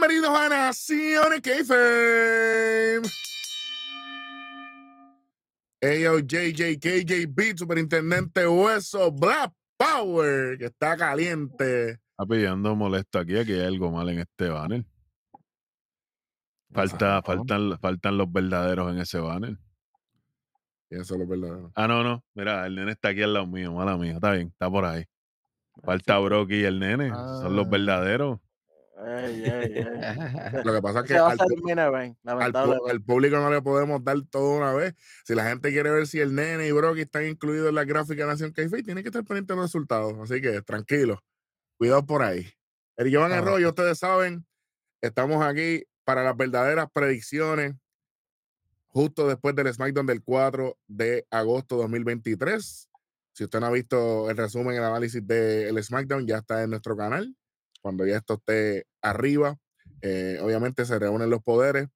Bienvenidos a Naciones K-Fame. Ayo, JJ, KJ Beat, Superintendente Hueso, Black Power, que está caliente. Está pidiendo molesto aquí, aquí hay algo mal en este banner. Falta, faltan, faltan los verdaderos en ese banner. Ah, no, no. Mira, el nene está aquí al lado mío, mala mía. Está bien, está por ahí. Falta Brocky y el nene. Son los Ah. verdaderos. Lo que pasa es que al, público no le podemos dar todo una vez. Si la gente quiere ver si el nene y Brocky están incluidos en la gráfica de Nación K-Fame, tiene que estar pendiente de los resultados. Así que tranquilo, cuidado por ahí. El Giovanni Ah. Arroyo, ustedes saben, estamos aquí para las verdaderas predicciones justo después del SmackDown del 4 de agosto 2023. Si usted no ha visto el resumen, el análisis del SmackDown, ya está en nuestro canal. Cuando ya esto esté arriba, eh, obviamente se reúnen los poderes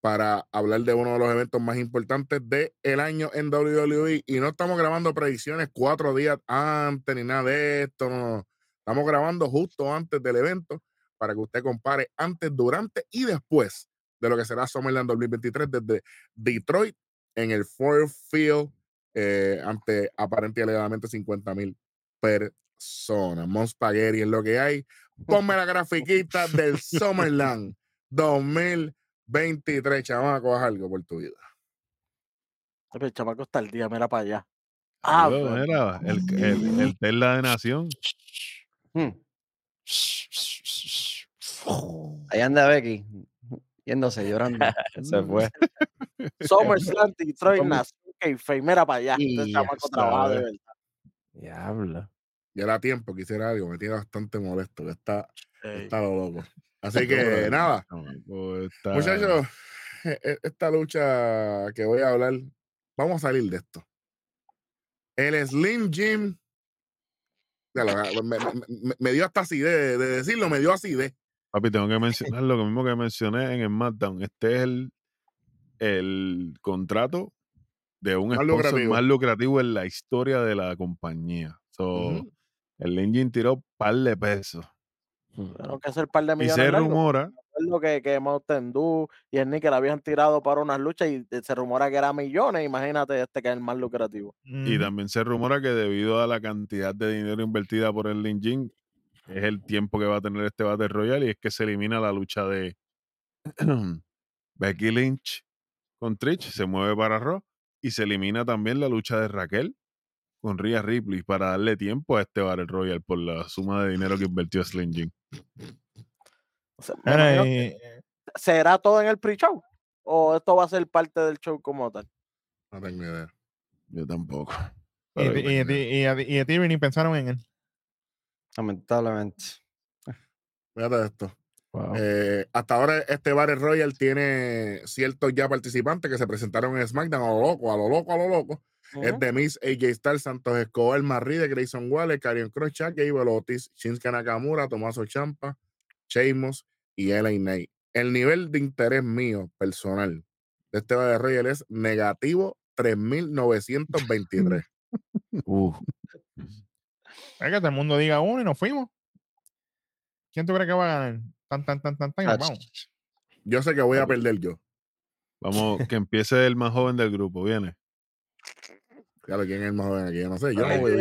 para hablar de uno de los eventos más importantes del año en WWE. Y no estamos grabando predicciones cuatro días antes ni nada de esto. Estamos grabando justo antes del evento para que usted compare antes, durante y después de lo que será SummerLand 2023 desde Detroit en el Ford Field eh, ante aparente y alegadamente 50 mil personas. Mon Spaghetti es lo que hay. Ponme la grafiquita del Summerland 2023, chamaco, haz algo por tu vida. El chamaco está al día, mira para allá. Ah, Dios, bueno. mira, el, el, el Tesla de Nación. Hmm. Ahí anda Becky, yéndose, llorando. Se fue. SummerSlam, Detroit, Nación, mira para allá. Y Este chamaco trabaja de verdad. Diablo. Ya era tiempo que hiciera algo, me tiene bastante molesto, que está, está lo loco. Así que nada, está- muchachos, e- e- esta lucha que voy a hablar, vamos a salir de esto. El Slim Jim, ya lo- me, me- me- me dio hasta así de, de decirlo, me dio así de. Papi, tengo que mencionar lo mismo que mencioné en el SmackDown. Este es el, el contrato de un Más sponsor lucrativo. más lucrativo en la historia de la compañía. So, Ujú. El engine tiró par de pesos. Tengo que hacer un par de Y millones se largos. rumora, Recuerdo que, que Mountain Dew y el Nickel habían tirado para unas luchas y se rumora que era millones. Imagínate este que es el más lucrativo. y también se rumora que debido a la cantidad de dinero invertida por el engine, es el tiempo que va a tener este Battle Royale y es que se elimina la lucha de Becky Lynch con Trish, se mueve para Raw y se elimina también la lucha de Raquel con Rhea Ripley para darle tiempo a este Battle Royale por la suma de dinero que invirtió Slim Jim. O sea, y- ¿Será todo en el pre-show? ¿O esto va a ser parte del show como tal? No tengo idea. Yo tampoco. y, y, y, y, a- ti ni pensaron en él. Lamentablemente. Fíjate esto. Wow. Eh, hasta ahora este Battle Royale tiene ciertos ya participantes que se presentaron en SmackDown a lo loco, a lo loco, a lo loco. Es Ujú. de Miss AJ Styles, Santos Escobar, Marride, Grayson Waller, Karrion Cross, Chuck Gable, Otis, Shinsuke Nakamura, Tomaso Champa, Sheamus y LA Knight. El nivel de interés mío personal de este Battle Royale es negativo 3923. Uh, Es que todo el mundo diga uno y nos fuimos. ¿Quién tú crees que va a ganar? Tan, tan, tan, tan, tan. vamos. Yo sé que voy a perder yo. vamos, que empiece el más joven del grupo, viene. Claro, ¿quién es el más joven aquí? Yo no sé. Yo no voy,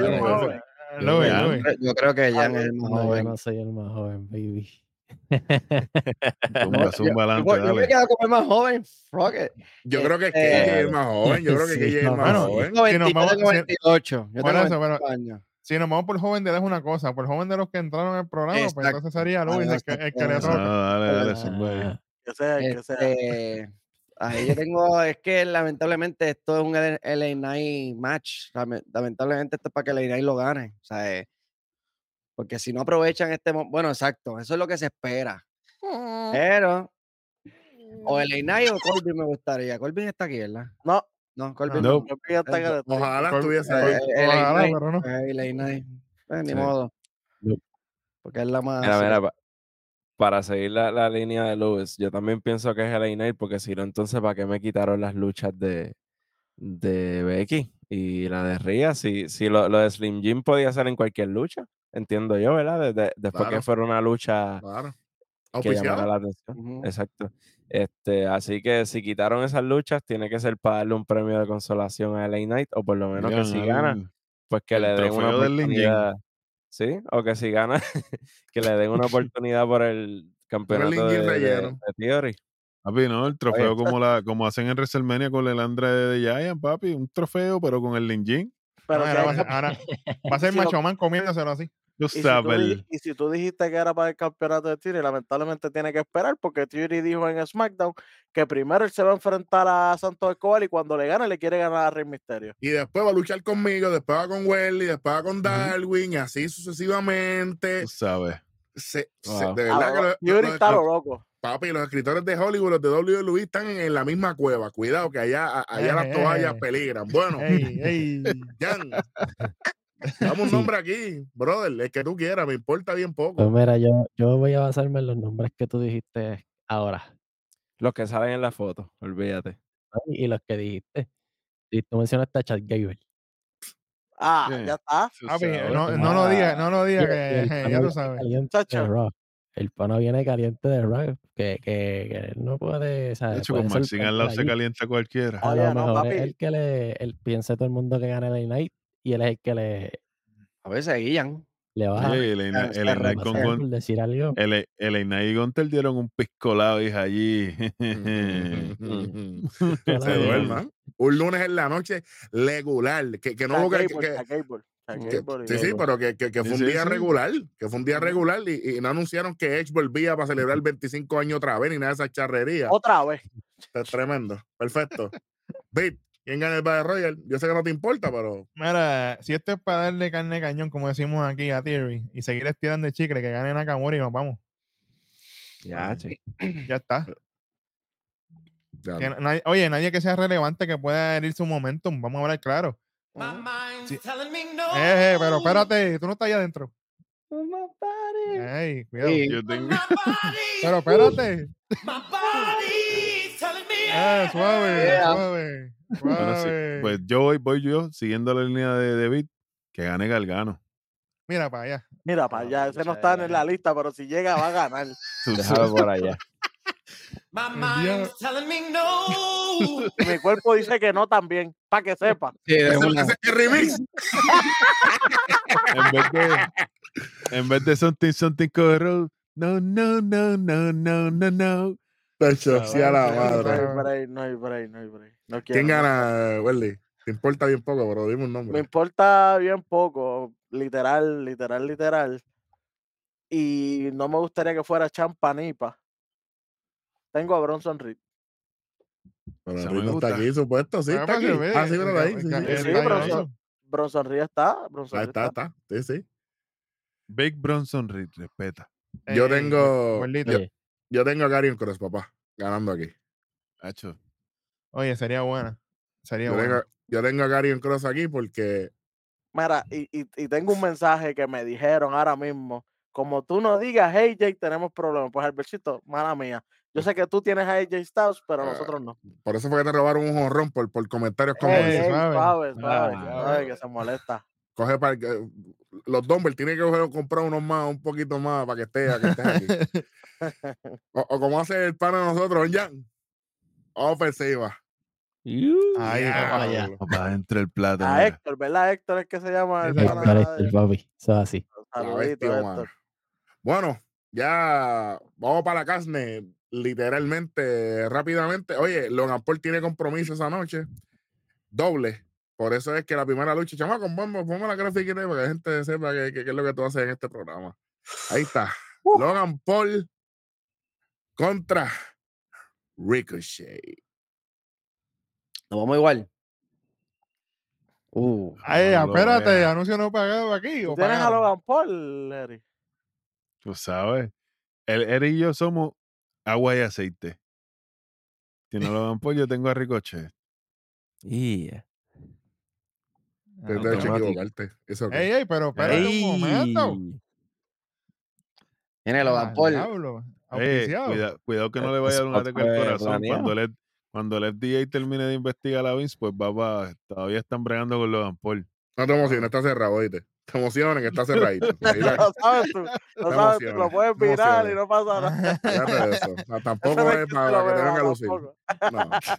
yo creo que Jan Ah, es el más No, yo joven. no soy el más joven, baby. Zumba, yo- zumba yo, adelante, voy- yo me dale. quedo como el más joven. Fuck it. Yo creo que Este, es el más joven. Yo creo que es el más joven. Tengo Si nos 20, yo vamos- tengo si- 28. Yo por tengo eso, 28 pero- años. Si nos vamos por joven de es una cosa, por joven de los que entraron en el programa, pues entonces sería Luis el que, el que le toca. Ah, dale, dale, Ah, zumba ahí. Que sea, que sea. Este, ahí yo tengo, es que lamentablemente esto es un L- LA Knight match. Lame- Lamentablemente esto es para que LA Knight lo gane. O sea, eh, porque si no aprovechan este momento, bueno, exacto, eso es lo que se espera. Pero, o LA Knight o Corbin me gustaría. Corbin está aquí, ¿verdad? No, No, Corbin No. no. que Ojalá estuviese Eh, eh, Ojalá, Knight, pero no. eh, LA Knight. Pues, ni Sí. modo. No. Porque es la más. Mira, mira, pa- para seguir la, la línea de Lewis, yo también pienso que es el Knight, porque si no, entonces, ¿para qué me quitaron las luchas de, de Becky y la de Rhea? Si, si lo, lo de Slim Jim podía ser en cualquier lucha, entiendo yo, ¿verdad? Desde- después Claro. que fuera una lucha Claro. que llamara la atención. Exacto. Este, así que si quitaron esas luchas, tiene que ser para darle un premio de consolación a LA Knight, o por lo menos que si gana, pues que el le den una oportunidad. Sí, o que si gana, que le den una oportunidad por el campeonato de, de- relleno. de Theory. Papi, no, el trofeo como la, como hacen en WrestleMania con el Andre de Giant, papi, un trofeo, pero con el Linjin. Pero Ahora va a ser, ahora va a ser Si Macho Man comiéndoselo así. Tú y, si tú y si dijiste que era para el campeonato de Theory, lamentablemente tiene que esperar porque Theory dijo en SmackDown que primero él se va a enfrentar a Santos Escobar y cuando le gane le quiere ganar a Rey Misterio. Y después va a luchar conmigo, después va con Welly, después va con Darwin, y así sucesivamente. Tú sabes. Se- de Ah, verdad que lo- los- Theory los- está lo loco. papi, los escritores de Hollywood, los de WWE están en, en la misma cueva. Cuidado, que allá, allá las toallas peligran. Bueno. Jan, dame un Sí. nombre aquí, brother, el que tú quieras, me importa bien Pues poco. mira, yo, yo voy a basarme en los nombres que tú dijiste ahora Los que salen en la foto, olvídate. ¿no? y los que dijiste. Y tú mencionaste a Chad Gable. Ah, Sí. ya está. no, no lo digas, no lo y que el ya viene sabes. El pana viene caliente de Raw. Que, que, que él no puede. O sea, De hecho, puede con Maxine al lado se calienta cualquiera. A Oye, lo no, mejor papi. es el que le. Él piensa todo el mundo que gana el Night y él es el que le, A veces guían. le baja. Oye, el Eina- Eina y Gunter dieron un piscolado, hija, allí. Se duerman. Un lunes en la noche regular. Que, que no hubo que- sí, sí, pero que, que- que fue Sí, un sí, día sí. regular, que fue un día regular y, y no anunciaron que Edge volvía para celebrar el 25 años otra vez ni nada de esa charrería. Otra vez. Está tremendo. Perfecto. Bit, ¿quién gana el Battle Royale? Yo sé que no te importa, pero Mira, si esto es para darle carne de cañón, como decimos aquí a Theory, y seguir estirando el chicle, que gane Nakamura y nos vamos. Ya, sí. Ya está. ya, Que nadie- oye, nadie que sea relevante que pueda herir su momentum. Vamos a hablar claro. Sí. Eh, eh, pero espérate, tú no estás ahí adentro. Ey, cuidado. Sí. Yo tengo, Pero espérate. Eh, suave, Yeah. suave, Bueno, sí, suave. pues yo voy, voy yo siguiendo la línea de David, que gane Galgano. Mira para allá. Mira, para allá, ese no está en la lista, pero si llega va a ganar. Tú Déjalo por allá. El día- Mi cuerpo dice que no también, para que sepa. Sí, una. es remix. en vez de en vez de something something cover road no no no no no no no Tacho, sí a la Sí, No hay madre. break, no hay break, no hay break. No ¿Quién gana, Welly? Te importa bien poco, pero dime un Me nombre. importa bien poco, literal, literal, literal. Y no me gustaría que fuera Champanipa. Tengo a Bronson Reed. Pero me no está aquí, supuesto, sí, está pues, aquí. Ah, sí, ahí. eh, pero ahí. Bronson Reed está. Bronson Reed está, está. Sí, sí. Big Bronson Reed respeta Yo Ey, tengo-. Yo tengo a Karrion Cross, papá, ganando aquí. Hacho. Oye, sería buena. Sería Yo buena. tengo, yo tengo a Karrion Cross aquí porque Mira, y, y, y tengo un mensaje que me dijeron ahora mismo. Como tú no digas, hey Jake, tenemos problemas. Pues Albertito, mala mía. Yo sé que tú tienes a AJ Styles, pero Ah, nosotros no. por eso fue que te robaron un jonrón por, por comentarios como Ey, ese. ey, suave, suave, Ah, suave, que se molesta. Coge para que- los Dumbbell tienen que comprar unos más, un poquito más para que esté, para que estés aquí. o, o como hace el pana de nosotros, Jan. Ofensiva. Ahí, entre el plato. A mira. Héctor, ¿verdad? Héctor es que se llama el pana Héctor, papi. Eso es así. Saludito. Bueno, ya vamos para la carne, literalmente, rápidamente. Oye, Logan Paul tiene compromiso esa noche, doble. Por eso es que la primera lucha, chamaco, vamos, ponme la gráfica para que la gente sepa qué es lo que tú haces en este programa. Ahí está. Uh. Logan Paul contra Ricochet. Nos vamos igual. Uh, Ay, No espérate, anuncio no pagado aquí. ¿Tú o tienes a? Logan Paul, Larry? Tú sabes. Él, él y yo somos agua y aceite. Si no lo dan pues yo tengo a Ricochet. Yeah. Te Ah, te he hecho equivocarte. Eso Ey, ey, pero espérate un momento. Ey. tiene Logan Ah, Paul. Eh, auspiciado. cuida- cuidado que no le vaya a dar un spot ataque al corazón. Cuando el, cuando el FDA termine de investigar a Vince, pues va, va- todavía están bregando con Logan Paul. No te emociones, está cerrado, oíste. Te emociones que está cerradito. No sabes tú, no sabes tú, lo puedes te virar y no pasa nada. Fíjate de eso. O sea, Eso tampoco no es que te para, lo que te beba, venga a lucir.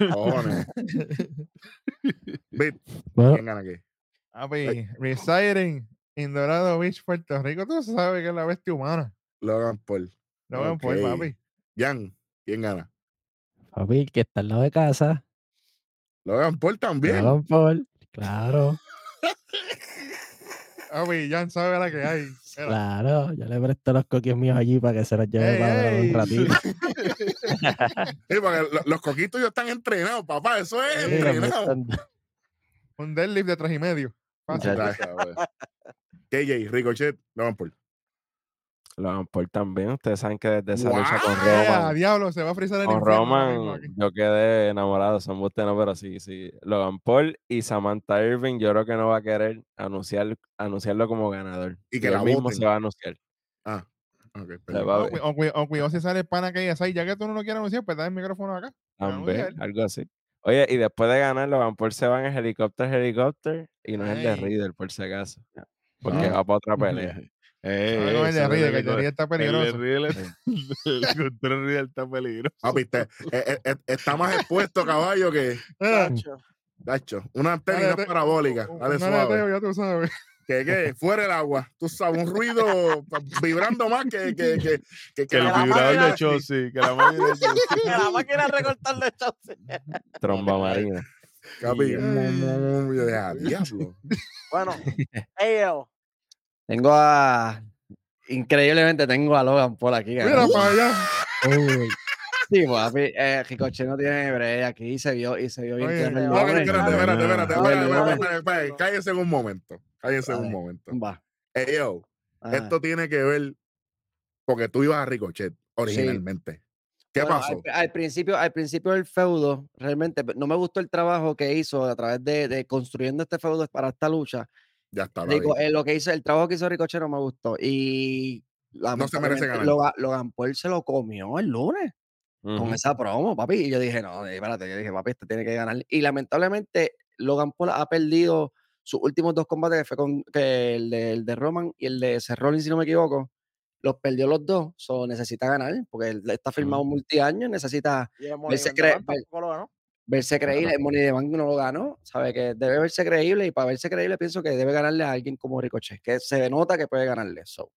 No, cojones. Bit, ¿quién gana aquí? Papi, residing en Dorado Beach, Puerto Rico, tú sabes que es la bestia humana. Logan Paul. Lo ven por Ok. papi. Jan, ¿quién gana? papi, que está al lado de casa. Logan Paul también. Logan Paul, claro, Papi, ya sabe la que hay. Claro. Yo le presto los coquis míos allí para que se los lleve Ey, para ey. un ratito. Sí, porque lo- los coquitos ya están entrenados, papá. Eso es entrenado. Un deadlift de tres y medio. Fácil. KJ, Ricochet, Logan Paul. Logan Paul también. Ustedes saben que desde esa lucha con Wow. ¡Ah, Roman, diablo! Se va a frizar el con infierno Roman, yo quedé enamorado. Son usted no, pero sí, sí. Logan Paul y Samantha Irving, yo creo que no va a querer anunciar, anunciarlo como ganador. Y que él la mismo voten. se va a anunciar. Ah, ok, O, o, o cuidado si sale el pana que hay así, ya que tú no lo quieres anunciar, pues da el micrófono acá. También, algo así. Oye, y después de ganar, Logan Paul se va en helicóptero, helicóptero, y no es el de. Riddle, por si acaso. Porque Ah. va para otra pelea. Ey, No, no, el de Riddle, que el de helicó- Riddle está El de peligroso. Riddle, el de Riddle está peligroso. Papi, te- eh, eh, eh, está más expuesto, caballo, que. Ah, Tacho. Dacho, una antena parabólica. Dale suave. ya tú sabes. Que, que fuera el agua. Tú sabes, un ruido vibrando más que, que, que, que, Que el la vibrador máquina- de Chelsea, que la máquina de Chelsea. Que la máquina de recortar de chance. Tromba marina. Capi, "Ah, diablo. Bueno, ellos. Tengo a. Increíblemente tengo a Logan Paul aquí. Mira para allá. Sí, papi, eh, Ricochet no tiene break aquí y se vio, y se vio bien Oye, que No, espérate, espérate, espérate, espérate, en un momento. Cállense en un momento. Va. Ey, yo, Ajá. esto tiene que ver porque tú ibas a Ricochet originalmente. ¿Qué Bueno, pasó? Al, al principio, al principio del feudo, realmente no me gustó el trabajo que hizo a través de, de construyendo este feudo para esta lucha. Ya está. la vi. eh, lo que hizo, el trabajo que hizo Ricochet no me gustó. Y No se merece ganar. Logan, Logan Paul se lo comió el lunes con esa promo, papi. Y yo dije, no, espérate, yo dije, papi, este tiene que ganar. Y lamentablemente Logan Paul ha perdido sus últimos dos combates, que fue con que el, de, el de Roman y el de Seth Rollins, si no me equivoco. Los perdió los dos, so necesita ganar, porque él está firmado multiaños, necesita Y el Él Money se in cree- the Bank tampoco lo ganó. verse creíble. El Money de Bank no lo ganó, sabe que debe verse creíble y para verse creíble pienso que debe ganarle a alguien como Ricochet, que se nota que puede ganarle. So,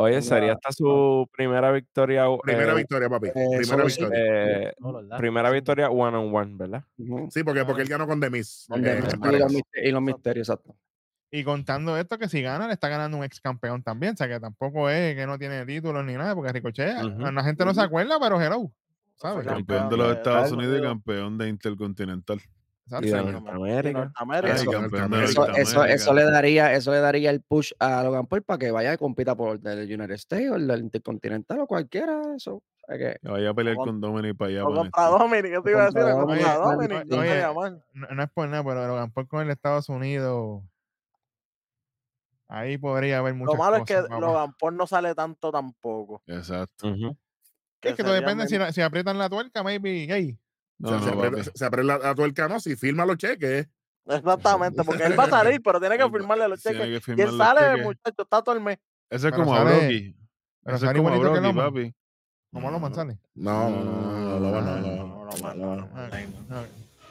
Oye, sería a- esta su primera victoria. Primera eh, victoria, papi. eh, Primera victoria. eh, primera victoria one on one, ¿verdad? Sí, porque, porque él ganó con Demis. Con Demis, y, los, misterios, exacto. Y contando esto, que si gana, le está ganando un ex campeón también. O sea, que tampoco es que no tiene títulos ni nada, porque Ricochet, Ujú. a la gente no se acuerda, pero hello. ¿Sabes? Campeón de los Estados Unidos y campeón de Intercontinental. Y Eso, le daría, eso le daría el push a Logan Paul para que vaya y compita por el United States o el del Intercontinental o cualquiera de eso. Vaya a pelear Con- con Dominic para allá. O para contra. Dominic, ¿qué te iba a decir? Contra Dominic. No Oye, estaría mal. No, no es por nada, pero Logan Paul con el Estados Unidos. Ahí podría haber muchas Lo malo es que. Logan Paul no sale tanto tampoco. Exacto. Es que todo depende si, si aprietan la tuerca, maybe. Hey, No, se, no, se papi. se- aprieta la, la tuerca, no, si firma los cheques. Exactamente, porque él va a salir, pero tiene que firmarle los cheques. que Y él los sale, cheques. muchacho, está todo el mes. Eso es Pero como a sale- Brocky. pero Eso es como a igualito que Brocky, Loman. papi. ¿cómo lo manzales? No, no, no, no, no, no, no, no, No, no, no, no, no. Ah,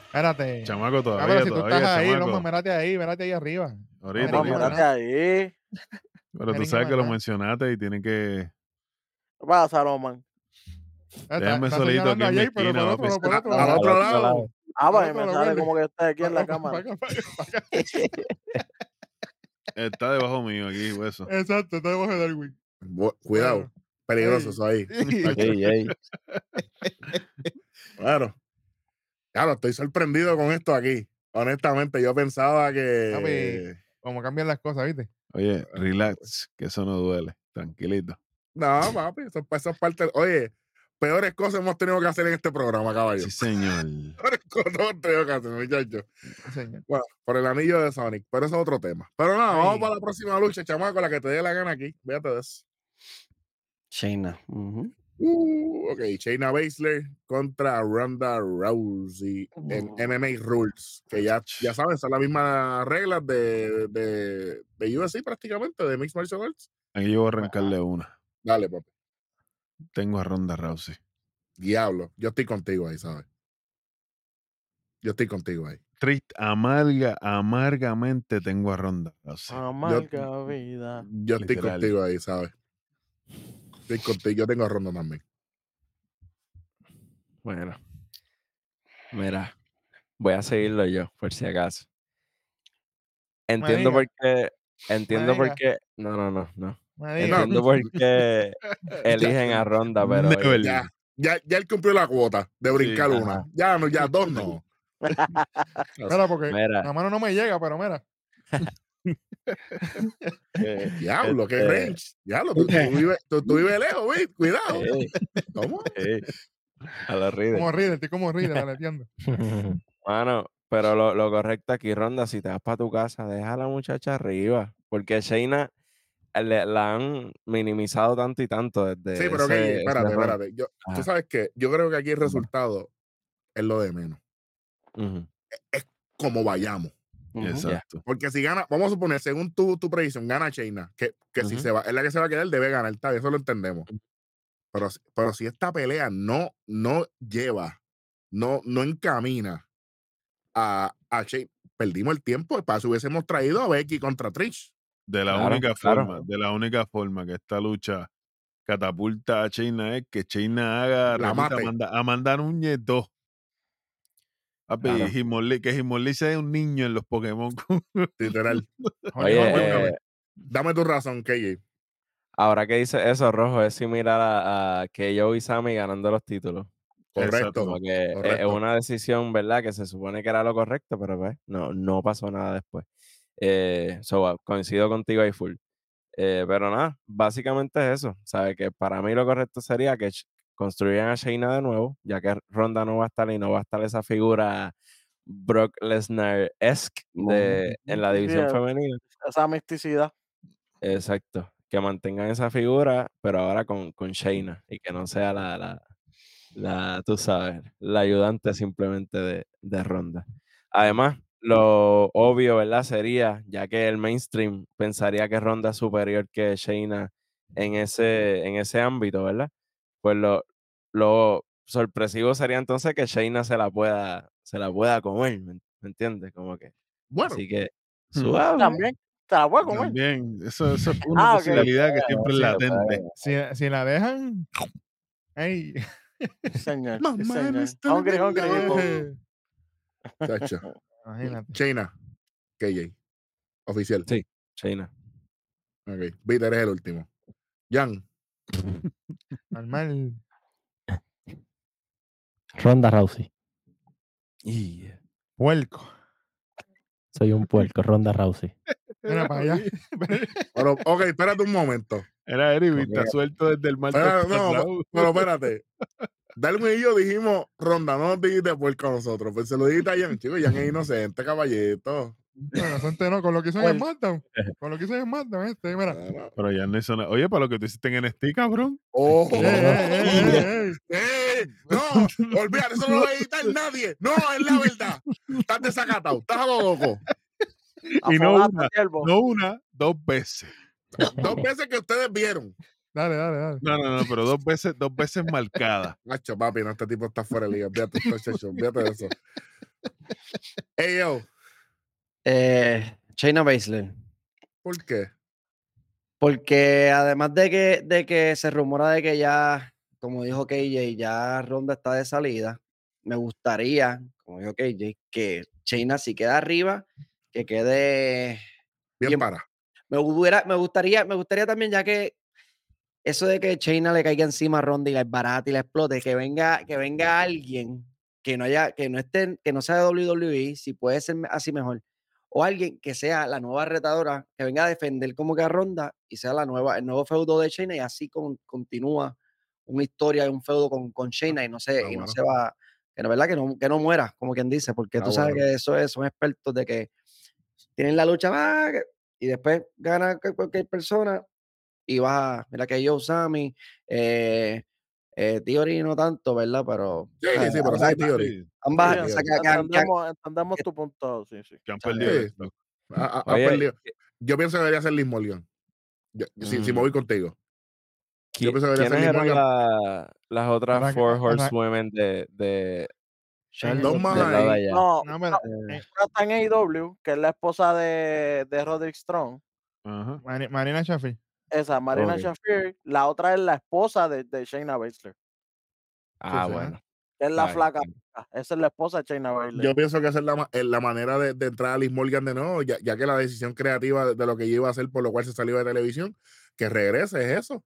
Espérate. Chamaco Ah, todavía, pero si tú todavía, estás ahí, chamaco. Mírate ahí, mírate ahí arriba. Ahorita, mira. mírate ahí. Pero tú Tienen sabes que lo mencionaste y tiene que... ¿Qué pasa, Loman? Está- Déjame está solito aquí en mi esquina, por otro, otro Al otro Al lado. Ah, pues Otro me sale como que esté aquí en la cámara. Está debajo mío aquí, hueso. Exacto, está debajo de Darwin. Cuidado, peligroso eso ahí. Ey, ey. Claro. Claro, estoy sorprendido con esto aquí. Honestamente, yo pensaba que. Papi. Como cambian las cosas, ¿viste? Oye, relax, que eso no duele. Tranquilito. No, papi, eso, eso es parte. Oye, peores cosas hemos tenido que hacer en este programa, caballo. Sí, señor. Peores cosas hemos tenido que hacer, muchachos. Sí, señor. Bueno, por el anillo de Sonic, pero eso es otro tema. Pero nada, vamos para la próxima lucha, chamaco, la que te dé la gana aquí. Fíjate de eso. Shayna. ujú. Uh, ok, Shayna Baszler contra Ronda Rousey en Uh. MMA Rules, que ya, ya saben, son las mismas reglas de, de, de UFC prácticamente, de Mixed Martial Arts. Aquí yo voy a arrancarle una. Dale, papi. Tengo a Ronda Rousey. Diablo, yo estoy contigo ahí, ¿sabes? Yo estoy contigo ahí. Triste, amarga, amargamente tengo a Ronda Rousey. Amarga vida. Yo estoy Literal. contigo ahí, ¿sabes? Estoy contigo. Yo tengo a Ronda también. Bueno. Mira, voy a seguirlo yo, por si acaso. Entiendo por qué. Entiendo por qué. No, no, no, no. Diga. Entiendo por qué eligen a Ronda, pero. Never. Ya, ya, ya él cumplió la cuota de brincar una. Ya, no, ya dos no. Mira, porque Mira. la mano no me llega, pero mira. eh, Diablo, qué Este- range. Diablo, tú, tú vives, tú, tú vives lejos, güey. Cuidado. eh, ¿Cómo? eh, A la Reader. Como ríe, estoy como ríe, aleteando. Mano, pero lo, lo correcto aquí, Ronda, si te vas para tu casa, deja a la muchacha arriba. Porque Shayna eh, le- la han minimizado tanto y tanto desde. Sí, pero ese- que, ese espérate, espérate. Yo, tú sabes que yo creo que aquí el resultado es lo de menos. Ujú, Como vayamos. Exacto. Porque si gana, vamos a suponer, según tu, tu predicción, gana China, que, que si se va, es la que se va a quedar, debe ganar, bien, eso lo entendemos. Pero, si- pero si esta pelea no, no lleva, no, no encamina a, a perdimos el tiempo, para eso hubiésemos traído a Becky contra Trish. De la Claro, única claro. forma, de la única forma que esta lucha catapulta a China es que China haga La mate. Amanda, Amanda Núñez 2. Papi, Claro. Que sea un niño en los Pokémon. Literal. Oye, eh, Dame tu razón, KJ. ahora que dice eso, Rojo, es similar a, a que yo y Sammy ganando los títulos. Correcto. Como que eh, es una decisión, ¿verdad? Que se supone que era lo correcto, pero pues no, no pasó nada después. Eh, so, ah, coincido contigo ahí full. Eh, pero nada, básicamente es eso. ¿Sabe? Que para mí lo correcto sería que construyan a Shayna de nuevo, ya que Ronda no va a estar y no va a estar esa figura Brock Lesnar-esque en la Sí, división eh, femenina. Esa misticidad. Exacto. Que mantengan esa figura, pero ahora con, con Shayna y que no sea la, la, la, tú sabes, la ayudante simplemente de, de Ronda. Además, lo obvio, ¿verdad? Sería, ya que el mainstream pensaría que Ronda es superior que Shayna en ese, en ese ámbito, ¿verdad? Pues lo, lo sorpresivo sería entonces que Shayna se la pueda, se la pueda comer, ¿me, entiendes? Como que, Bueno, así que, suave. También. Te la voy a comer. También, eso, eso es una Ah, posibilidad que siempre es Sí, latente. Si, si la dejan. Ey. Sí, Señor. Mamá, señor. Hungry, hungry, chacho. Imagínate. China, KJ. Oficial. Sí. Shayna. Ok. Peter es el último. Jan, Normal. Ronda Rousey. Y Puerco. Soy un puerco, Ronda Rousey. Mira para allá. pero, ok, espérate un momento. Era Eric, está Ok. suelto desde el Espera, no, pasado. pero espérate. Darwin y yo dijimos, Ronda, no nos dijiste puerco a nosotros. Pues se lo dijiste a Jan, chico. Jan es inocente, caballito. Bueno, gente no, con lo que hizo en el SmackDown. Con lo que hizo en el SmackDown, este, mira. Claro. Pero ya no hizo nada. Oye, para lo que tú hiciste en NXT, cabrón. ¡Oh! Eh, eh, eh, eh, ¡Eh! No, olvídate, eso no lo va a editar nadie. No, es la verdad. Estás desacatado, estás a lo loco. Y no una, no una, dos veces. Dos veces que ustedes vieron. Dale, dale, dale. No, no, no, pero dos veces, dos veces marcadas. Macho, papi, no, este tipo está fuera de liga. Chacho, olvídate de eso. Ey, yo, Eh, Shayna Baszler. ¿por qué? Porque además de que, de que se rumora de que ya, como dijo KJ, ya Ronda está de salida, me gustaría, como dijo KJ, que Shayna si queda arriba, que quede Bien, Bien. para. me, hubiera, me gustaría, me gustaría también, ya que eso de que Chaina le caiga encima a Ronda y la barata y la explote, que venga, que venga alguien que no haya, que no esté, que no sea de WWE, si puede ser así mejor. O alguien que sea la nueva retadora, que venga a defender como que a Ronda y sea la nueva, el nuevo feudo de Chaina y así con- continúa una historia de un feudo con, con Shayna y no se, Ah, y no se va, que la verdad que no, que no muera, como quien dice, porque Ah, tú sabes bueno. que eso es, son expertos de que tienen la lucha y después gana cu- cualquier persona y va, mira que yo, Sammy, eh, Eh, Theory no tanto, ¿verdad? Pero Sí, sea, sí, pero sí, Theory. Sí, ambas- Sí, o sí, sea, sí. que- Entendemos, tu punto, sí, sí. que han perdido sí. Ha- ha- ha Oye, perdido. Yo pienso que debería ser Liz Morgan. Yo- si, si me Mm. voy contigo. ¿qui- Yo pienso que debería ¿Quiénes ser Liz Morgan. la- las otras Four Horsewomen de, de, Charlotte? No, No, pero, una eh, está en AEW, que es la esposa de, de Roderick Strong. Marina Sheffield. Esa, Marina Ok. Shafir. La otra es la esposa de, de Shayna Baszler. Ah, sí, bueno. es la Ay, flaca. sí. Esa es la esposa de Shayna Baszler. Yo pienso que esa es la, eh, la manera de, de entrar a Liz Morgan de nuevo, ya, ya que la decisión creativa de, lo que ella iba a hacer, por lo cual se salió de televisión, que regrese es eso.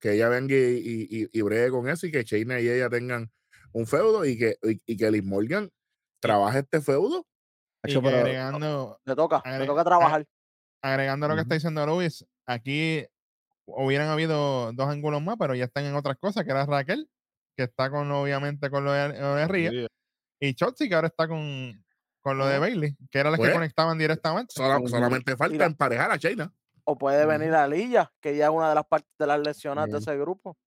Que ella venga y, y, y, y bregue con eso y que Shayna y ella tengan un feudo y que, y, y que Liz Morgan trabaje este feudo. Y agregando, le toca, le toca trabajar. agregando lo que está diciendo Luis, aquí hubieran habido dos ángulos más, pero ya están en otras cosas, que era Raquel, que está con obviamente con lo de, lo de Sí, y Chotzi, que ahora está con, con lo de. Bailey, que era las Pues, que conectaban directamente. Sola- Ujú. solamente falta Mira. emparejar a Shayna. O puede venir a Lilla, que ella es una de las partes de las lesionadas de ese grupo.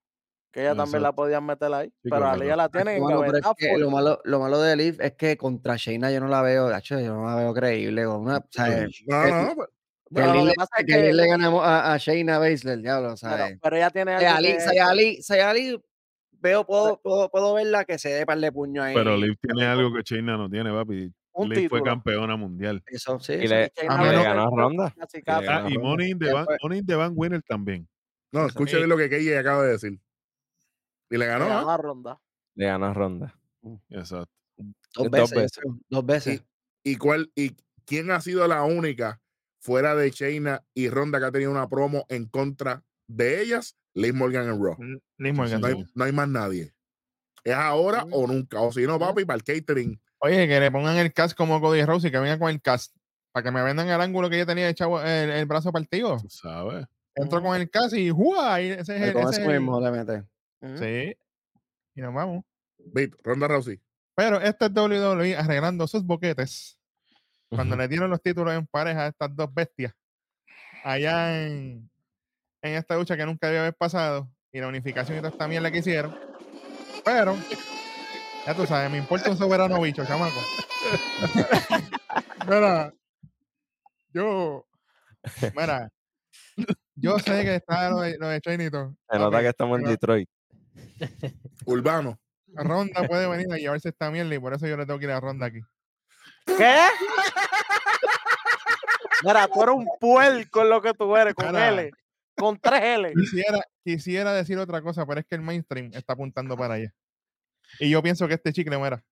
Que ella también la podían meter ahí. Sí, pero a. Lilla la tienen pero es que lo malo, lo malo de Liv es que contra Shayna yo no la veo, yo no la veo creíble. con una- o sea, No, que- no, pues, que Pero lo Liv que le- pasa es que que- le ganamos a, a Shayna Baszler, diablo, pero, ¿sabes? pero ella tiene algo Sayali, que- Sayali, Sayali, veo, puedo, puedo, puedo verla que se dé par de puños ahí. Pero Liv tiene algo que Shayna no tiene, papi. un Liv fue campeona mundial. Eso, sí. Y sí. le, Shayna A le ganó a Ronda. Y le ganó Ah, y. Money in the Bank, fue. Money in the Bank winner también. no, Y- bien lo que Keye acaba de decir. Y le Le ganó, ganó ¿ah? a Ronda. Le ganó a Ronda. Exacto. Dos veces. Dos veces. ¿Y cuál y quién ha sido la única fuera de Shayna y Ronda que ha tenido una promo en contra de ellas? Liz Morgan en Raw. Liz Morgan. No hay, no hay más nadie. Es ahora o nunca. O si no, papi, para el catering. Oye, que le pongan el cast como Cody Rhodes y que venga con el cast. Para que me vendan el ángulo que yo tenía echado el, el brazo partido. Tú sabes. Entro con el cast y ¡juá! Y ese es el, con ese es el- mismo. Sí. Y nos vamos. Beat, Ronda Rousey. Pero este es WWE arreglando sus boquetes. Cuando le dieron los títulos en pareja a estas dos bestias. Allá en, en esta lucha que nunca debe haber pasado. Y la unificación y toda esta mierda que hicieron. Pero, ya tú sabes, me importa un soberano bicho, chamaco. Mira, yo, mira, yo sé que está lo de, lo de Chainito. Se nota que estamos en Detroit. Urbano. Ronda puede venir a llevarse esta mierda y por eso yo le tengo que ir a Ronda aquí. ¿Qué? Mira, tú eres un puerco en lo que tú eres, con Mira. L. Con tres L. Quisiera, quisiera decir otra cosa, pero es que el mainstream está apuntando para allá. Y yo pienso que este chicle muera.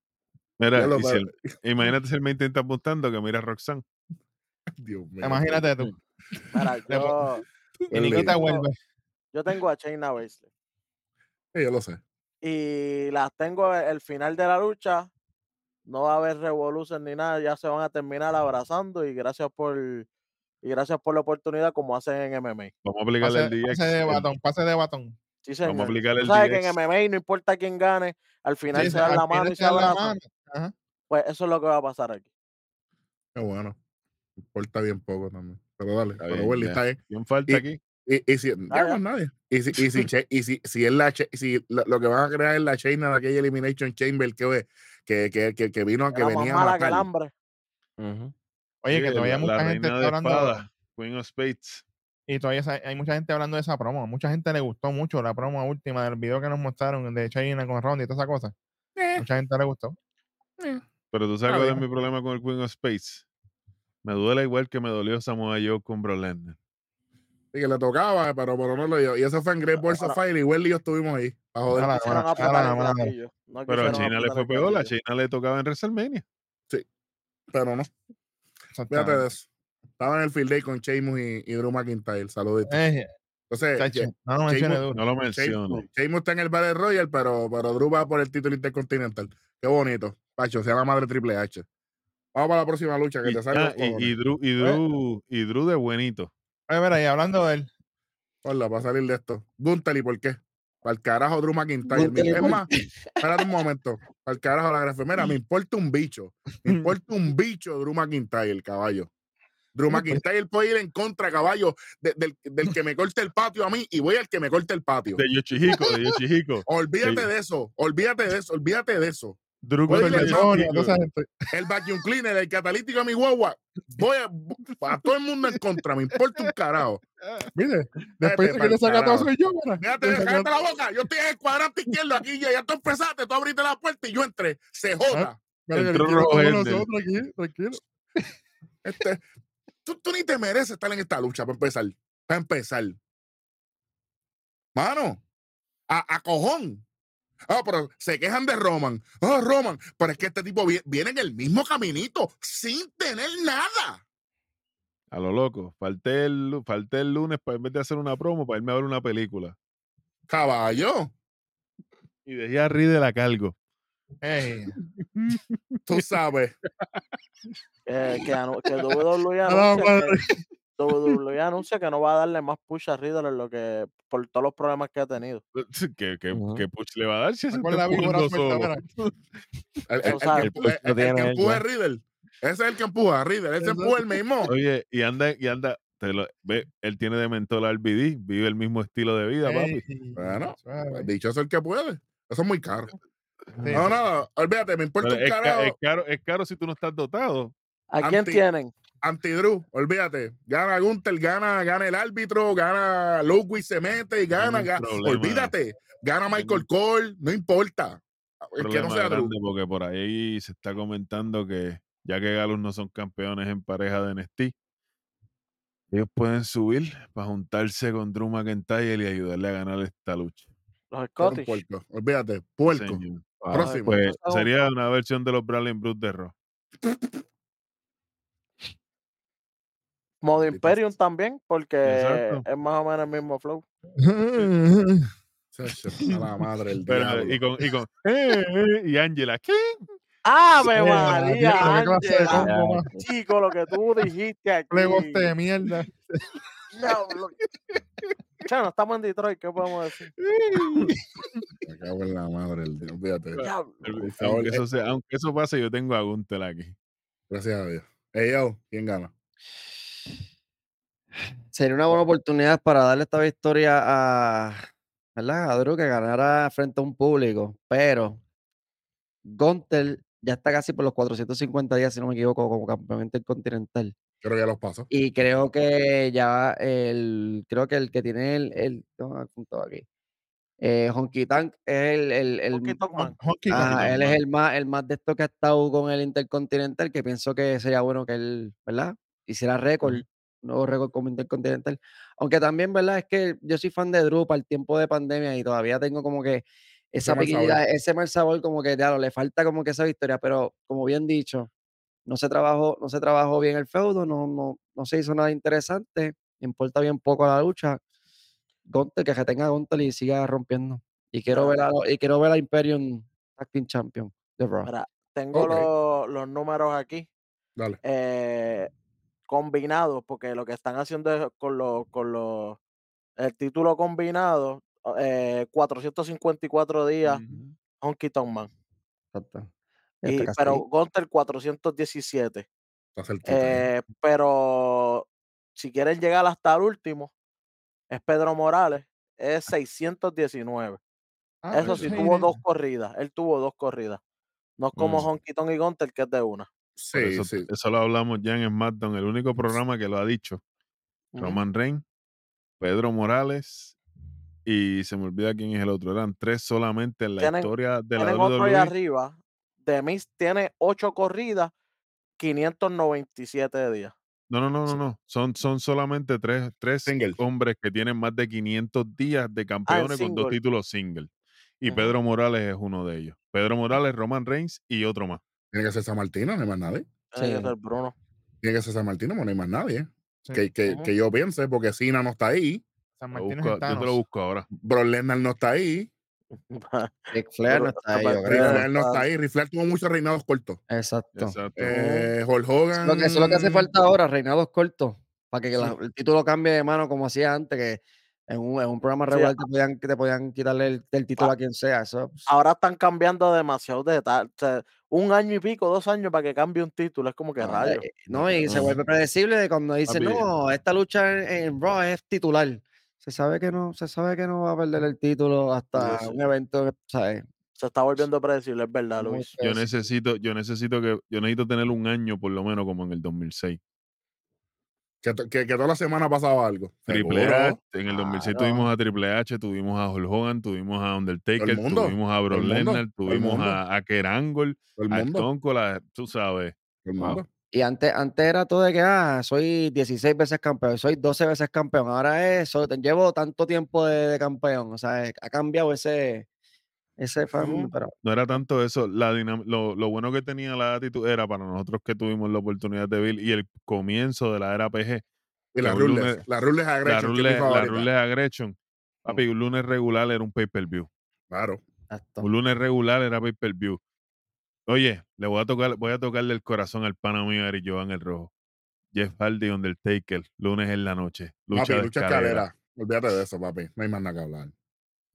Mira, Ya lo y si sabe. el- imagínate si el main está apuntando que mira a Roxanne. Dios mío. Imagínate tú. Mira, yo, Y Nikita vuelve. yo tengo a Shayna Baszler. Sí, yo lo sé. Y las tengo el el final de la lucha. No va a haber revolución ni nada. Ya se van a terminar abrazando. Y gracias por y gracias por la oportunidad como hacen en MMA. Vamos a aplicarle Pase, el DX. pase de batón, pase de batón. Sí, Vamos a señor. aplicarle el sabes que en. MMA no importa quién gane, al final Sí, se al la mano y se abrazan. mano. Ajá. Pues eso es lo que va a pasar aquí. Qué bueno. Importa bien poco también. Pero dale. Está pero bien, ya. está bien. ¿Quién falta Y- aquí? Y, y si, Ah, nadie. Y si, y si, Che- y si, si es la Che- si lo, lo que van a crear es la Chaina de aquella Elimination Chamber que, que, que, que, que vino, que Era más venía a mala que el. Oye, que todavía la- mucha la gente está hablando. espada, Queen of Spades. Y todavía hay mucha gente hablando de esa promo. Mucha gente le gustó mucho la promo última del video que nos mostraron de China con Ronda y toda esa cosa. Eh, Mucha gente le gustó. Pero tú sabes cuál es mi problema con el Queen of Spades. Me duele igual que me dolió Samoa Joe con Bro Lesnar. Sí, que le tocaba, pero, pero no lo dio. Y eso fue en Great Balls of Fire. Y Welly y yo estuvimos ahí. A joder. Ahora, ahora, ahora, no Pero a China le fue peor, a. China le tocaba en WrestleMania. Pero no. Fíjate de eso. Estaba en el field day con Sheamus y, y Drew McIntyre. Saluditos. Eh, Entonces, chacho, no lo Sheamus-. No lo menciono. Sheamus está en el Battle Royal, pero, pero Drew va por el título intercontinental. Qué bonito. Pacho, sea la madre Triple H. Vamos para la próxima lucha, que Y, te salga ah, y, y Drew, y, Drew, y Drew de buenito. Oye, mira, y hablando de él, Hola, para salir de esto. Gunther, ¿y por qué? Para el carajo Drew McIntyre. Gunther, ¿y es más, espérate un momento. Para el carajo la grafe. Mira, me importa un bicho. Me importa un bicho Drew McIntyre, caballo. Drew pues. McIntyre puede ir en contra, caballo, de- del, del que me corte el patio a mí y voy al que me corte el patio. De Yoshihiko, de Yoshihiko. Olvídate Sí. de eso, olvídate de eso, olvídate de eso. Drew gente. El vacuum cleaner, el catalítico a mi guagua, voy a, a todo el mundo en contra, me importa un carajo. Mire, después de que le saca todo soy yo, mira. Saca- cállate la boca, yo estoy en el cuadrante izquierdo aquí, ya, ya tú empezaste, tú abriste la puerta y yo entré, se joda. Nosotros aquí, tranquilo. Este, tú, tú ni te mereces estar en esta lucha para empezar. Para empezar. Mano, a, a cojón. Ah, pero se quejan de Roman. Ah, Roman. Pero es que este tipo vi- viene en el mismo caminito sin tener nada. A lo loco. Falté el, falté el lunes para en vez de hacer una promo para irme a ver una película. Caballo, Y dejé a Riddle a cargo. Ey, tú sabes. Eh, que, que la anuncia madre. que, WWE anuncia que no va a darle más push a Riddle en lo que por todos los problemas que ha tenido. ¿Qué, qué, qué push le va a dar si se está la. El, que empuja, El puesto el- el tiene que él empuja ya. es Riddle. Ese es el que empuja a Riddle. Él se Exacto. empuja el mismo. Oye, y anda, y anda, te lo, ve, él tiene de mentor al RBD, vive el mismo estilo de vida, papi. Bueno, suave. Dichoso el que puede. Eso es muy caro. Sí, No, no, olvídate, me importa un es, ca- carajo. es caro, es caro si tú no estás dotado. ¿A quién Anti- tienen? Anti-Drew, olvídate. Gana Gunther, gana, gana el árbitro, gana Ludwig se mete y gana. Ningún ga- problema. olvídate. Gana Michael Cole, no importa. El que no sea Drew. grande porque por ahí se está comentando que ya que Galus no son campeones en pareja de NXT, ellos pueden subir para juntarse con Drew McIntyre y ayudarle a ganar esta lucha. Los Scottish. puerco. Olvídate, puerco. Próximo. Pues Eso es un- sería una versión de los Brawling Brutes de Raw. Modo Imperium también, porque Exacto. es más o menos el mismo flow. A la madre del Pero, y con, y con eh, eh, y Angela, ¿qué? ¡Ave Eh, María! Ángela! Chico, lo que tú dijiste aquí. Pleboste de mierda. No estamos en Detroit, ¿qué podemos decir? Me cago en la madre. Diablo. Por favor, Aunque eh. eso, sea, aunque eso pase, yo tengo a Gunther aquí. Gracias a Dios. Ey, yo, ¿quién gana? Sería una buena oportunidad para darle esta victoria a, ¿verdad? a Drew que ganara frente a un público, pero Gunter ya está casi por los 450 días, si no me equivoco, como campeón intercontinental. Creo que ya los paso. Y creo que ya el, creo que el que tiene el, el aquí, eh, Honky Tank es el, el, el- Honky Man. Honky ajá, él es el más, el más de esto que ha estado con el Intercontinental, que pienso que sería bueno que él, ¿verdad? Hiciera récord, nuevo récord como Intercontinental. Aunque también, ¿verdad? Es que yo soy fan de Drew para el tiempo de pandemia y todavía tengo como que esa mal sabor. pequeña, ese mal sabor, como que, claro, le falta como que esa victoria, pero como bien dicho, no se trabajó, no se trabajó bien el feudo, no, no, no se hizo nada interesante, importa bien poco la lucha. Gunter, que retenga a Gunter y siga rompiendo. Y quiero ver a, y quiero ver a Imperium Team Champion de Raw. Tengo Ok. los, los números aquí Dale. eh, combinados, porque lo que están haciendo es con los, con los, el título combinado, eh, 454 días, Ujú. Honky Tonk Man. Exacto. Y, pero. Gunter 417. Está cerquita. eh. Eh, pero si quieren llegar hasta el último, es Pedro Morales, es 619. Ah, Eso pero sí, tuvo dos corridas. Él tuvo dos corridas. No es como Mm. Honky Tonk y Gunter, que es de una. Sí, eso, sí. eso lo hablamos ya en SmackDown, el único programa que lo ha dicho. Roman Reigns, Pedro Morales y se me olvida quién es el otro. Eran tres solamente en la Tienen- historia de la E. Tienen otro ahí WWE. arriba. The Miz tiene ocho corridas, 597 días. No, no, no, no, no. Son, son solamente tres, tres Single. hombres que tienen más de 500 días de campeones con dos títulos single. Y. Pedro Morales es uno de ellos. Pedro Morales, Roman Reigns y otro más. Tiene que ser San Martino, no hay más nadie. Tiene que Sí. ser Bruno. Tiene que ser San Martino, no hay más nadie. Sí. Que, que, que yo piense, porque Sina no está ahí, San Martín busco- es yo te lo busco ahora. Brock Lesnar no está ahí, Ric Flair no está ahí. Rifler no está ahí, Rifler tuvo muchos reinados cortos. Exacto. Exacto. Eh, Hulk Hogan. Lo que, eso es lo que hace falta ahora, reinados cortos, para que la- el título cambie de mano como hacía antes, que En un, en un programa Sí, regular te podían, te podían quitarle el, el título a quien sea. Eso, Ahora están cambiando demasiado de tal. O sea, un año y pico, dos años para que cambie un título. Es como que eh, no, y se vuelve predecible de cuando dicen, no, esta lucha en, en Raw es titular. Se sabe que no, se sabe que no va a perder el título hasta sí. un evento, ¿sabes? Se está volviendo predecible, es verdad, Luis. Yo necesito, yo necesito que, yo necesito tener un año por lo menos como en el 2006. Que, que, que toda la semana pasaba algo. Triple. H, en el 2006 Claro. tuvimos a Triple H, tuvimos a Hulk Hogan, tuvimos a Undertaker, mundo, tuvimos a Brock Lesnar, tuvimos a, a Kerangol, a mundo. Stone Cold, a- tú sabes. Wow. Y antes, antes era todo de que, ah, soy 16 veces campeón, soy 12 veces campeón. Ahora es, llevo tanto tiempo de, de campeón. O sea, ha cambiado ese, ese Ujú. pero No era tanto eso, la lo, lo bueno que tenía la actitud era para nosotros que tuvimos la oportunidad de ver y el comienzo de la era PG, Y la Rules. lunes- La Rules Aggression, que es mi Rule, la favorita. Rule Aggression. Papi, un lunes regular era un pay-per-view. Claro. exacto. Un lunes regular era pay-per-view. Oye, le voy a tocar, voy a tocarle el corazón al pana mío Eric Jovan el Rojo. Jeff Hardy, Undertaker, lunes en la noche. Lucha papi, de lucha escalera. escalera. Olvídate de eso, papi. No hay más nada que hablar.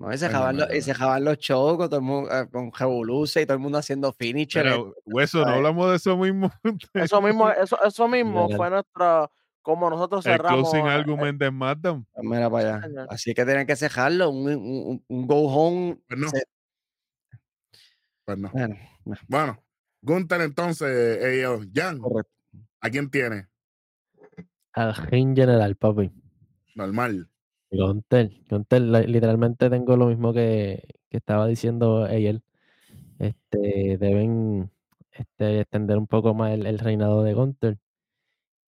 No, y se jaban no, los, no, y no. se jaban los shows con todo el mundo, eh, con Revoluce y todo el mundo haciendo finisher. Mira, eh, Hueso, no hablamos de eso mismo. Eso mismo, eso, eso mismo fue nuestra, como nosotros el cerramos. closing eh, argument de SmackDown. Pues Mira para allá. Así que tienen que cejarlo, un, un, un- go home. Pues no. se- Pues no. bueno, no, Bueno, Gunther entonces, eh, yo, Jan, correcto. ¿a quién tiene? Al ring general, papi. Normal. Gunter, Gunter, li- literalmente tengo lo mismo que, que estaba diciendo ayer. Este, deben este, extender un poco más el, el reinado de Gunter.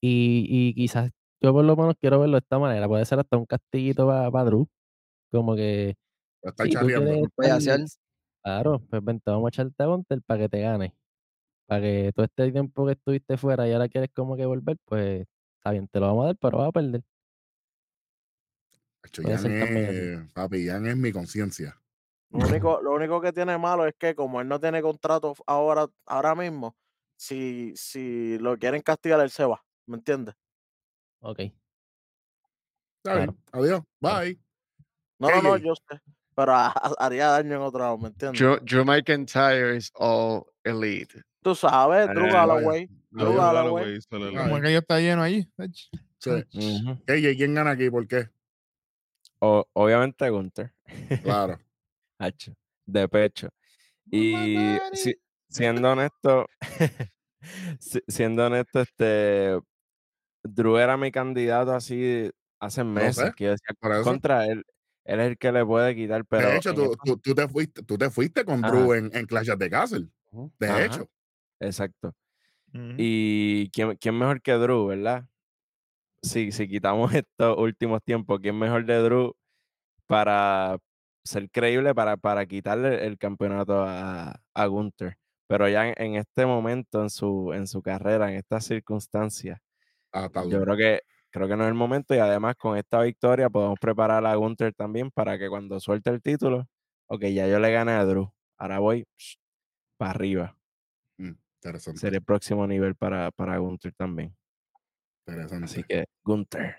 Y, y quizás yo por lo menos quiero verlo de esta manera. Puede ser hasta un castillito para Drew. Como que Lo está si tú quieres hacer. Claro, pues vente, vamos a echarte a Gunter para que te gane. Para que todo este tiempo que estuviste fuera y ahora quieres como que volver, pues está bien, te lo vamos a dar, pero vas a perder. Jan es, papi, Jan es mi conciencia. Lo único, lo único que tiene malo es que como él no tiene contrato ahora, ahora mismo, si, si lo quieren castigar, él se va. ¿Me entiendes? Ok. Bien. Adiós. Bye. No, no, no, yo sé. Pero ha- ha- haría daño en otro lado, ¿me entiendes? Drew, Drew McIntyre is all elite. Tú sabes, Drew Galloway. Drew Galloway. Como aquello está lleno allí. Sí. Ujú. KJ, ¿quién gana aquí? ¿Por qué? O- obviamente Gunther. Claro. Hacho, de pecho. Y si- siendo honesto, si- siendo honesto, este Drew era mi candidato así hace meses sé, que decía contra él. Él es el que le puede quitar, pero de hecho, tú, tú, tú te fuiste, tú te fuiste con Ajá. Drew en, en Clash of the Castle. De Ajá. hecho. exacto. Y quién, quién mejor que Drew, ¿verdad? Si, si quitamos estos últimos tiempos, ¿quién mejor de Drew para ser creíble, para, para quitarle el campeonato a, a Gunther? Pero ya en, en este momento, en su, en su carrera, en estas circunstancias, Ah, yo creo que, creo que no es el momento y además con esta victoria podemos preparar a Gunther también para que cuando suelte el título, ok, ya yo le gané a Drew, ahora voy para arriba. Mm, interesante. Sería el próximo nivel para, para Gunther también. Interesante. Así que Gunther.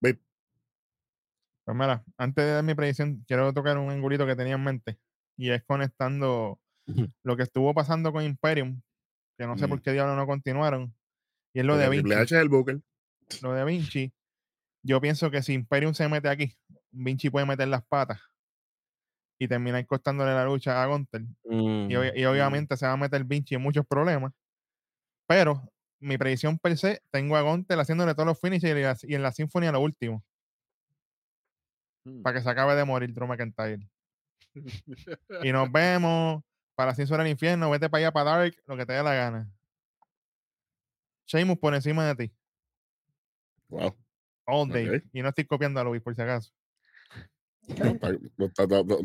Ve, Pues mira, antes de dar mi predicción, quiero tocar un angulito que tenía en mente. Y es conectando lo que estuvo pasando con Imperium, que no sé por Mm. qué diablos no continuaron. Y es lo porque de Vinci. H es el Booker. Lo de Vinci. Yo pienso que si Imperium se mete aquí, Vinci puede meter las patas y terminar costándole la lucha a Gunter. Y, obvia- y Mm, obviamente se va a meter Vinci en muchos problemas. Pero mi predicción per se, tengo a Gunter haciéndole todos los finishes y, en la Symphony a lo último. Mm. Para que se acabe de morir Drew McIntyre. y nos vemos. Para así suena el infierno. Vete para allá, para Dark, lo que te dé la gana. Sheamus por encima de ti. Wow. All day. Y no estoy copiando a Luis, por si acaso. Lo, está- lo- lo-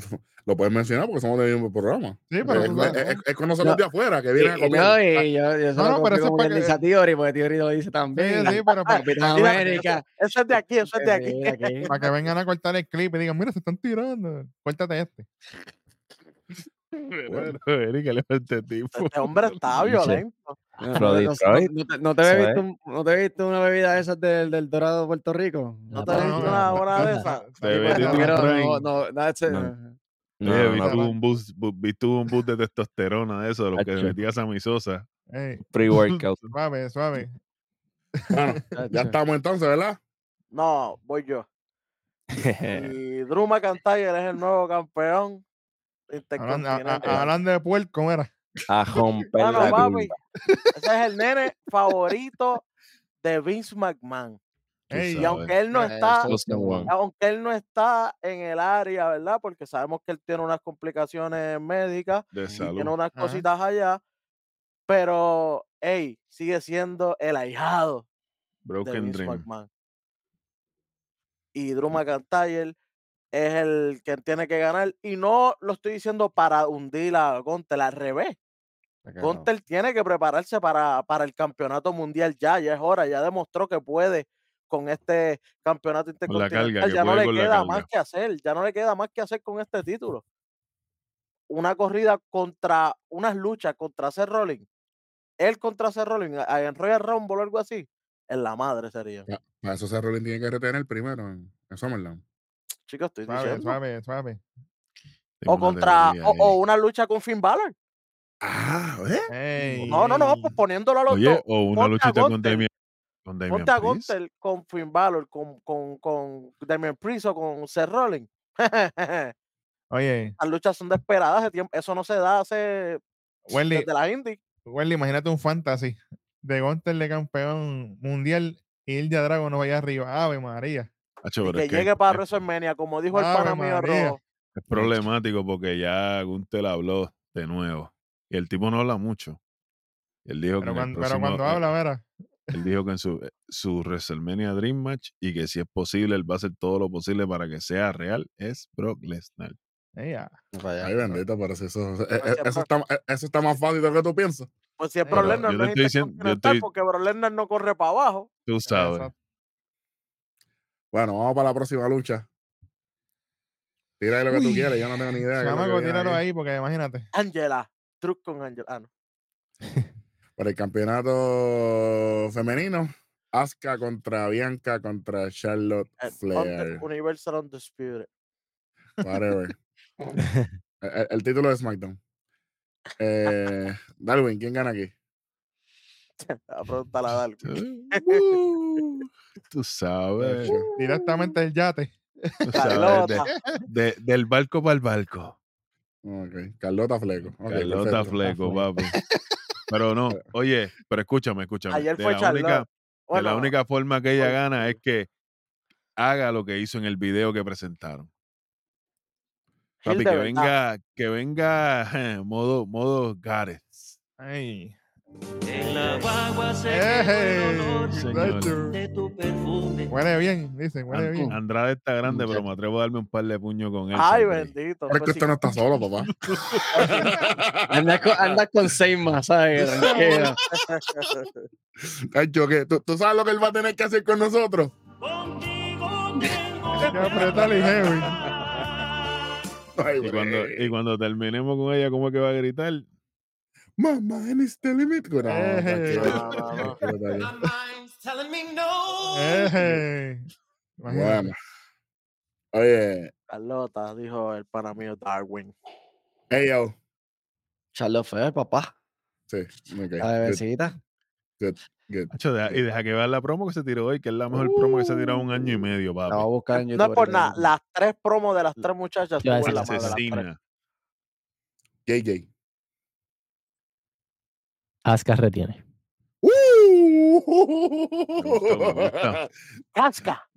lo puedes mencionar porque somos del mismo programa. Sí, pero es, sabes, es- es con nosotros No. de afuera que vienen a copiar. no, y yo, yo No, no, pero eso es para que- dice a Theory, porque Theory lo dice Sí, también. sí, pero para, América. Eso es de aquí, eso es de aquí. Sí, aquí. para que vengan a cortar el clip y digan, mira, se están tirando. Cuéntate este. Bueno. Eric, ¿qué le va a este tipo? Este hombre está violento. No, te, no te visto, un- no te había visto una bebida de esas del, del Dorado de Puerto Rico. ¿No te has no, visto una hora de no, esa? Te Tipo, metiste no, no, no. No. Oye, No, vi no, tuvo un boost, bu- vi tuvo un boost de testosterona de eso, de los que metía Sammy Sosa. Pre-workout. suave, suave. Bueno, ya estamos entonces, ¿verdad? No, voy yo. Y Drew McIntyre es el nuevo campeón Hablando, a- a- intercontinental. hablando de puerco, ¿cómo era? A romper Bueno, la papi, curva. ese es el nene favorito de Vince McMahon. Ey, Y aunque él no está, aunque él no está en el área, ¿verdad? Porque sabemos que él tiene unas complicaciones médicas De y tiene unas Ajá. cositas allá, pero, hey, sigue siendo el ahijado de Vince Dream. McMahon. Y Drew McIntyre es el que tiene que ganar. Y no lo estoy diciendo para hundir a Gunter, al revés. Gunter tiene que prepararse para, para el campeonato mundial ya, ya es hora, ya demostró que puede con este campeonato intercontinental. carga, ya no le queda más que hacer, ya no le queda más que hacer con este título. Una corrida contra, unas luchas contra Seth Rollins, él contra Seth Rollins, en Royal Rumble o algo así, en la madre sería. Pa- Para eso se Rollins tiene que retener primero en, en SummerSlam. Chicos, estoy Suave, diciendo. suave, suave. Tengo O una contra, teoría o, una lucha con Finn Balor. Ah, ¿eh? No, no, no, pues poniéndolo a los Oye, dos. o una ponte a luchita con Damian, con Damian Ponte a Priest. Gunter con Finn Balor, con, con, con Damian Priest o con Seth Rollins. Oye, Las luchas son desesperadas, hace tiempo- eso no se da hace Wendy, desde la indie. Wendy, imagínate un fantasy de Gunter de campeón mundial y Ilja Drago no vaya arriba. Ave María. Y que que llegue para es, WrestleMania, como dijo el pana mío rojo. es problemático porque ya Gunther habló de nuevo. Y el tipo no habla mucho. Él dijo que Pero en el cuando, pero próximo- cuando eh, habla, verá. Él dijo que en su, eh, su WrestleMania Dream Match y que si es posible, él va a hacer todo lo posible para que sea real, es Brock Lesnar. Ey, ah, Ay, bendito, pero si eso, eh, eh, eso, está, eso está más fácil de lo que tú piensas. Pues si es Brock Lesnar, no es estoy diciendo- estoy- porque Brock Lesnar no corre para abajo. Tú sabes. exacto. Bueno, vamos para la próxima lucha. Tira ahí lo que tú Uy, quieras, yo no tengo ni idea. qué es lo que Chamaco, viene tíralo ahí. ahí porque imagínate. Angela, truco con Angela. Ah, no. Para el campeonato femenino, Asuka contra Bianca contra Charlotte El Flair. Universal Undisputed. Whatever. el, el- el título de SmackDown. Eh, Darwin, ¿quién gana aquí? A preguntarle a Darwin. Uh, tú sabes. Chacho. Directamente el yate. tú sabes, de- de- del barco para el barco. Ok, Carlota Fleco. Carlota perfecto. Fleco, papi. Pero no, oye, pero escúchame, escúchame. Ayer de fue la Charlotte. única, de la única forma que ella gana es que haga lo que hizo en el video que presentaron. Papi, de que verdad. venga, que venga eh, modo, modo Gareth. Ey. En la guagua se el olor Señor. De tu perfume. Huele bien, dicen, huele bien. Andrade está grande, pero me atrevo a darme un par de puños con él. Ay, siempre. bendito. Pero es que usted no está solo, papá. Anda con, anda con seis más, ¿sabes? Chacho, ¿qué? ¿Tú, tú sabes lo que él va a tener que hacer con nosotros? Contigo tengo Hay que apretarle heavy. Ay, Y cuando, y cuando terminemos con ella, ¿cómo es que va a gritar? Este. No, No, no, no. My mind's telling me no. Ey. Imagínate. Bueno. Oye, Carlota, dijo el pana mío Darwin. hey, yo. Charlotte Flair, papá. Sí, ok. La good, bebecita. good. Hacho, deja- y deja que vea la promo que se tiró hoy, que es la mejor promo que se ha tirado un año y medio, La voy a papi. buscar en YouTube. No es por nada, las tres promos de las tres muchachas en la madre. las Asuka retiene. ¡Uh! Casca,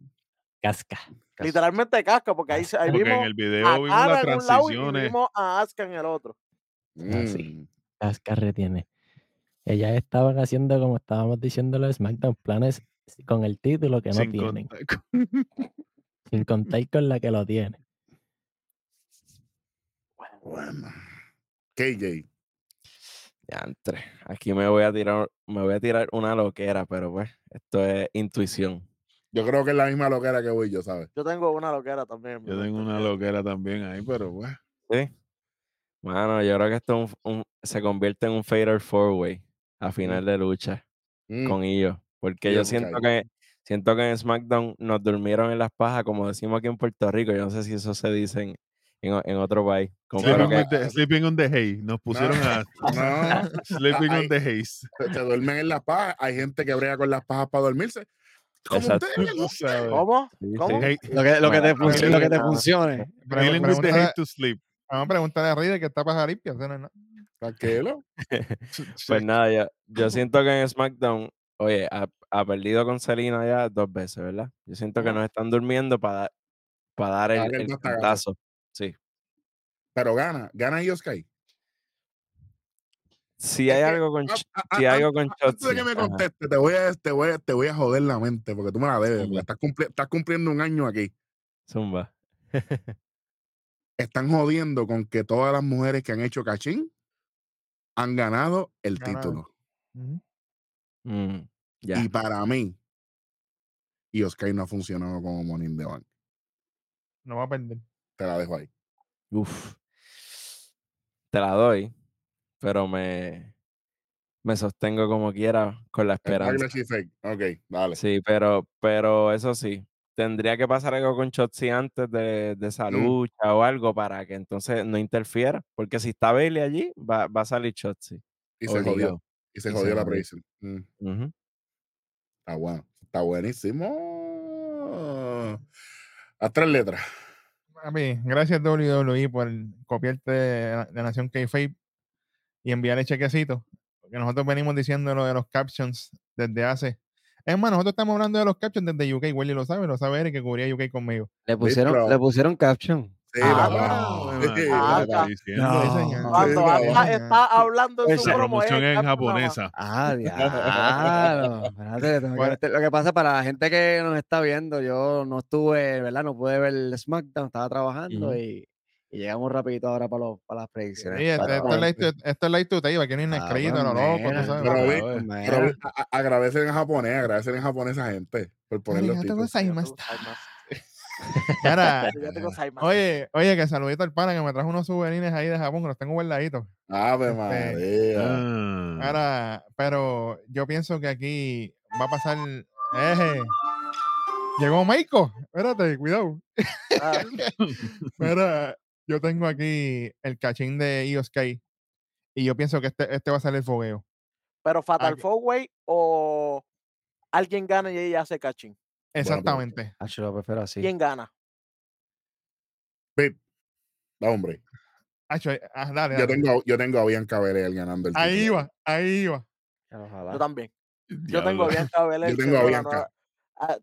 Casca. literalmente casca, porque ahí, ahí Porque en vimos el a video vimos Ana las en lado y transiciones. vimos a Asuka en el otro. Así. Mm. Asuka retiene. Ellas estaban haciendo, como estábamos diciendo, los SmackDown planes con el título que no sin tienen. Sin contar con la que lo tiene. Bueno. KJ. Diantre, Aquí me voy a tirar, me voy a tirar una loquera, pero pues, esto es intuición. Yo creo que es la misma loquera que voy yo, ¿sabes? Yo tengo una loquera también. Yo tengo una que- loquera también ahí, pero bueno. ¿Sí? Mano, yo creo que esto es un- un- se convierte en un fatal four way a final de lucha Mm, con ellos. Porque yo siento que siento que en SmackDown nos durmieron en las pajas, como decimos aquí en Puerto Rico. Yo no sé si eso se dice en, en en otro país. Sleeping, que- the, sleeping on the hay. Nos pusieron a No, Sleeping Ay. on the haze. se, duermen en las pajas. Hay gente que brega con las pajas para dormirse. Como Exacto. ustedes. ¿Cómo? Sí, ¿Cómo? sí. Lo que, lo que te, Bueno, func- lo que te funcione. Feeling with the hate to sleep. Vamos a preguntarle a Ride que está paja limpia. no. Tranquilo. Pues nada, yo, yo siento que en SmackDown, oye, ha, ha perdido con Selena ya dos veces, ¿verdad? Yo siento que nos están durmiendo para dar el, Para el el bastagazo. cantazo. Pero gana, gana Sky. Si hay algo con, si hay algo con Antes de que Shotzi, me conteste, te voy, a, te, voy a, te voy a joder la mente porque tú me la debes. estás, cumpli- estás cumpliendo un año aquí. Zumba. Están jodiendo con que todas las mujeres que han hecho cachín han ganado el Ganado. título. Mm. Y para mí, Sky no ha funcionado como Money in the Bank. No va a perder. Te la dejo ahí. Uf. Te la doy, pero me, me sostengo como quiera con la esperanza. Ok, dale. Sí, pero, pero eso sí, tendría que pasar algo con Shotzi antes de, de esa Mm. lucha o algo para que entonces no interfiera, porque si está Bailey allí, va, va a salir Shotzi. Y se jodió. Y se Y se jodió la predicción. Mm, bueno. Está buenísimo. A tres letras. Papi, gracias WWE por copiarte de, de Nación K-Fape y enviarle chequecito. Porque nosotros venimos diciendo lo de los captions desde hace. Es más, nosotros estamos hablando de los captions desde UK. Willy lo sabe, lo sabe Eric que cubría UK conmigo. Le pusieron, pero- le pusieron caption. Sí, Ah, papá. Ave Sí, María, ah, ¿qué papá. está no. Hablando en su La promoción es en japonesa. Ah, diablo. Verte- Lo que pasa para la gente que nos está viendo, yo no estuve, ¿verdad? No pude ver el SmackDown, estaba trabajando y, y llegamos rapidito ahora para, los, para las predicciones. Sí, esto, es esto to tape, aquí no hay Ah, lo pues, loco, tú sabes. Eh. agradecen en japonés, agradecen en japonés a esa gente por poner Mira, oye, oye, que saludito al pana que me trajo unos souvenirs ahí de Japón que los tengo guardaditos. Ave Este, María. Ah. Ahora, pero yo pienso que aquí va a pasar. Llegó Maiko. Espérate, cuidado. Ah, Mira, yo tengo aquí el cachín de Io Sky. Y yo pienso que este, este va a ser el fogueo. pero Fatal Four Way o alguien gana y ella hace cachín. Exactamente. Ah, yo lo prefiero así. ¿Quién gana? Pip, da hombre. Acho, ah, dale, Yo tengo, yo tengo a Bianca Belair ganando el título. Ahí iba, ahí iba. Ojalá. Yo también. Yo tengo a Bianca Belair. Yo tengo a Bianca. Ah,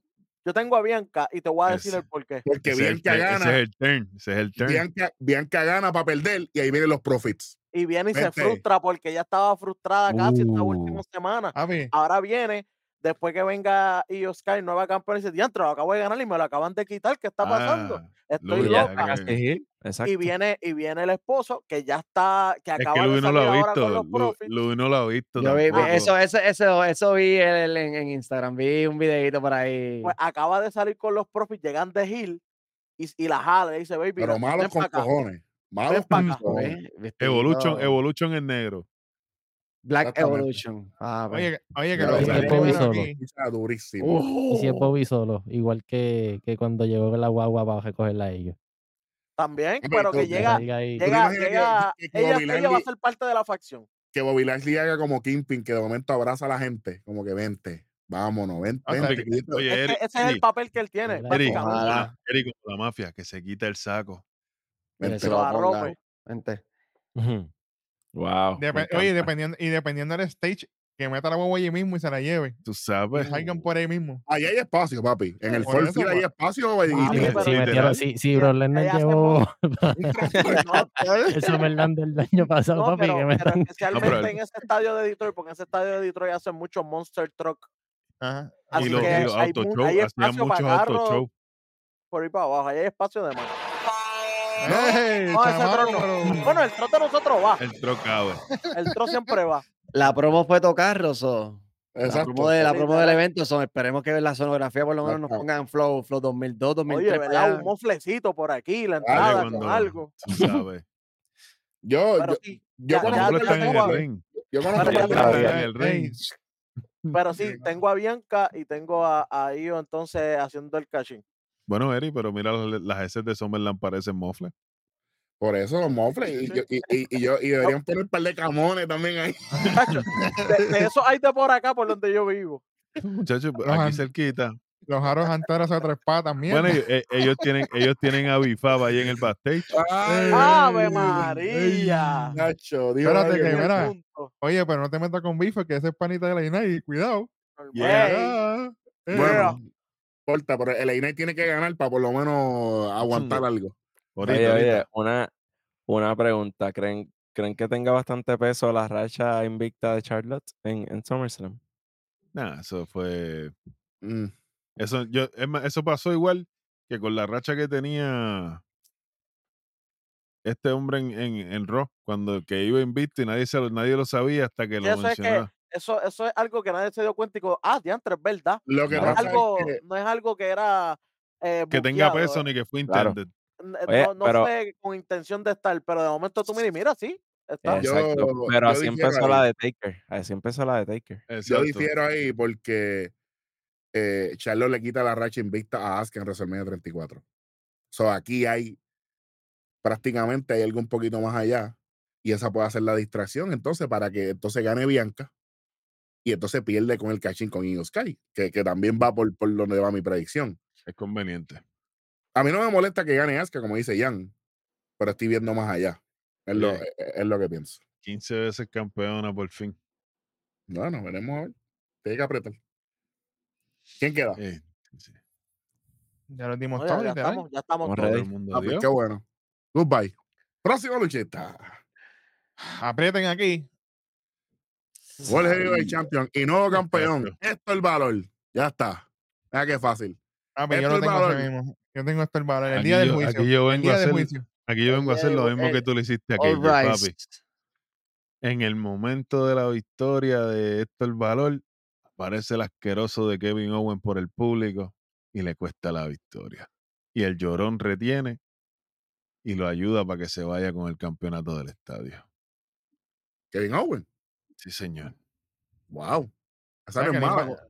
Yo tengo a Bianca y te voy a decir Ese. el porqué. Porque Ese es, el, Bianca turn, ese es gana, el turn. Ese es el turn. Bianca, Bianca gana para perder y ahí vienen los profits. Y viene y se frustra porque ya estaba frustrada casi esta última Uh. semana. Ahora viene, después que venga Io Sky, nueva campeona, y dice, diantre, lo acabo de ganar y me lo acaban de quitar. ¿Qué está pasando? Ah, Estoy Y loca. Y viene, y viene el esposo que ya está, que es acaba que de Luis no salir lo ha ahora con visto. los profits. Luis no lo ha visto. Yo vi, eso, eso, eso, eso vi el- en, en Instagram, vi un videito por ahí. Pues acaba de salir con los profits, llegan de Hill y, y la jala y dice, baby, Pero malos con pa' acá". cojones. Malos con cojones. Evolution, Evolution en negro. Black. Evolution. Ah, oye, oye, que lo yo Bobby veo solo. durísimo. Y si es Bobby solo, igual que, que cuando llegó con la guagua para recogerla a ellos. También, pero que llega, llega, llega, que- que ella, va a ser parte de la facción. Que Bobby Lashley haga como Kimping, que de momento abraza a la gente. Como que vente, vámonos, vente. O sea, vente, que yo- Oye, Eric, ese es el papel que él tiene, Eric, Eric, básicamente. Ojalá. Eric, como la mafia, que se quita el saco. Vente. Vente. Wow. oye, dependiendo, y dependiendo del stage, que meta la guagua allí mismo y se la lleve. Tú sabes. salgan por ahí mismo. Ahí hay espacio, papi. En el Por Ford eso, Field hay pa- espacio. Papi, y- pero- si metieron, Brock Lesnar ella hace llevó un el SummerLand del año pasado, No, papi, pero, que me pero están- especialmente pero- en ese estadio de Detroit, porque en ese estadio de Detroit hacen mucho Monster Truck. Ajá. Así Y los, que y los hay auto hay espacio muchos para auto show. Por ahí para abajo, ahí hay espacio de más. ¡Ey, No, ese chamaco, tro no. Bueno, el tro de nosotros va. El truck cabe. El tro siempre va. La promo fue tocarros o la Exacto. promo, de, la promo del evento son, esperemos que la sonografía por lo menos nos pongan Flow, Flow 2002, 2003. Oye, ¿verdad? Un moflecito por aquí, la Dale, entrada cuando- con algo. Sabes. Yo, Pero yo, sí, yo ya, ya, están en el ring. yo conozco en el ring. pero sí, tengo a Bianca y tengo a, a Io entonces haciendo el caching. Bueno, Eri, pero mira las, las heces de Summerland parecen mofles. Por eso los mofles. Y, yo, y, y, y yo, y deberían poner un par de camones también ahí. De, de eso hay de por acá, por donde yo vivo. Muchachos, Los aquí han- cerquita. Los aros anteros a tres patas, mierda. Bueno, ellos, eh, ellos tienen, ellos tienen a Bifaba ahí en el backstage. Ay, ¡Ave María! Nacho, Espérate que, mira, punto. Oye, pero no te metas con Bife, que ese es panita de la Inay. Cuidado. Yeah. Ah, eh. Bueno, no importa, pero el Einay tiene que ganar para por lo menos aguantar algo. Ahorita, Oye, ahorita. oye, una, una pregunta. ¿Creen, ¿Creen que tenga bastante peso la racha invicta de Charlotte en, en SummerSlam? Nah, eso fue. Mm. Eso, yo, es más, eso pasó igual que con la racha que tenía este hombre en, en, en Raw, cuando que iba invicto y nadie, se lo, nadie lo sabía hasta que lo eso es que mencionaba. Eso, eso es algo que nadie se dio cuenta y digo, ah, diantre, es verdad. Lo que No es algo, es que no es algo que era eh, Que tenga peso eh, ni que fue Claro. intended. Oye, no, no pero- fue con intención de estar, pero de momento tú miras, y mira, sí, está. Yo-. Pero yo así empezó ahí. la de Taker. Así empezó la de Taker. yo difiero ahí porque eh, Charlotte le quita la racha invicta a Asuka en WrestleMania 34. So, aquí hay prácticamente hay algo un poquito más allá y esa puede ser la distracción entonces para que entonces gane Bianca y entonces pierde con el catching con Io Sky, que, que también va por, por donde va mi predicción. Es conveniente. A mí no me molesta que gane Asuka, como dice Jan, pero estoy viendo más allá. Es, lo, Oye. es- es lo que pienso. 15 veces campeona por fin. Bueno, veremos a ver. Tiene que apretar. ¿Quién queda? Eh, sí. Ya lo dimos todo, ya, estamos, ya estamos. Todo el mundo Ah, pues qué bueno. Goodbye. Próxima luchita. Aprieten aquí. World Heavyweight Champion y nuevo campeón. Exacto. Esto es el valor. Ya está. Mira qué fácil. Ah, pues yo Esto lo es tengo así valor. mismo. Yo tengo esto el valor. El Aquí día del yo- juicio. aquí yo el vengo a día del hacer- juicio. Aquí yo vengo a hacer lo mismo que tú le hiciste a All KJ, right. papi. En el momento de la victoria de esto el valor, aparece el asqueroso de Kevin Owen por el público y le cuesta la victoria. Y el llorón retiene y lo ayuda para que se vaya con el campeonato del estadio. Kevin Owen. Sí, señor. Wow. O sea,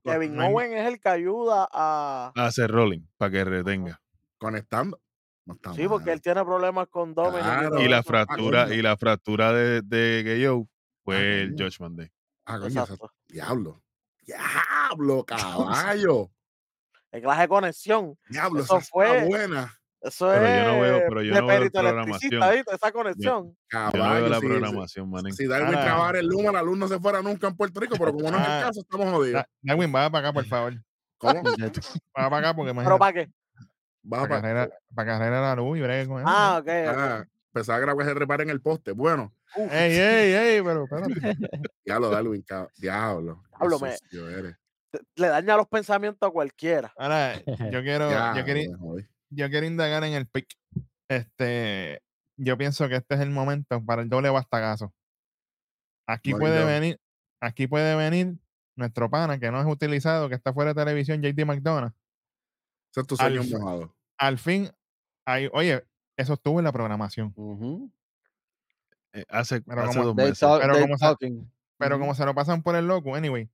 Kevin no hay- Owen es el que ayuda a. Hace rolling para que retenga. Conectando. No Sí, porque él tiene problemas con Dominic. Claro. Y la fractura, y la fractura de, de Gayo fue el coño. Judgment Day. Ah, coño, Exacto. Diablo. Diablo, caballo. El clase de conexión. Diablo, Eso fue- buena. Eso Pero es yo no veo- pero yo veo programación. Esa conexión. Yo no Caballo. veo la si- programación, manín. Si Darwin trabajara el luz, la luz no se fuera nunca en Puerto Rico, pero como no es el Ah. caso, estamos jodidos. Da- Darwin, va para acá, por favor. ¿Cómo? Va para acá porque ¿Pero imagínate. para qué? Para carrera, para carrera la luz y bregue con eso. Ah, ok. ok. Ah, pensaba que la se repara en el poste. Bueno, Uf, Ey, ey, ey, pero espérate. diablo, Darwin, cab- diablo. Diablo, me- eres. le daña los pensamientos a cualquiera. Ahora, yo quiero, Ya, yo, quería. Yo quiero indagar en el pick. Este, yo pienso que este es el momento para el doble bastagazo. Aquí puede yo- venir, aquí puede venir nuestro pana que no es utilizado, que está fuera de televisión, JD McDonough. Ese es tu Al sueño mojado. Al fin, hay, oye, eso estuvo en la programación. Ujú. Eh, hace Pero hace como- dos meses. talk- Pero they como se- talking. Pero Ujú. como se lo pasan por el loco, anyway,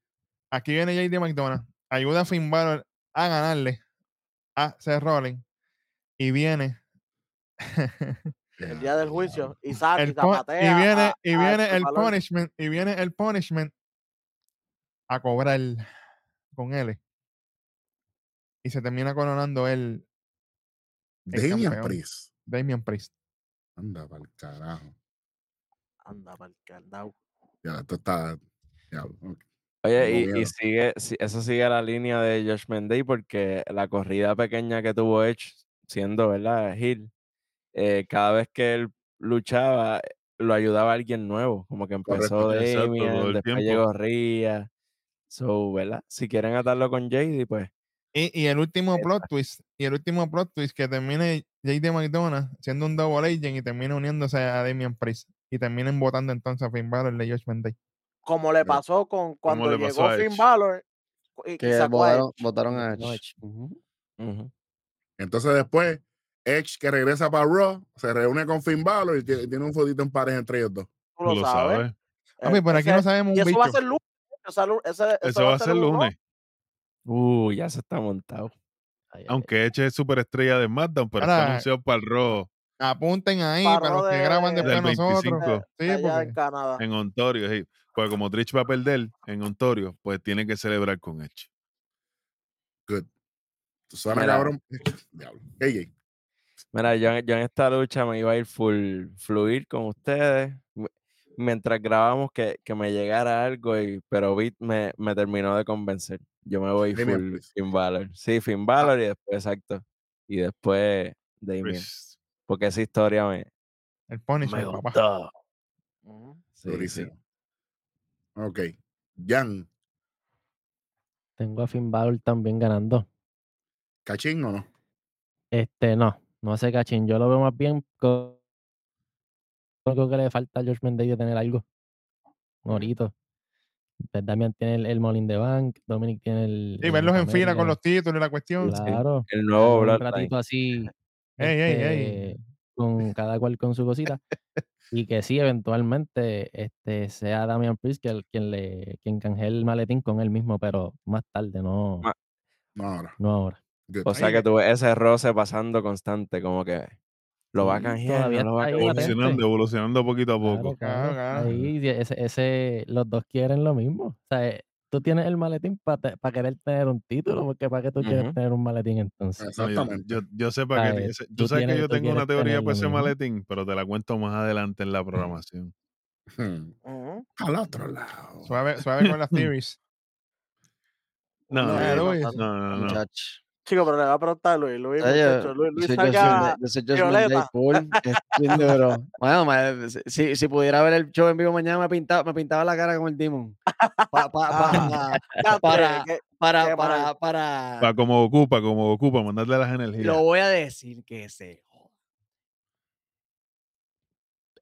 aquí viene JD McDonough, ayuda a Finn Balor a ganarle a Seth Rollins y viene El día del juicio. Y saca y el zapatea. y viene, a- y viene este el valor. punishment, y viene el punishment a cobrar con él. Y se termina coronando el el Damian campeón. Priest. Damian Priest. Anda para el carajo. Anda, pa'l candao. Ya, esto está. Diablo. ok. Oye, y, sigue, si- eso sigue la línea de Judgment Day porque la corrida pequeña que tuvo Edge, siendo, ¿verdad? Hill, eh, cada vez que él luchaba, lo ayudaba alguien nuevo. Como que empezó Correcto, exacto, Damian, el después tiempo. llegó Rhea. So, ¿verdad? Si quieren atarlo con JD, pues Y, y el último plot twist, y el último plot twist que termine JD McDonough siendo un double agent y termina uniéndose a Damian Priest. Y terminen votando entonces a Finn Balor de Judgment Day. Como le pasó con cuando llegó a Finn. Balor y, Que sacó a Edge. votaron, votaron a Edge. Entonces después Edge que regresa para Raw, se reúne con Finn Balor y tiene, un fodito en pareja entre ellos dos. Tú lo, sabes. sabes. Papi, por aquí Ese- no sabemos y un eso va a bicho. ser lunes. Eso va a ser lunes. Uh, ya se está montado. Ay, ay, Aunque Edge es superestrella de SmackDown, pero Ahora- está anunciado para el Raw Apunten ahí Para para los que de- graban después de nosotros. 25. Sí, allá porque en Canadá. en Ontario. sí. Porque como Trish va a perder en Ontario, pues tiene que celebrar con Edge. Suena Mira. cabrón. Diablo. AJ. Mira, yo, yo en esta lucha me iba a ir full fluir con ustedes. Mientras grabamos que, que me llegara algo, y, pero Beat me, me terminó de convencer. Yo me voy Damian full Priest. Finn Balor. Sí, Finn Balor y después, exacto. Y después Damien. Pues, Porque esa historia me, el me Punisher, papá. gustó. Ujú. Sí, sí. Durísimo. Ok. Jan, Tengo a Finn Balor también ganando. ¿Cachín o no? Este, no, no sé, cachín. Yo lo veo más bien con. Creo que le falta a George Mendez de tener algo. Morito. Pues Damian tiene el, el Molin de Bank, Dominic tiene el. El verlos en fila con los títulos y la cuestión. Sí, Claro. El nuevo un ratito así. Ey, ey, ey. este, Con cada cual con su cosita. y que sí, eventualmente este, sea Damian Priest que el- quien le quien canjee el maletín con él mismo, pero más tarde, no, No, ahora. no ahora. Good. O sea que tú ves ese roce pasando constante, como que lo va a canjear, no va a evolucionando, evolucionando poquito a poco. Claro, Claro, claro. claro. Ahí, ese, ese, los dos quieren lo mismo. O sea, eh, tú tienes el maletín para querer tener un título, porque ¿para qué tú quieres tener un maletín entonces? Yo, Exactamente. yo, yo sé para qué. Ese- Tú sabes que yo tengo una teoría para ese mismo. maletín, pero te la cuento más adelante en la programación. Hmm. Al otro lado. Suave, suave con las theories. No, No, no, Eh, no, no, no. Chico, pero le va a preguntar Luis. Luis, muchacho, Luis, Luis yo soy Day violeta. Bueno, si, si pudiera ver el show en vivo mañana, me pintaba, me pintaba la cara como el demon. Pa- pa- pa- Ya, para, para, qué para, para, Pa' como ocupa, como ocupa, mandarle las energías. Lo voy a decir que se.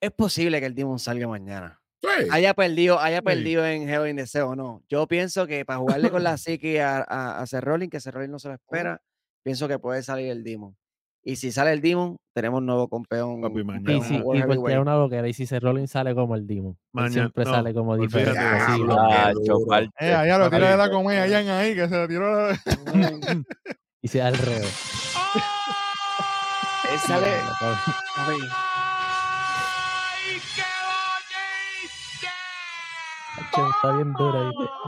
Es posible que el Demon salga mañana. Sí. Haya perdido, haya Sí. perdido en Hell in the Cell o no. Yo pienso que para jugarle con la psique a, a, a Seth Rollins, que Seth Rollins no se lo espera, pienso que puede salir el Demon. Y si sale el Demon, tenemos un nuevo campeón. Papi, Y, mañana. si, y porque es una loquera, y si se Rollins sale como el Demon. Mañana- siempre no, sale como diferente. así, como- Ah. Eh, allá lo tira de la comedia, allá ahí, que se le tiró la... y sea al revés. Él sale.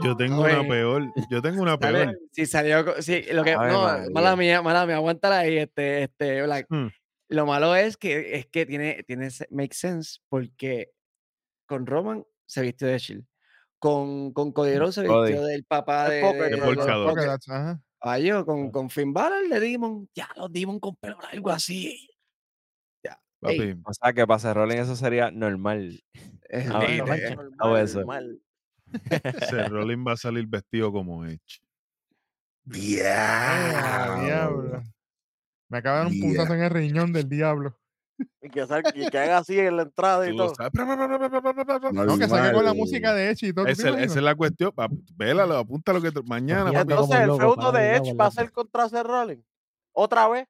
Yo tengo Oye. una peor. Yo tengo una peor. si salió. Si, lo que, no, mala mía, mala mía, aguántala ahí, este, este, Black. Hmm. Lo malo es que es que tiene, tiene make sense porque con Roman se vistió de Shield. Con, con Cody Rhodes se Cody. vistió del papá El de, Poker, de- ajá. Ay, yo, con, con Finn Balor de Demon. Ya, los Demon con pelo algo así. Papi, Ey. O sea que para Seth Rollins eso sería normal. Es Ah, no, normal. Seth Rollins va a salir vestido como Edge. Diablo. diablo. Me acaba de dar un Yeah. puntazo en el riñón del diablo. Y que, sal- y que haga así en la entrada y lo todo. sabes. No, que saque con la música de Echi y todo. ¿tú te Esa, es la cuestión. Vélalo, apúntalo que te- mañana. Entonces, el feudo de Edge va a ser contra Seth Rollins. Otra vez.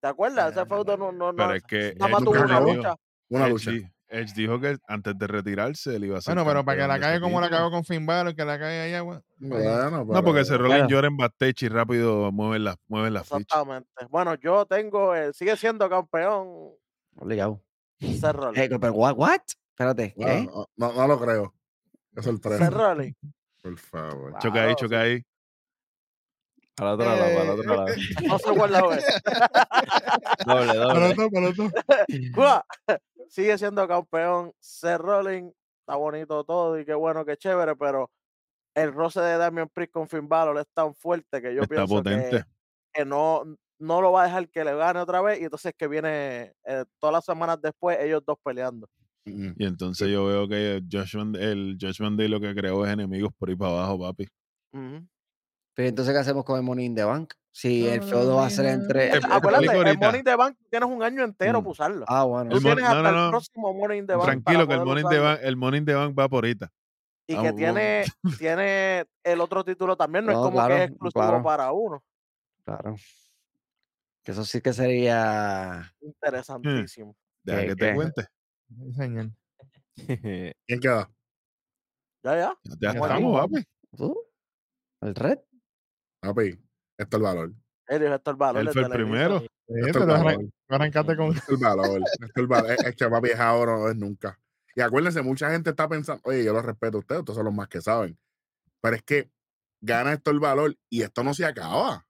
¿Te acuerdas? Ese feudo no, no, no. Pero es que Nada más Edge tuvo una lucha. Una Edge lucha. Edge dijo que antes de retirarse él iba a ser Bueno, pero para que la ese como la cagó con Finn Balor, que la cague allá, güey. Bueno, No, porque ese Rollins Claro. llora en backstage y rápido mueven las mueven las fichas. Exactamente. Bueno, yo tengo, eh, sigue siendo campeón Obligado. Rollins. Eh, pero, what? what? Espérate, No, ¿qué? no, no, no lo creo. Es sorpresa. Seth Rollins. Por favor. Choca ahí, choca ahí. Al otro lado, al otro Eh, lado. No sé cuál la es. Doble, Para doble. otro, para otro. Sigue siendo campeón Seth Rollins. Está bonito todo y qué bueno, qué chévere, pero el roce de Damian Priest con Finn Balor es tan fuerte que yo Está pienso potente. que, que no, no lo va a dejar que le gane otra vez y entonces que viene eh, todas las semanas después ellos dos peleando. Y entonces yo veo que Judgment, el Judgment Day lo que creó es enemigos por ahí para abajo, papi. Pero entonces, ¿qué hacemos con el Money in the Bank? Si el No, feudo va a ser entre. Te Acuérdate, el. Money in the Bank tienes un año entero Mm. para usarlo. Ah, bueno. Tú El mon- tienes no, hasta no, el próximo Money in the Bank Tranquilo que el Money, in the. Bank, el Money in the Bank va por ahorita. Y Ah, que bueno. tiene, tiene el otro título también, no, es como claro, que es exclusivo claro. para uno. Claro. Que eso sí que sería. Interesantísimo. Deja ¿Qué- que te qué? cuente. Sí, señor. ¿Quién queda? Ya, ya. Ya Vamos estamos, papi. ¿Tú? ¿El red? Papi, esto es el valor. Él es el valor Él de fue el primero. Sí, Esto es tú el arran- valor. tú arrancaste con Esto es el valor. El valor. Es, que es ahora, no es nunca. Y acuérdense, mucha gente está pensando, oye, yo lo respeto a ustedes, ustedes son los más que saben. Pero es que gana esto el valor y esto no se acaba.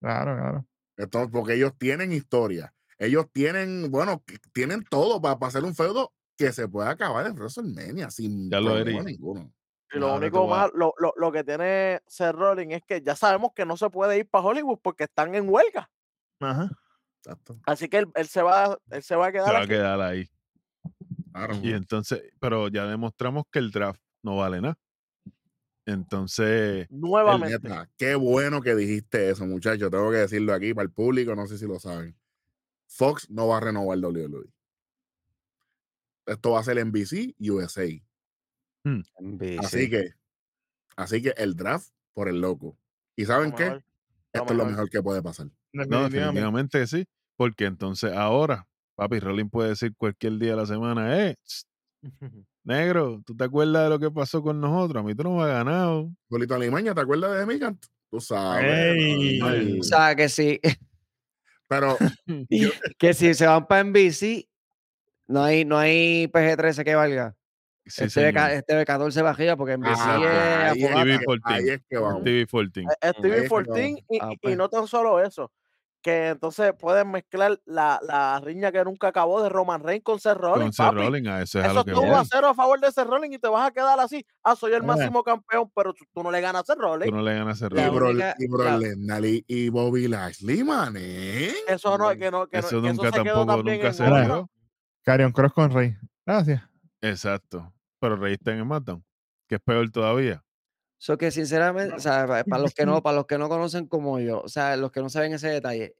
Claro, claro. Esto, porque ellos tienen historia. Ellos tienen, bueno, tienen todo para, para hacer un feudo que se pueda acabar en WrestleMania sin Ya lo problema Eri. ninguno. Y lo único mal, lo, lo, lo que tiene Seth Rollins es que ya sabemos que no se puede ir para Hollywood porque están en huelga. Ajá. Exacto. Así que él, él se va, él se va a Se quedar va a quedar ahí. Claro. Y entonces, pero ya demostramos que el draft no vale nada. Entonces, nuevamente. Neta, qué bueno que dijiste eso, muchachos. Tengo que decirlo aquí para el público, no sé si lo saben. Fox no va a renovar WWE. Esto va a ser NBC USA. Así que, así que el draft por el loco. ¿Y saben qué? Esto es lo mejor. que puede pasar. no, Definitivamente. definitivamente que sí. Porque entonces ahora, papi, Rolling puede decir cualquier día de la semana, eh, tss, negro, ¿tú te acuerdas de lo que pasó con nosotros? A mí tú no me has ganado. Bolito Alimaña, ¿te acuerdas de Migant? Tú sabes. O sea, que sí. Pero que si se van para NBC, no hay, no hay PG-13 que valga. Sí, este, señor. B, este B14 bajilla porque NBC ah, es ahí, es afogata. TV que, 14. ahí es que vamos. TV 14. Eh, Ahí Stevie es que 14 y, Ah, y pues. no tan solo eso, que entonces pueden mezclar la, la riña que nunca acabó de Roman Reigns con Seth Rollins. Con papi. Rollins, a eso es a lo que todo voy. a cero a favor de Seth Rollins y te vas a quedar así. Ah, soy el Eh. máximo campeón, pero tú, tú no le ganas a Seth Tú Rollins. no le ganas a Seth Y. Bro, Bro Bobby Lashley, man. ¿eh? Eso no, que no, que no, Eso nunca se quedó tampoco, también nunca en se. Carion Cross con Rey. Gracias. Exacto. Pero Rey está en SmackDown, que es peor todavía. So que sinceramente, o sea, pa- para los que no, para los que no conocen como yo, o sea, los que no saben ese detalle,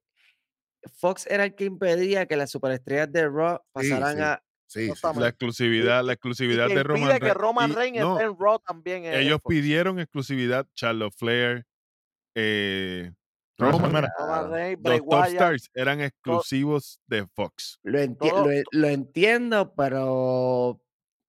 Fox era el que impedía que las superestrellas de Raw pasaran sí. a Sí, sí. La exclusividad, la exclusividad que de Roman que Reigns. Roman y- Reigns no, esté en Raw también. en- ellos Fox. pidieron exclusividad, Charlotte Flair, eh, Roman, Roman Reigns, Bray los top Wyatt, stars eran exclusivos de Fox. Lo, enti- Todo- lo, lo entiendo, pero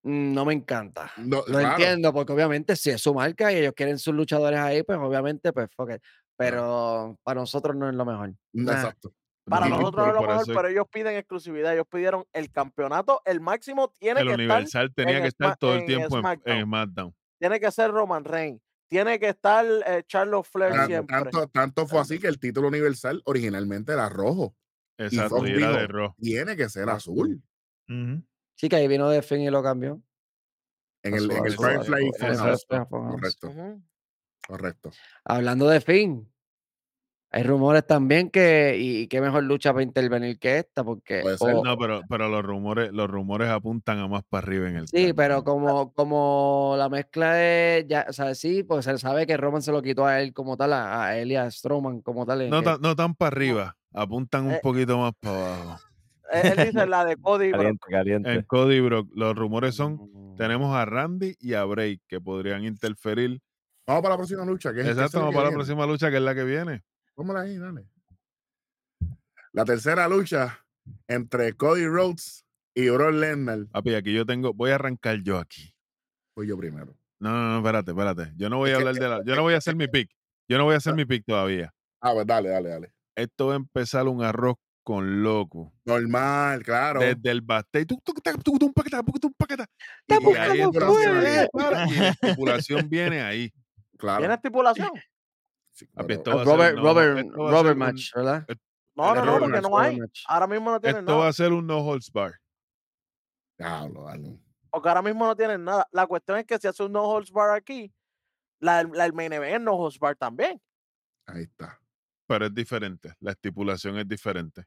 no me encanta. No, Lo claro. entiendo, porque obviamente si es su marca y ellos quieren sus luchadores ahí, pues obviamente, pues fuck it. Pero para nosotros no es lo mejor. Nah. Exacto. Para No, nosotros no es lo mejor, eso pero ellos piden exclusividad. Ellos pidieron el campeonato, el máximo tiene el que estar, Universal tenía en que estar Sma- todo el tiempo en, SmackDown. en SmackDown. tiene que ser Roman Reigns, tiene que estar eh, Charlotte Flair siempre. Tanto, tanto fue así que el título universal originalmente era rojo. Exacto, y, era de. Tiene que ser azul. Sí, que ahí vino de fin y lo cambió. En el, en el Firefly. Correcto, correcto. Hablando de fin, hay rumores también que, y, y qué mejor lucha para intervenir que esta, porque Puede ser. o- No, pero, pero los rumores, los rumores apuntan a más para arriba en el Sí, pero como, como la mezcla de, ya, o sea, sí, pues se sabe que Roman se lo quitó a él como tal, a, a él y a Strowman como tal. No, que- tan, no tan para arriba, apuntan un Eh, poquito más para abajo. Él, dice la de Cody Brock. Caliente, caliente. En Cody Brock, los rumores son, Mm. tenemos a Randy y a Bray que podrían interferir. Vamos para la próxima lucha. Que es, Exacto, vamos que para la próxima lucha que es la que viene. Póngala ahí, dale. La tercera lucha entre Cody Rhodes y Brock Lesnar. Papi, aquí yo tengo, voy a arrancar yo aquí. Fui yo primero. No, no, no, espérate, espérate. Yo no voy a hablar de la, yo no voy a hacer mi pick. Yo no voy a hacer mi pick todavía. Ah, pues dale, dale, dale. Esto va a empezar un arroz con loco. Normal, claro. Desde el paqueta. Y- ahí la es estipulación viene, para, y la estipulación viene ahí. Claro. ¿Tiene estipulación? Sí, esto ser- Robert, no, Robert, esto Robert un- match, ¿verdad? No, no, no, porque no hay. match. Ahora mismo no tienen Esto nada. va a ser un no holds bar. Diablo, dale. Porque ahora mismo no tienen nada. La cuestión es que si hace un no holds bar aquí, la, la el main event es no holds bar también. Ahí está. Pero es diferente. La estipulación es diferente.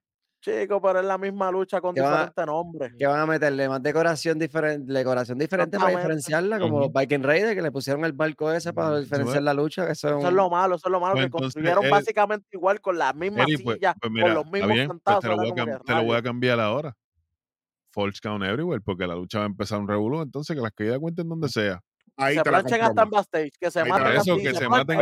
Chico, pero es la misma lucha con van a- diferente nombre. Que van a meterle más decoración diferente, decoración diferente para diferenciarla, como los Ujú. Viking Raiders que le pusieron el barco ese para diferenciar la lucha. que Eso es Eso es un- lo malo, eso es lo malo, Pues que entonces, construyeron básicamente igual con la misma Eri, pues, silla, pues mira, con los mismos bien, pues te lo, voy a, ahora como cam- que te lo voy a cambiar ahora. False Count Everywhere, porque la lucha va a empezar un revolú, entonces que las caídas cuenten donde sea. Ahí se planchen hasta en backstage, que se maten Eso, así, que se maten.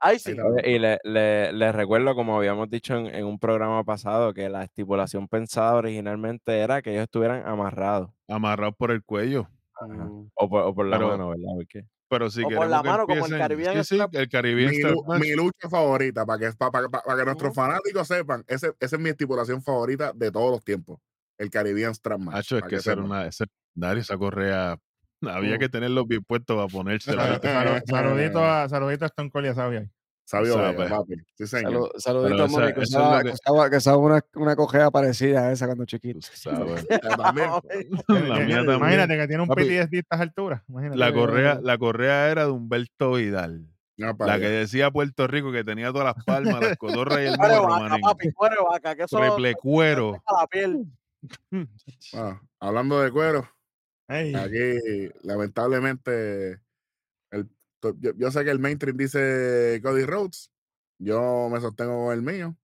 Ahí sí. Y le, le- les recuerdo, como habíamos dicho en, en un programa pasado, que la estipulación pensada originalmente era que ellos estuvieran amarrados. Amarrado por el cuello. Ajá. Mm. O por, o por la Pero- mano, ¿verdad? Porque Pero si O por la que mano, como el Caribbean Sí, sí, el Caribbean Mi, mi lucha favorita, para que, para, para- para que nuestros fanáticos sepan, ese, esa es mi estipulación favorita de todos los tiempos. El Caribbean Strap Match. Hacho, es para que esa era una. Ese, Dario, esa correa. Había Mm. que tenerlos bien puestos ¿viste? salu- saludito a, saludito a Stone Cold y a Sabio. Sabio papi. Sí, señor. Salu- saludito a Mónica, que eso es usaba, lo que que- usaba- que usaba una, una cojea parecida a esa cuando chiquito. Eh. Imagínate que tiene un Papi, PTSD a estas alturas. La correa, la correa era de Humberto Vidal. No, La que decía Puerto Rico, que tenía todas las palmas, las cotorras y el de morro, de Triple cuero. Ah, hablando de cuero, Aquí lamentablemente el, yo, yo sé que el mainstream dice Cody Rhodes. Yo me sostengo con el mío.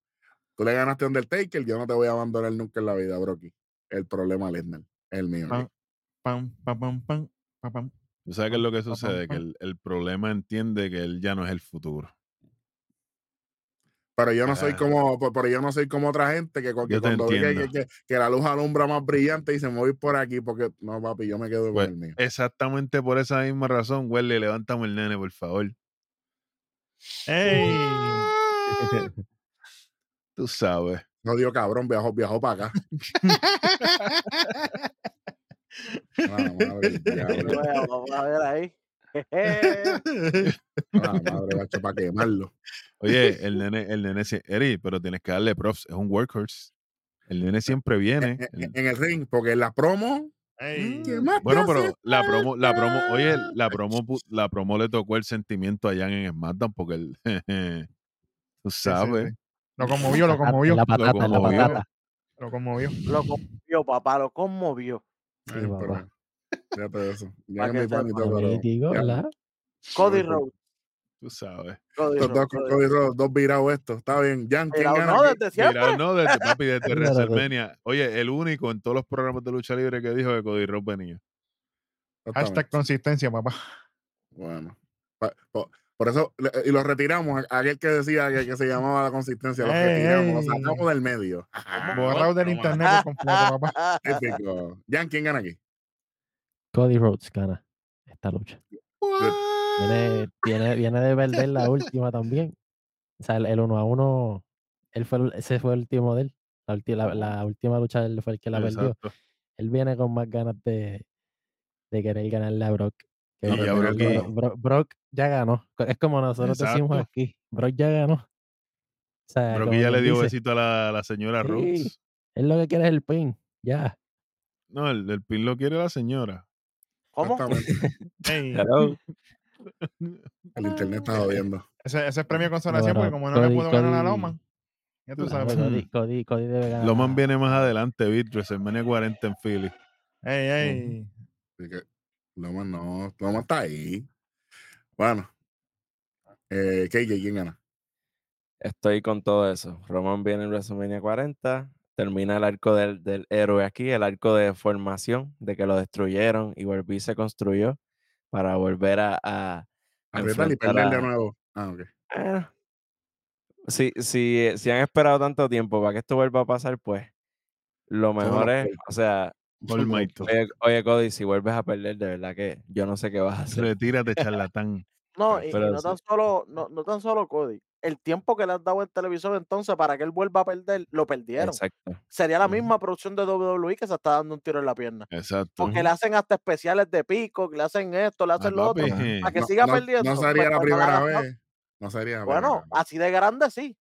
Tú le ganaste a Undertaker, yo no te voy a abandonar nunca en la vida, Brocky. El problema Lesnar, es el mío. Pam, pam, pam, pam, pam, pam. ¿Tú sabes qué es lo que Pam, pam, sucede? Que el, el problema entiende que él ya no es el futuro. Pero yo no soy Ah. como, pe- pero yo no soy como otra gente que, que cuando ve que, que, entiendo. que- que la luz alumbra más brillante y se me voy por aquí porque no, papi, yo me quedo Pues, con el mío. exactamente por esa misma razón, Welly, levántame el nene, por favor. Ey. Tú sabes. No dio cabrón, viajó, viajó para acá. Ah, madre Vamos a ver ahí. Ah, madre, macho, para quemarlo. Oye, el nene, el nene, Eri, pero tienes que darle props, es un workhorse. El nene siempre viene. En, el- en el ring, porque en la promo. Ey. ¿qué más te Bueno, pero la promo, la promo, oye, la promo, la promo le tocó el sentimiento allá en SmackDown porque él, tú Sí, sí, sabes, sí. Lo conmovió, lo conmovió. La patata, la conmovió. patata. Lo conmovió. Lo conmovió, papá, lo conmovió. Sí, Ay, papá. pero, fíjate de eso. Ya que mi ya. Cody Rhodes. tú sabes. Cody Estos dos con Cody Cody Rhodes, dos virados estos. Está bien. Jan, ¿quién gana? no, desde siempre. Mira, no, desde papi, desde. WrestleMania. Oye, el único en todos los programas de lucha libre que dijo que Cody Rhodes venía. Hashtag consistencia, papá. Bueno. Por eso, y lo retiramos. a- Aquel que decía que, que se llamaba la consistencia, lo retiramos, lo sacamos del medio. Borrado del internet completo, papá. Típico. Jan, ¿quién gana aquí? Cody Rhodes gana esta lucha. Viene, viene, viene de perder la última también. O sea, el, el uno a uno, él fue, ese fue el último de él. La, ulti- la, la última lucha él fue el que la perdió. Él viene con más ganas de, de querer ganarle a Brock. que Brock Brock, Brock- Brock ya ganó. Es como nosotros decimos aquí. Brock ya ganó. O sea, que ya le dio dice, besito a la, señora Sí. Rhodes. Él lo que quiere es el pin. Ya. No, el, el pin lo quiere la señora. ¿Cómo? Hello. El internet está jodiendo. ese, ese es premio de consolación Bueno, porque como no le Cody- pudo ganar a Loman, ya tú Claro, sabes. Cody, Cody, Cody debe ganar. Loman viene más adelante, Beat, WrestleMania 40 en Philly. Ey, ey. Así que Loma no, Loma está ahí. Bueno. Eh, KJ, ¿quién gana? Estoy con todo eso. Roman viene en WrestleMania 40. Termina el arco del, del héroe aquí, el arco de formación, de que lo destruyeron y volví se construyó para volver a, a Apretar y perder de a- nuevo. Ah, ok. Eh, si, si, si han esperado tanto tiempo para que esto vuelva a pasar, pues lo mejor es, o sea, oye, oye, Cody, si vuelves a perder, de verdad que yo no sé qué vas a hacer. Retírate, charlatán. No, y, y no tan solo, no, no tan solo Cody. El tiempo que le han dado en televisor entonces para que él vuelva a perder, lo perdieron. Exacto. Sería la misma producción de WWE que se está dando un tiro en la pierna. Exacto. Porque le hacen hasta especiales de pico, le hacen esto, le Ah, hacen lo otro. Para que No- siga no- perdiendo. No sería pues, la pues, primera vez. No sería la Bueno, primera vez. así de grande sí.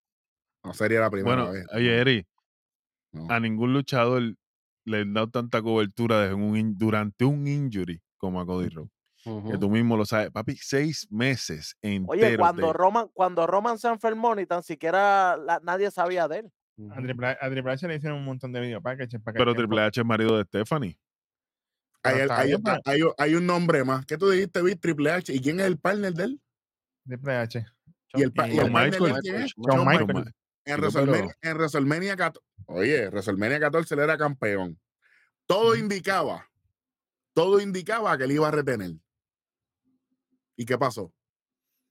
No sería la primera Bueno, vez. oye, Eri, no. a ningún luchador le han dado tanta cobertura desde un in- durante un injury como a Cody Rhodes. Que tú mismo lo sabes. Papi, seis meses enteros Oye, cuando de- Roman, cuando Roman se enfermó, ni tan siquiera la- nadie sabía de él. A Triple, H- a Triple H le hicieron un montón de video packages para que Pero el Triple H es marido de Stephanie. Hay, está hay- un nombre más. ¿Qué tú dijiste, Vic? Triple H. ¿Y quién es el partner de él? Triple H. ¿Y el, pa- y el Shawn partner de él Michaels. quién es? Shawn Shawn Michaels. Michaels. En WrestleMania, en WrestleMania 14. Oye, WrestleMania 14 él era campeón. Todo indicaba, todo indicaba que él iba a retener. ¿Y qué pasó?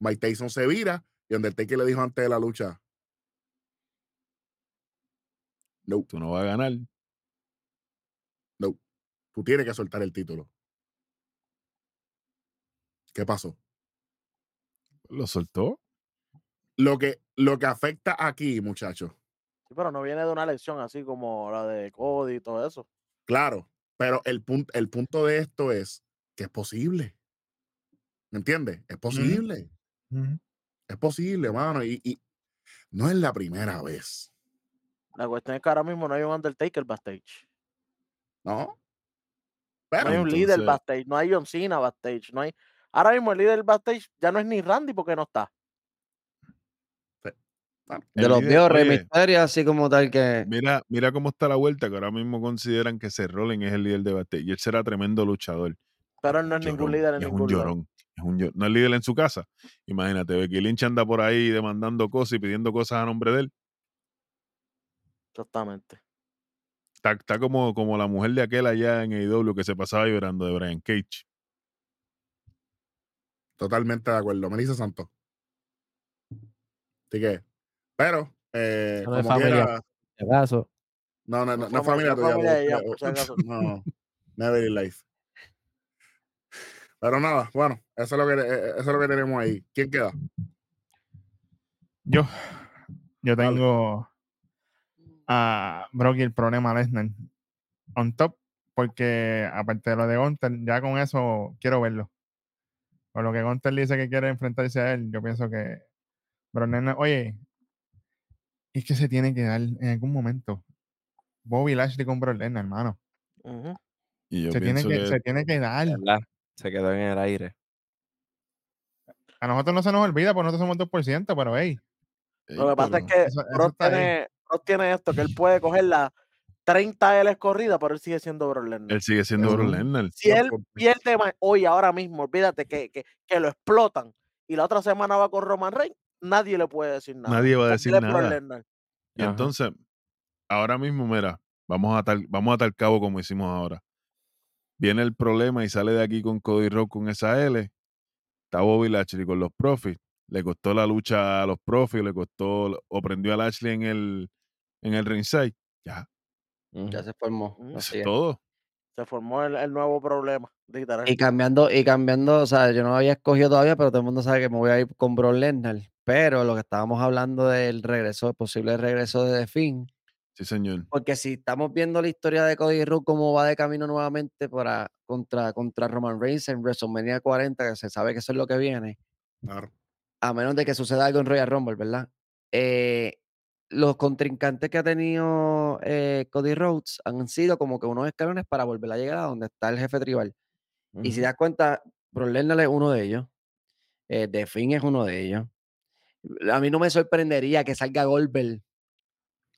Mike Tyson se vira y Undertaker le dijo antes de la lucha, no, Tú no vas a ganar. no, tú tienes que soltar el título. ¿Qué pasó? Lo soltó. Lo que, lo que afecta aquí, muchachos, Sí, pero no viene de una lección así como la de Cody y todo eso. claro, pero el, punto el punto de esto es que es posible. ¿Me entiendes? Es posible. Es posible, mano. Y, y no es la primera vez, La cuestión es que ahora mismo no hay un Undertaker backstage. ¿no? No hay un líder backstage, no hay John Cena backstage, no hay. Ahora mismo el líder backstage ya no es ni Randy porque no está. De El los viejos Rey así como tal que. Mira, mira cómo está la vuelta, que ahora mismo consideran que Seth Rollins es el líder de Battle. Y él será tremendo luchador. Pero él no es ningún líder en es un ningún lado. llorón. Es un no es líder en su casa. Imagínate, Becky Lynch anda por ahí demandando cosas y pidiendo cosas a nombre de él. Exactamente. Está, está como, como la mujer de aquel allá en AEW que se pasaba llorando de Brian Cage. Totalmente de acuerdo. Melissa Santos. Así que, pero, eh, No como familia. quiera, no, no, No no, no familia no tuya. acaso. No, never in life. Pero nada, bueno, eso es lo que, eh, eso es lo que tenemos ahí. ¿Quién queda? Yo, yo Dale. tengo a Brock y el problema Lesnar on top, porque aparte de lo de Gunter, ya con eso quiero verlo. Con lo que Gunter dice que quiere enfrentarse a él, yo pienso que Brock Lesnar, oye, es que se tiene que dar en algún momento. Bobby Lashley con Brock Lesnar, hermano. Y yo Se tiene, que, que, se tiene que dar. Se quedó en el aire. A nosotros no se nos olvida, porque nosotros somos 2%, pero hey, Lo que pasa es que Eso- eso Brock tiene, Brock tiene esto, que él puede coger las 30 L corridas, pero él sigue siendo Brock Lesnar. él sigue siendo. Brock Lesnar. Si él pierde hoy, ahora mismo, olvídate que, que, que lo explotan y la otra semana va con Roman Reigns, nadie le puede decir nada. Nadie va a decir nada. Y Ajá. entonces, ahora mismo, mira, vamos a tal, vamos a tal cabo como hicimos ahora. Viene el problema y sale de aquí con Cody Rock con esa L. Está Bobby Lashley con los Profits. Le costó la lucha a los Profits, le costó, o prendió a Lashley en el, en el ringside. Ya. Ya se formó. Eso es todo. Se formó el, el nuevo problema, literal. Y cambiando, y cambiando, o sea, yo no lo había escogido todavía, pero todo el mundo sabe que me voy a ir con Brock Lesnar. Pero lo que estábamos hablando del regreso, posible regreso de The Finn, Sí, señor. porque si estamos viendo la historia de Cody Rhodes cómo va de camino nuevamente para contra, contra Roman Reigns en WrestleMania 40, que se sabe que eso es lo que viene, Claro. a menos de que suceda algo en Royal Rumble, ¿verdad? Eh, los contrincantes que ha tenido eh, Cody Rhodes han sido como que unos escalones para volver a llegar a donde está el jefe tribal. Y si das cuenta, Brock es uno de ellos. Eh, The Finn es uno de ellos. A mí no me sorprendería que salga Goldberg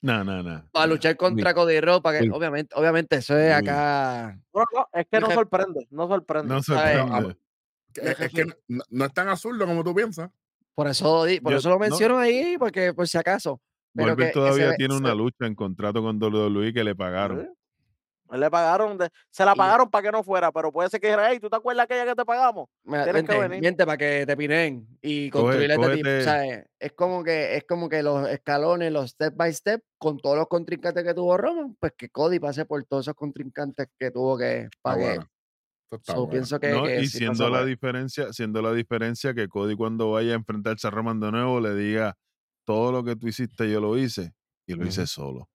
No, no, no. para luchar contra Cody Rhodes, para que, Uy. obviamente, obviamente, eso es acá. No, no, es que no sorprende, no sorprende. No ¿sabes? sorprende. Es, es que no, no es tan absurdo como tú piensas. Por eso, por Yo- eso lo no. menciono ahí, porque por si acaso. Pero que- que se todavía tiene una lucha en contrato con WWE que le pagaron. Le pagaron, de- se la Y- pagaron para que no fuera, pero puede ser que dijera, hey, ¿tú te acuerdas aquella que te pagamos? Mira, Tienes que vente, venir. vente para que te pinen y construir este tipo. cógete- O sea, es como que es como que los escalones, los step by step, con todos los contrincantes que tuvo Roman, pues que Cody pase por todos esos contrincantes que tuvo que pagar. buena. Esto está So, bueno. pienso que, No, que y sí siendo la diferencia, siendo la diferencia que Cody cuando vaya a enfrentarse a Roman de nuevo le diga todo lo que tú hiciste yo lo hice y lo hice solo.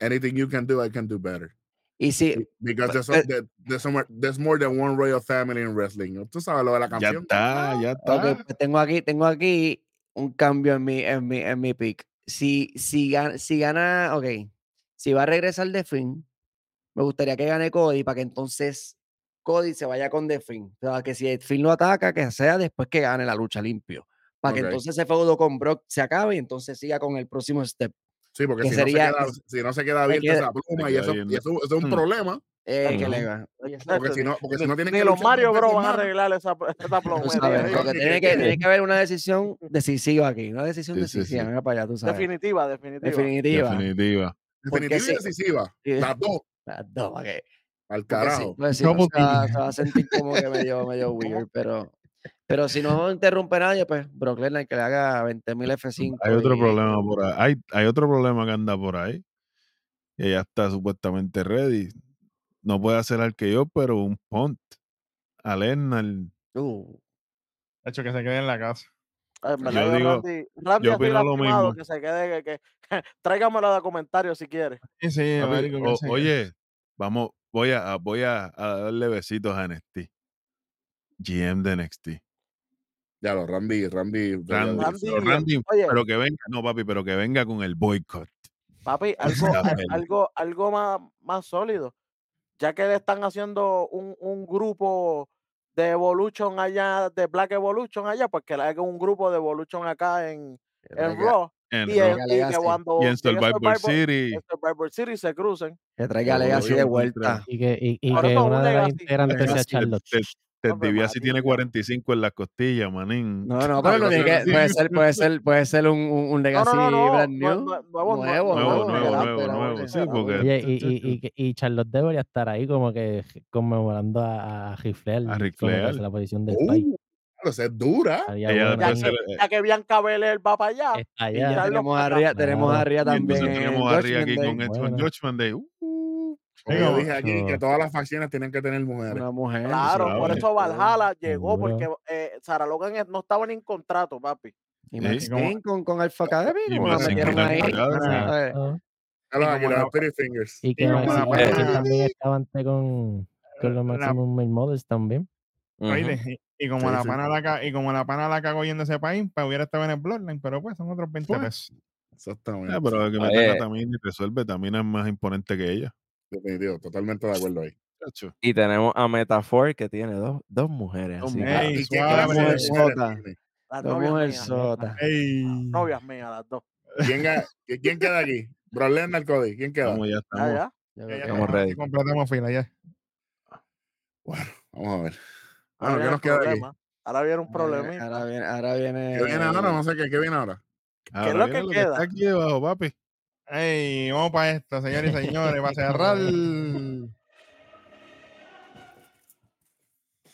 Anything you can do, I can do better. Y sí, Because there's, eh, there- there's, somewhere- there's more than one royal family in wrestling. Tú sabes lo de la Ya canción. está, ya está. ok, pues tengo aquí, tengo aquí un cambio en mi, en mi, en mi pick. Si, si, gana, si gana, ok, si va a regresar de fin, me gustaría que gane Cody para que entonces Cody se vaya con The Finn. O sea, que si el Finn lo ataca, que sea después que gane la lucha limpio. Para Ok. que entonces ese feudo con Brock se acabe y entonces siga con el próximo step. Sí, porque que si, sería- no se queda, si no se queda abierta queda- esa pluma y eso, y eso, eso es un Hmm. problema. Eh, que le. Porque si no, porque si no tienen Ni que los Mario Bros van a arreglar esa, esa sabes, porque tiene que, tiene que haber una decisión decisiva aquí. Una decisión Sí, decisiva. sí. Mira para allá, tú sabes. Definitiva, definitiva. Definitiva. Definitiva. Definitiva y sí. decisiva. Las dos. Las dos, ¿para qué? Al carajo. pues sí, No, se, va, porque- se va a sentir como que medio, medio weird, pero, pero si no interrumpe nadie, pues Brock Lesnar que le haga 20.000 F5. Hay otro y- problema por ahí. Hay, hay otro problema que anda por ahí. Y ella está supuestamente ready. No puede hacer al que yo, pero un punt. A Lesnar. Uh, De hecho, que se quede en la casa. Eh, En Yo digo- Randy, Randy yo opino lo mismo. que se quede, que, que tráigamelo de comentarios si quiere. Sí, sí, o- oye, vamos, voy a, a- voy a, a darle besitos a NXT. GM de NXT. Ya lo, Randy, Randy. Randy, Randy, pero, Randy, oye. pero que venga, no papi, pero que venga con el boicot. Papi, algo, algo, algo más, más sólido. Ya que le están haciendo un, un grupo de Evolution allá, de Black Evolution allá, pues que le haga un grupo de Evolution acá en, en Raw. En Y, que cuando y en llegue Survivor City. en Survivor City se crucen. que traiga Legacy de vuelta. Y que, y, que una un de las integrantes sea. Charlotte. Ted, DiBiase tiene María. 45 en las costillas, manín. No, no, pero puede ser, puede ser, puede ser un, un, Legacy no, no, no, brand new. nue- nuevo, nuevo, nuevo, nuevo, nuevo, grande, nuevo, grande, nuevo, sí, porque- Oye, y, y, y, y Charlotte debería estar ahí como que conmemorando a, Flair, A es la posición del país. Uh, es dura. Ella Ya que, que Bianca Belair va para allá, Está tenemos a. Ria, tenemos a. Ria también. en tenemos a Ria aquí Day. con esto en Bueno. Judgment Day. Como Sí, yo dije aquí, que todas las facciones tienen que tener mujeres. Una mujer. Claro, por eso Valhalla llegó, porque eh, Sarah Logan no estaba ni en contrato, papi. Y Sí. Max Payne con, con Alpha Academy, Y Max metieron ahí. Ah, Fingers. Y que también estaba antes con, con los Maximum Male Models también. Oíste, y, y como Sí, la sí. pana la y como la pana la cagó yendo a ese país, pues hubiera estado en el Bloodline, pero pues son otros 20 Pues, pesos. Exactamente. Ah, pero que Oye. metan a Tamina y resuelve. Tamina es más imponente que ella. Definitivo, totalmente de acuerdo ahí. Y tenemos a Metafor que tiene dos, dos mujeres. Dos así mujeres. que- Ey, ¿Y qué sota. tiene? Las Dos novias mías. las dos. ¿Quién, ¿Quién queda aquí? Brock Lesnar, Cody. ¿Quién queda? Estamos, ya Ya, estamos. ya. Ya, ya que- Estamos ready. completamos fila ya. Bueno, vamos a ver. Ahora Bueno, ¿qué viene nos el queda aquí? Ahora viene un problemita. Ahora viene, ahora viene. ¿Qué viene ahora? No sé qué, ¿qué viene ahora? Ahora es lo que que está queda? aquí debajo, papi. Ey, vamos para esto, señores y señores, para cerrar.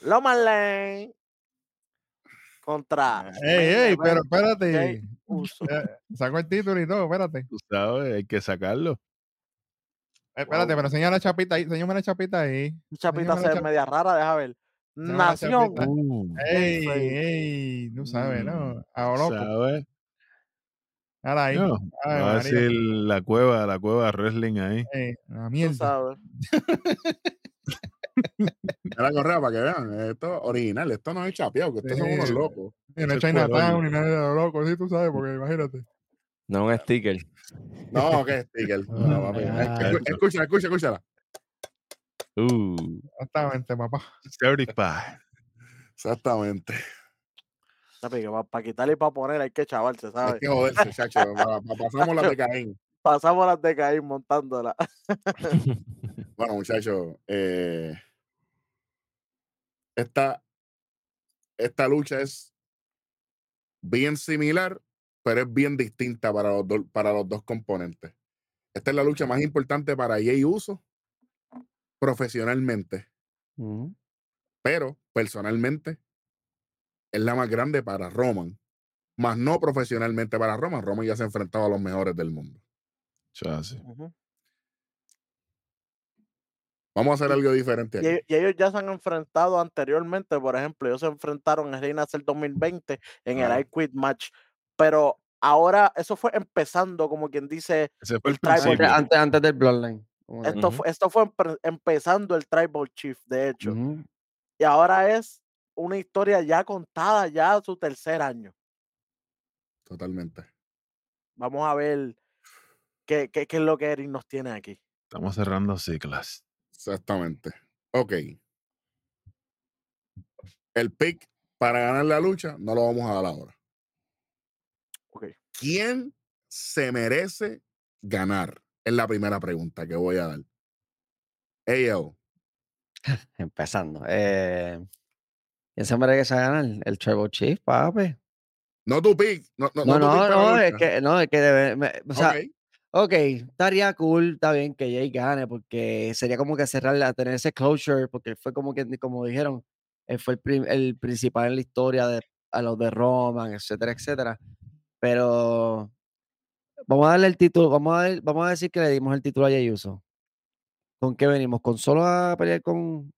Loman Lane contra. Ey, ey, pero espérate. Eh, Sacó el título y todo, espérate. Tú sabes, hay que sacarlo. Eh, Espérate, pero señala la chapita ahí, señora la chapita ahí. Chapita se Chap- media rara, deja ver. Nación. Uh, Ey, ey, tú sabes, ¿no? Mm, A lo loco. ¿Sabes? Ahora ahí. No, Ay, va a decir la cueva, la cueva wrestling ahí. Ey, la mierda. Era correa para que vean. Esto es original. Esto no es chapeado, que estos son unos locos. Y no es Chinatown ni nada de lo loco, sí, tú sabes, porque imagínate. No un sticker. No, que sticker. No, papi. Ah, Escúchala, escúchala, escúchala. Uh, Exactamente, papá. certified. Exactamente. Para quitarle y para poner hay que chavarse, Hay ¿sabes? que joderse, chacho. pa- pa- Pasamos las de Caín. Pasamos las de caer montándola. Bueno, muchachos, eh, esta, esta lucha es bien similar, pero es bien distinta para los, dos- para los dos componentes. Esta es la lucha más importante para Jay Uso profesionalmente, Ujú. pero personalmente es la más grande para Roman, más no profesionalmente para Roman. Roman ya se ha enfrentado a los mejores del mundo. Chase. Ujú. Vamos a hacer algo diferente Y, aquí. y ellos ya se han enfrentado anteriormente, por ejemplo, ellos se enfrentaron en Reina del 2020 en el I Quit Match, pero ahora eso fue empezando, como quien dice, Ese fue el El tribal Antes, antes, del Bloodline. esto, fue, esto fue empe- empezando el Tribal Chief, de hecho, y ahora es una historia ya contada, ya su tercer año. Totalmente. Vamos a ver qué, qué, qué es lo que Eric nos tiene aquí. Estamos cerrando ciclas. Exactamente. Ok. El pick para ganar la lucha no lo vamos a dar ahora. Ok. ¿Quién se merece ganar? Es la primera pregunta que voy a dar. AO. Empezando. Eh, ¿Quién se merece ganar? El Tribal Chief, papi. No tu pick. No, no, No, no, no, es que, no, es que debe, me- o sea, Ok. Ok, estaría cool, está bien que Jay gane, porque sería como que cerrar, tener ese closure, porque fue como que, como dijeron, él fue el, prim- el principal en la historia de a los de Roman, etcétera, etcétera. Pero vamos a darle el título, vamos a, vamos a decir que le dimos el título a Jay Uso. ¿Con qué venimos? ¿Con solo a pelear con...?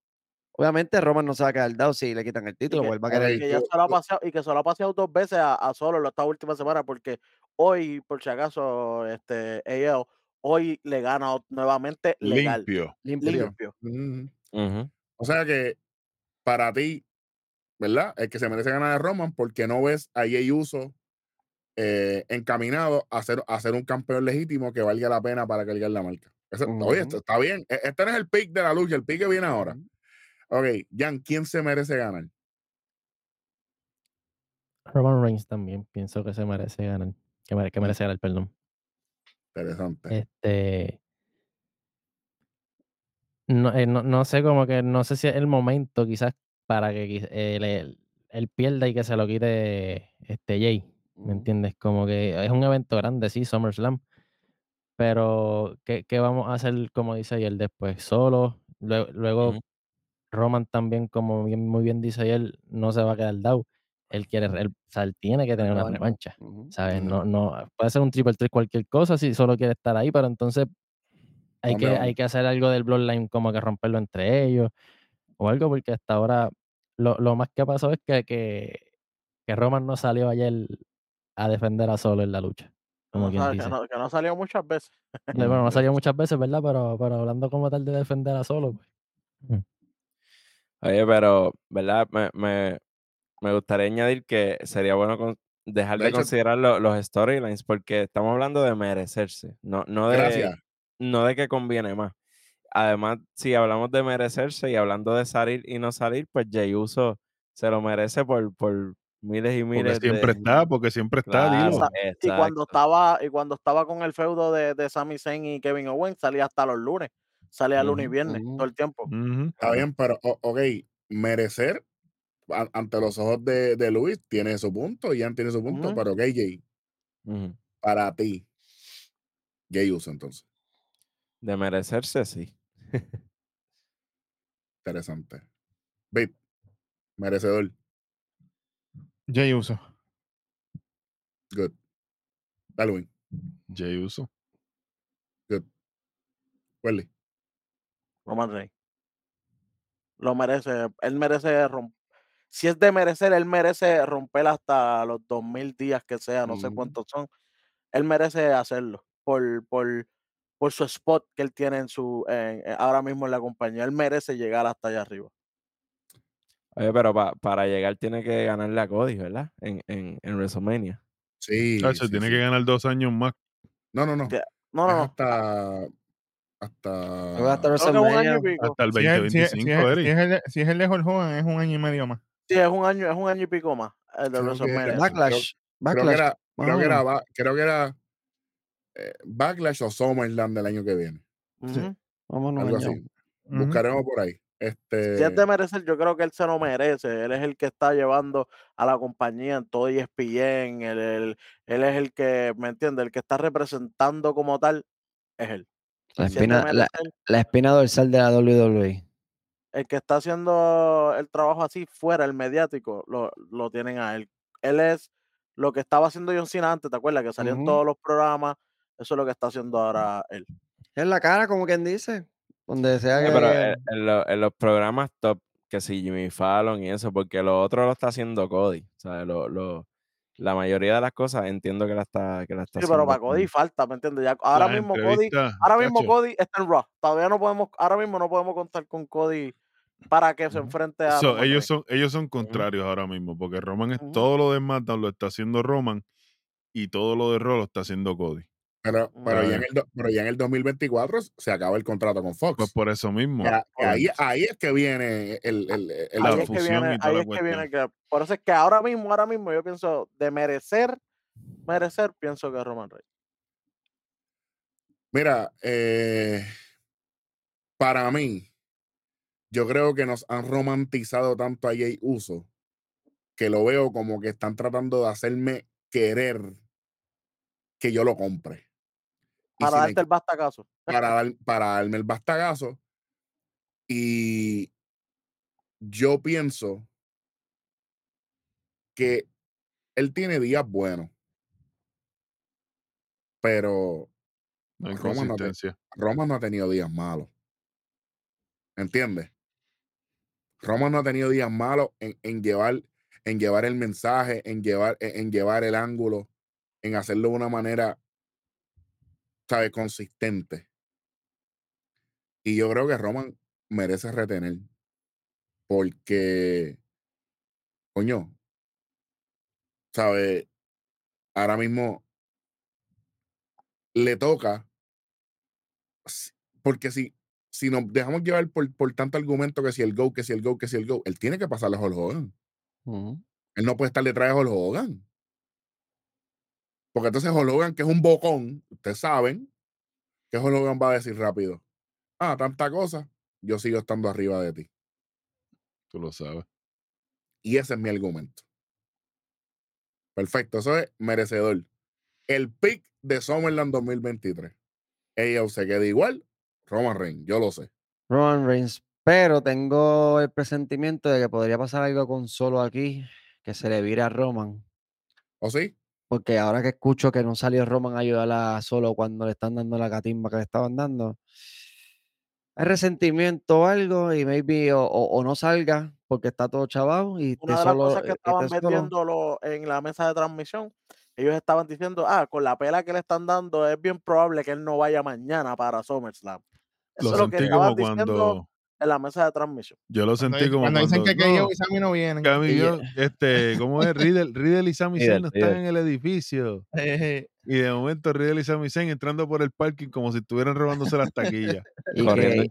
Obviamente Roman no se va a quedar dado si le quitan el título, que- pues él va a querer... que ya se lo ha paseado y que se lo ha paseado dos veces a, a solo esta última semana porque hoy por si acaso este AL hoy le gana nuevamente legal Limpio. limpio. limpio Ujú. Ujú. O sea que para ti, ¿verdad? El que se merece ganar es Roman porque no ves a Jey Uso eh, encaminado a ser, a ser un campeón legítimo que valga la pena para cargar la marca. Eso- Oye, esto está bien. E- Este no es el pick de la lucha, el pick que viene ahora. Ok, Jan, ¿quién se merece ganar? Roman Reigns también pienso que se merece ganar. Que, mere- que merece ganar, perdón. Interesante. Este. No, eh, no, no sé, como que no sé si es el momento, quizás, para que eh, le- él pierda y que se lo quite este Jay. ¿Me entiendes? Como que es un evento grande, sí, SummerSlam. Pero, ¿qué, qué vamos a hacer, como dice ayer, después? Solo. Luego. Roman también, como bien- muy bien dice ayer, no se va a quedar down. Él quiere, él, o sea, él tiene que tener una Revancha. ¿Sabes? No, no, puede ser un triple threat cualquier cosa si solo quiere estar ahí, pero entonces hay ¿Dónde que, hay que hacer algo del Bloodline, como que romperlo entre ellos o algo, porque hasta ahora lo, lo más que pasó es que, que, que Roman no salió ayer a defender a solo en la lucha, como que, no, que no ha salido muchas veces Bueno, no Mm, salió muchas veces, ¿verdad? Pero, pero hablando como tal de defender a solo, pues. Oye, pero, ¿verdad? Me, me, me gustaría añadir que sería bueno con- dejar De de hecho- considerar lo- los storylines porque estamos hablando de merecerse, no, no, de, Gracias. no de que conviene más. Además, si hablamos de merecerse y hablando de salir y no salir, pues Jey Uso se lo merece por, por miles y Porque miles siempre de... está, porque siempre está, Claro, y cuando estaba y cuando estaba con el feudo de, de Sami Zayn y Kevin Owens salía hasta los lunes salía lunes y viernes todo el tiempo. Está bien, pero, ok, merecer a- ante los ojos de, de Luis tiene su punto, Jan tiene su punto, pero ok, Jay, para ti, Jay Uso entonces. De merecerse, sí. Interesante. Bit, merecedor. Jay Uso. Good. Dale, Win. Jey Uso. Welly. Roman Reigns lo merece él merece romper si es de merecer él merece romper hasta los 2000 días que sea no sé Ujú. cuántos son él merece hacerlo por por por su spot que él tiene en su en- en- ahora mismo en la compañía él merece llegar hasta allá arriba Oye, pero pa- para llegar tiene que ganarle a Cody, ¿verdad? En, en, en WrestleMania. Sí. Chacho, sí, tiene sí. que ganar dos años más. No, no, no. Que- no no no hasta. Hasta Hasta. WrestleMania. Hasta el Si es, si es- si 2025, es- si es el, de- si es el de Hulk Hogan, es un año y medio más. sí es un año es un año y pico más el de WrestleMania sí. Backlash. Creo que Backlash. era. Creo o que era, menos. ba- creo que era eh, Backlash o SummerSlam del año que viene. Ujú. Vámonos Algo así. Buscaremos por ahí. Si es Este. de merecer, yo creo que él se lo merece. Él es el que está llevando a la compañía en todo ESPN. Él, él, él es el que, ¿me entiende? El que está representando como tal, es él. La espina, la, la espina dorsal de la. WWE. el que está haciendo el trabajo así fuera, el mediático, lo, lo tienen a él. Él es lo que estaba haciendo John Cena antes, ¿te acuerdas? Que salía en Ujú. todos los programas. Eso es lo que está haciendo ahora él. Es la cara, como quien dice. Donde sea Sí, que. pero en, en lo- en los programas top, que si Jimmy Fallon y eso, porque lo otro lo está haciendo Cody. O sea, lo, lo- la mayoría de las cosas entiendo que la está, que la está Sí, pero para Cody falta, ¿me entiendes? Ya, ahora mismo Cody, ahora mismo. Cody está en Raw. Todavía no podemos, ahora mismo no podemos contar con Cody para que se enfrente a So, ellos, son, ellos son contrarios ahora mismo, porque Roman es todo lo de SmackDown lo está haciendo Roman y todo lo de Raw lo está haciendo Cody. Pero, pero, ya en el, pero ya en el 2024 se acaba el contrato con Fox. Pues por eso mismo. Que a- que pues, ahí, ahí es que viene el, el, el La Ahí es que viene, y toda ahí la es que viene cuestión. que, por eso es que ahora mismo, ahora mismo yo pienso de merecer, merecer, pienso que Roman Reigns. Mira, eh, para mí, yo creo que nos han romantizado tanto a Jay Uso que lo veo como que están tratando de hacerme querer que yo lo compre. Para darte el bastacazo. para, para darme el bastagazo. Y yo pienso que él tiene días buenos, pero No Roma no te-. Roma no ha tenido días malos. ¿Entiendes? Roma no ha tenido días malos en, en llevar, en llevar el mensaje, en llevar, en, en llevar el ángulo, en hacerlo de una manera, ¿sabes? Consistente. Y yo creo que Roman merece retener. Porque, coño, ¿sabes? Ahora mismo le toca. Porque si, si nos dejamos llevar por, por tanto argumento que si el Go, que si el Go, que si el Go, él tiene que pasarle a Hulk Hogan. Él no puede estar detrás de Hulk Hogan. Porque entonces Hulk Hogan, que es un bocón, ustedes saben que Hulk Hogan va a decir rápido. Ah, tanta cosa, yo sigo estando arriba de ti. Tú lo sabes. Y ese es mi argumento. Perfecto, eso es merecedor. El pick de Summerland 2023. Ella se queda igual. Roman Reigns, yo lo sé. Roman Reigns. Pero tengo el presentimiento de que podría pasar algo con Solo aquí, que se le vire a Roman. ¿O sí? Porque ahora que escucho que no salió Roman a ayudar a Solo cuando le están dando la catimba que le estaban dando, hay resentimiento o algo y maybe o, o- o no salga porque está todo chavado y Una de las solo. cosas que eh, estaban vendiéndolo en la mesa de transmisión, ellos estaban diciendo, ah, con la pela que le están dando, es bien probable que él no vaya mañana para SummerSlam. Eso Lo es lo que estaban diciendo cuando. En la mesa de transmisión. Yo lo Cuando, sentí como cuando dicen cuando. que KO no, y Sammy no vienen. Cami, Y- yo, este, ¿cómo es? Riddle, Riddle y Sami Riddle, Zayn no están Riddle. en el edificio. Eh, Y de momento Riddle y Sami Zayn entrando por el parking como si estuvieran robándose las taquillas. Y que,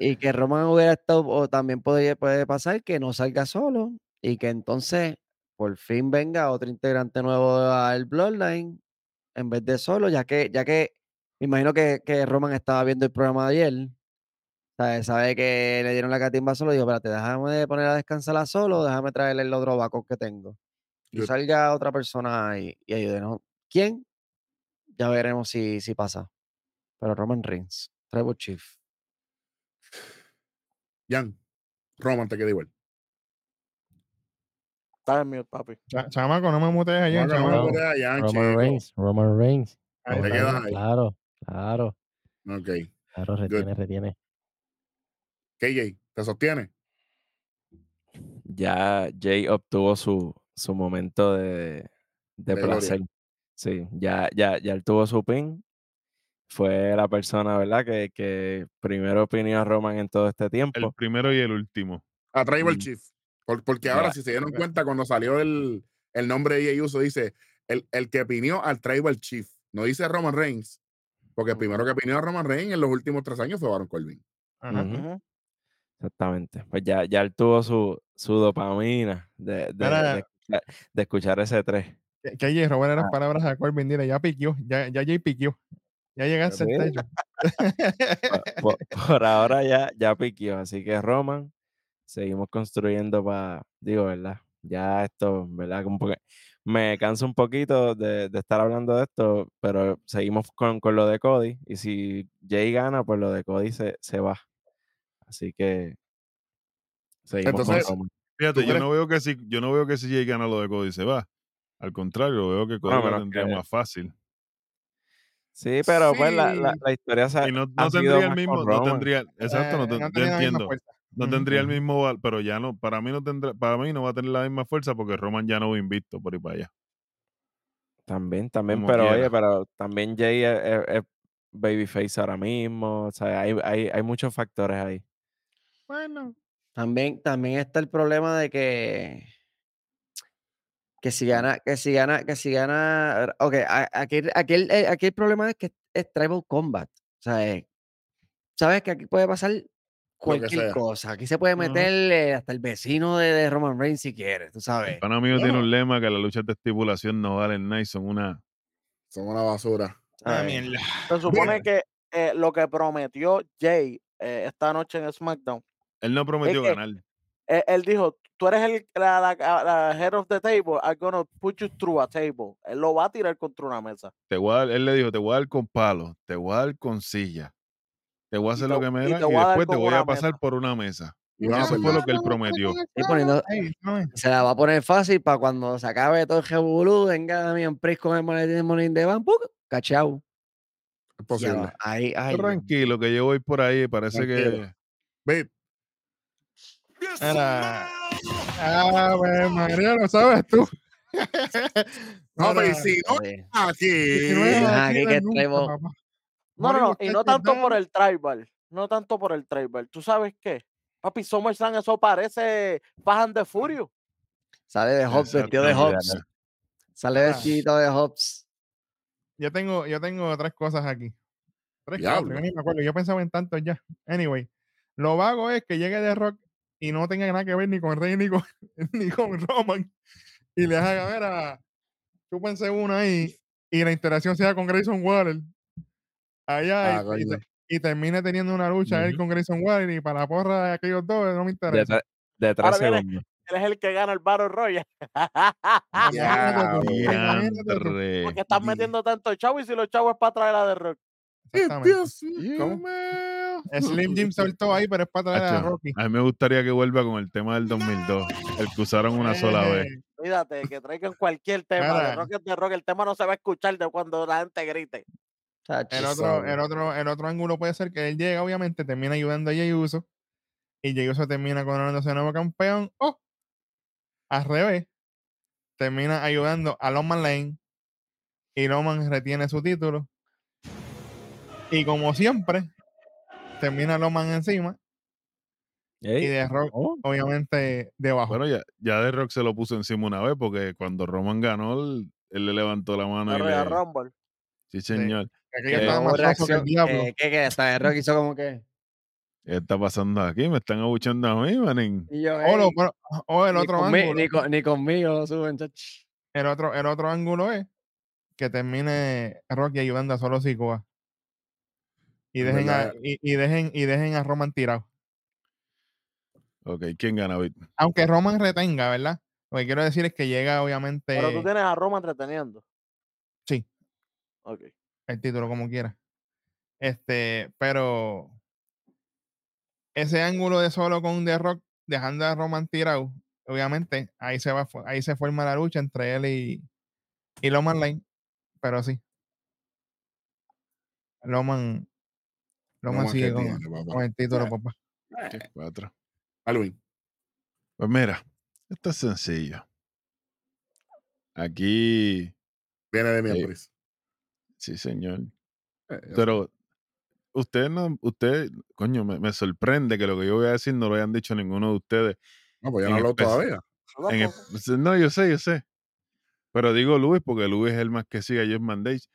y que Roman hubiera estado, o también podría, puede pasar que no salga solo y que entonces por fin venga otro integrante nuevo al Bloodline en vez de solo, ya que, ya que me imagino que, que Roman estaba viendo el programa de ayer, sabe, sabe que le dieron la catimba solo, digo, espérate, déjame de poner a descansar a solo, déjame traerle el otro vaco que tengo. Y salga otra persona y, y ayúdenos. ¿Quién? Ya veremos si, si pasa. Pero Roman Reigns, Tribal Chief. Jan, Roman te queda igual. Estás en mute, papi. cha- chamaco, no me mutees allá, No, no Jan, Roman. Reigns, Roman Reigns. Ahí Te está. quedas ahí. Claro, claro, Ok. claro, retiene, retiene. KJ, ¿te sostiene? Ya Jay obtuvo su, su momento de, de De gloria. placer. Sí, ya, ya, ya él tuvo su pin. Fue la persona, ¿verdad? Que, que primero opinó a Roman en todo este El tiempo. primero y el último. A Tribal Mm. Chief. Por- porque ahora, Ya. si se dieron cuenta, cuando salió el, el nombre de Jey Uso, dice el, el que opinió al Tribal Chief. No dice Roman Reigns. Porque el primero que opinió a Roman Reigns en los últimos tres años fue Baron Corbin. Ajá. Exactamente. Pues ya, ya él tuvo su, su dopamina de, de, Mira. de escuchar, de escuchar ese 3. Que, que ayer Robert Ah. palabras a Corbin, dile, ya piquió, ya, ya Jay piquió. Ya llegaste al Sí. techo. Por, por ahora ya, ya piquió. Así que Roman, seguimos construyendo para, digo, ¿verdad? Ya esto, ¿verdad? Como porque me canso un poquito de, de estar hablando de esto, pero seguimos con, con lo de Cody. Y si Jay gana, pues lo de Cody se, se va. Así que seguimos Entonces, con. Fíjate, yo crees- no veo que si, yo no veo que si Jay gana lo de Cody se va. Al contrario, veo que Cody Bueno, lo tendría que- más fácil. Sí, pero pues la, la, historia se Y no, ha no sido tendría el mismo, no tendría, exacto, no, Eh, ten- no yo tenía la misma entiendo. fuerza. No tendría el mismo, pero ya no, para mí no tendrá, para mí no va a tener la misma fuerza porque Roman ya no va invicto por ahí para allá. También, también, Como pero oye, pero también Jay es, es- es babyface ahora mismo. O sea, hay, hay, hay muchos factores ahí. Bueno. También, también está el problema de que, que si gana, que si gana, que si gana, ok, aquí, aquí, el, eh, aquí el problema es que es tribal combat. O sea, sabes que aquí puede pasar cualquier cosa. Aquí se puede meter eh, hasta el vecino de, de Roman Reigns si quiere, tú El sabes. mío tiene un lema que las luchas de estipulación no valen nada y son una. Son una basura. Se supone que eh, lo que prometió Jay eh, esta noche en SmackDown, Él no prometió que- ganar. eh, él dijo, tú eres el, la, la- la head of the table, I'm gonna put you through a table. Él lo va a tirar contra una mesa. Te voy a dar- él le dijo, te voy a dar con palo, te voy a dar con silla, te voy a Y hacer te- lo que me y da y después te voy a pasar mesa. por una mesa. Y Eso fue lo que él prometió. Poniendo, es. se la va a poner fácil para cuando se acabe todo el revolú, venga Damian Priest con el maletín de Morning de Van, cachao. Es Ya posible. Ahí. Tranquilo, que yo voy por ahí, parece Tranquilo. que Babe, Era. Ah, pues María, lo sabes tú. no, pero si no aquí. no no. No, no, no, Hollywood y no tanto por el tribal. No tanto por el tribal. ¿Tú sabes qué? Papi, SummerSlam, eso parece Fajan de Furio. sale de Hobbs, vestido de. Hobbs. Sale Ah. vestido de Hobbs. Yo tengo, yo tengo tres cosas aquí. Tres cuatro, yo ni me acuerdo. Yo pensaba en tantos ya. Anyway, lo vago es que llegue de Rock y no tenga nada que ver ni con Rey ni con, ni con Roman. Y le haga ver a. Chúpense una ahí y la interacción sea con Grayson Waller. Allá Ah, y- y, termine teniendo una lucha él con Grayson Waller y para la porra de aquellos dos no me De, interesa. tre- de tres Ahora viene- segundos. Él es el que gana el Battle Royale. Tú. Diantre. Porque están Di- metiendo tanto chavo y si los chavos es para traer a The Rock. Exactamente. Dios mío. ¿Cómo? Slim Jim soltó ahí, pero es para traer a Hacho, Rocky. a mí me gustaría que vuelva con el tema del 2002, el que usaron una sola vez. Eh, Cuídate, que traigan cualquier tema. Mira. De Rock de Rock. El tema no se va a escuchar de cuando la gente grite. El otro, el, otro, el otro ángulo puede ser que él llega, obviamente, termina ayudando a Jey Uso y Jey Uso termina coronándose nuevo campeón o al revés, termina ayudando a Loman Lane y Loman retiene su título y como siempre termina Loman encima y de Rock oh, obviamente debajo. Bueno, ya, ya The Rock se lo puso encima una vez porque cuando Roman ganó, él, él le levantó la mano La y le... Rumble. Sí, señor. Que diablo. eh, ¿Qué, qué? Hasta de Rock hizo como que. ¿Qué está pasando aquí? Me están abuchando a mí, manín. Y yo, O, lo- "Ey, pero- o el ni, otro conmi- ángulo. ni, con- ni conmigo lo suben. El otro, el otro ángulo es que termine Rocky ayudando a solo Sikoa. Y En dejen, a, y, y dejen, y dejen a Roman tirado. Ok, ¿quién gana, Vic? Aunque Roman retenga, ¿verdad? Lo que quiero decir es que llega, obviamente, Pero tú tienes a Roma entreteniendo. Sí. Ok. el título como quiera. Este, pero ese ángulo de solo con The Rock, dejando a Roman tirado, obviamente, ahí se va, ahí se forma la lucha entre él y, y Loman Lane. Pero sí. Loman, Loman sigue con, tiene, papá. con el título, papá. ¿Qué cuatro? Alvin. Pues mira, esto es sencillo. Aquí, Viene de mi. Priest. sí, señor. Eh. Pero usted no, usted, coño, me, me sorprende que lo que yo voy a decir no lo hayan dicho ninguno de ustedes. No, pues ya no especie- todavía. El- no, yo sé, yo sé. Pero digo Luis porque Luis es el más que sigue a Jeff Mandage.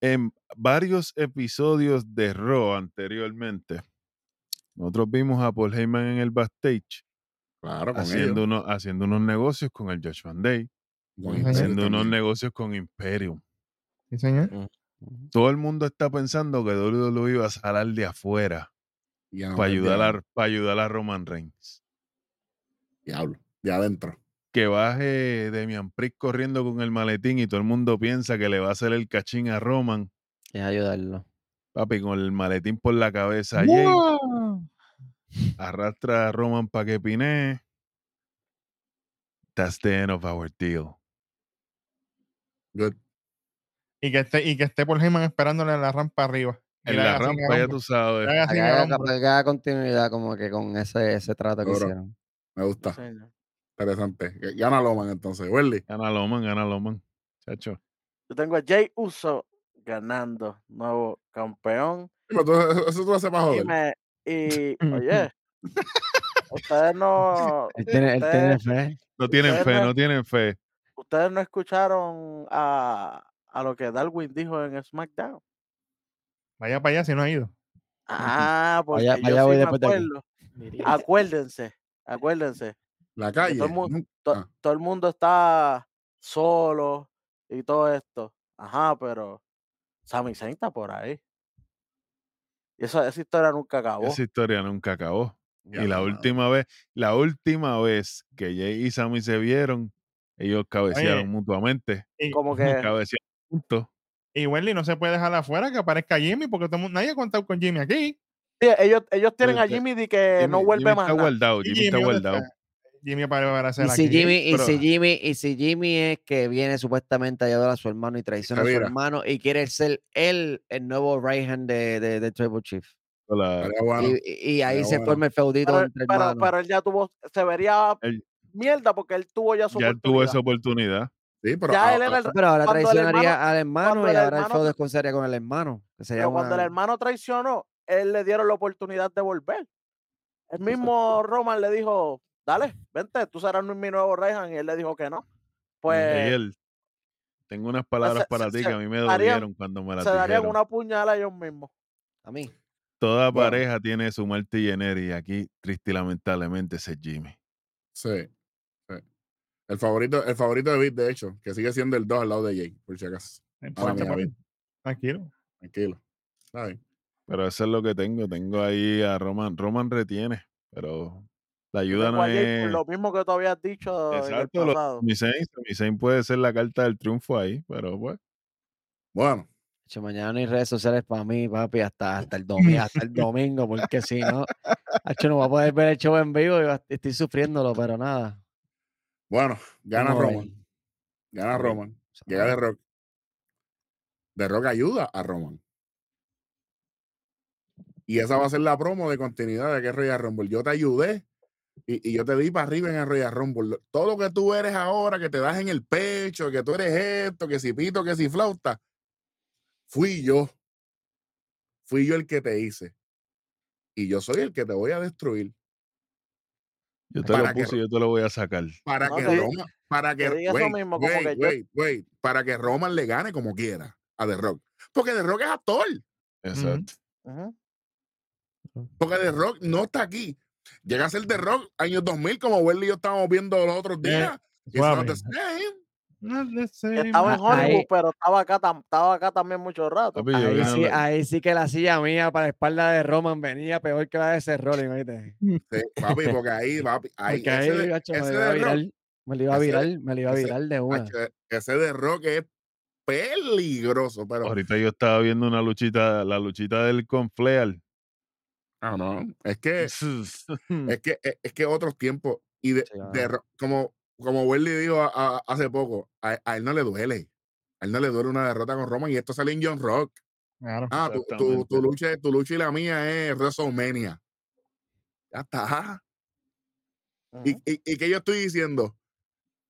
En varios episodios de Raw anteriormente, nosotros vimos a Paul Heyman en el backstage Claro, con haciendo, ellos. unos, haciendo unos negocios con el Josh Van Day, Con haciendo unos negocios con Imperium. Sí, señor. Todo el mundo está pensando que WWE iba a salir de afuera para ayudar, a, para ayudar a Roman Reigns. Diablo. De adentro. Que baje Demian Priest corriendo con el maletín y todo el mundo piensa que le va a hacer el cachín a Roman. Es ayudarlo. Papi, con el maletín por la cabeza, arrastra a Roman para que pinee. That's the end of our deal. Good. Y que esté, y que esté por Heyman esperándole en la rampa arriba. En la rampa, ya tú sabes. Que haga, continuidad como que con ese, ese trato que hicieron. Me gusta. Interesante. Gana Loman entonces. Welly. Gana Loman, gana Loman. Chacho. Yo tengo a Jay Uso ganando, nuevo campeón. Sí, pero tú- Eso, tú haces Y, joder. me, y oye, ustedes no, Él tiene, él tiene fe. No tienen Ustedes fe, no- no tienen fe. ustedes no escucharon a, a lo que Darwin dijo en SmackDown. Vaya para allá si no ha ido. Ah, porque Allá- yo allá voy sí me después de. Acuérdense, acuérdense. La calle. todo, el mu- nun- to- ah. todo el mundo está solo y todo esto. Ajá, pero Sami Zayn está por ahí. Y esa, esa historia nunca acabó. Esa historia nunca acabó. Ya y la última vez, la última vez que Jay y Sammy se vieron, ellos cabecearon Oye, mutuamente. Y, Como que Cabecearon juntos. y Wendy no se puede dejar afuera que aparezca Jimmy porque todo nadie ha contado con Jimmy aquí. sí, ellos, ellos tienen a Este, Jimmy de que no vuelve Jimmy más está nada. guardado, ¿Y Jimmy está guardado. está? Jimmy para aparecer Y si aquí. Jimmy, y si Jimmy, y si Jimmy es que viene supuestamente a ayudar a su hermano y traiciona a su hermano y quiere ser él el nuevo right hand de, de, de Tribal Chief. La- Estaría bueno. y, ahí se bueno. forma el feudito Pero, entre pero, pero él ya tuvo, se vería mierda porque él tuvo ya su ya él tuvo oportunidad. esa oportunidad. Sí, pero Ya ah, ah, el- pero ahora el traicionaría hermano- al hermano y el ahora el hermano- feudo con el hermano. Que sería Pero cuando el hermano traicionó, él le dieron la oportunidad de volver. El mismo Roman le dijo, dale, vente, tú serás mi nuevo Reyhan. Y él le dijo que no. Pues Miguel, tengo unas palabras se- para se- ti se que a mí me darían- dolieron cuando me las se darían una puñalada ellos mismos. A mí. Toda Bueno. pareja tiene su muerte y y aquí, triste y lamentablemente, ese es Jimmy. sí, sí. El favorito, el favorito de Beat, de hecho, que sigue siendo el 2 al lado de Jay, por si acaso. Tranquilo. Tranquilo. Está bien. Pero eso es lo que tengo. Tengo ahí a Roman. Roman retiene, pero la ayuda no es. lo mismo que tú habías dicho en el Exacto, lo, pasado. mi Zayn, mi Zayn puede ser la carta del triunfo ahí, pero pues. Bueno, Hecho, mañana no hay redes sociales para mí, papi, hasta, hasta, el domingo, hasta el domingo, porque si no, hecho, no voy a poder ver el show en vivo y va- estoy sufriéndolo, pero nada. bueno, gana. Roman. Gana. Roman. Llega de Rock. De Rock ayuda a Roman. Y esa va a ser la promo de continuidad de que Royal Rumble. Yo te ayudé y, y yo te di para arriba en el Royal Rumble. Todo lo que tú eres ahora, que te das en el pecho, que tú eres esto, que si pito, que si flauta, fui yo. Fui yo el que te hice. Y yo soy el que te voy a destruir. Yo te Para lo que puse y yo te lo voy a sacar. Para No que te- para que, wait, como wait, que yo- wait, wait, para que Roman le gane como quiera a The Rock. Porque The Rock es actor. Exacto. Porque The Rock no está aquí. Llega a ser The Rock años 2000, como Welly y yo estábamos viendo los otros días. It's not suave. the same. Not the same. Estaba en Ah, ahí- Hollywood, pero estaba acá, tam- estaba acá también mucho rato. Ahí sí, ahí sí que la silla mía para la espalda de Roman venía peor que la de ese Rolling, ¿oíste? Sí, papi, porque ahí, papi, ahí, Porque ese, ahí, de- gacho, me ese lo iba de Rock, virar, me lo iba a ese- virar, me lo iba a ese- virar de una. ese de Rock es peligroso, pero Ahorita yo estaba viendo una luchita, la luchita del con Flair. Ah, no, es que es que es, es que otros tiempos y de, Sí, como como Welly dijo a- a- hace poco, a, a él no le duele. A él no le duele una derrota con Roman y esto sale en John Rock. Claro. Ah, tu, tu, tu lucha, tu lucha y la mía es WrestleMania. Ya está. ¿Y, y, y qué yo estoy diciendo?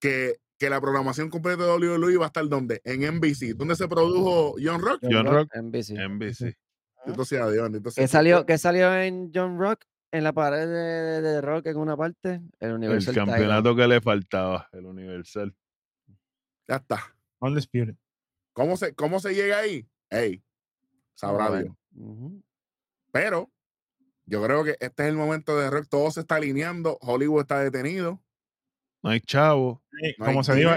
Que, que la programación completa de WWE va a estar donde? En NBC. ¿Dónde se produjo John Rock? John Rock, NBC. NBC. Bendito sea Dios. bendito sea ¿Qué salió, ¿Qué salió en John Rock? En la pared de, de- de Rock en una parte. El El Universal Title. campeonato que le faltaba, el Universal. Ya está. Undisputed. ¿Cómo se, cómo se llega ahí? Ey, sabrá Dios. Pero yo creo que este es el momento de Rock. Todo se está alineando. Hollywood está detenido. No hay chavo, Sí, No hay como, se dijo,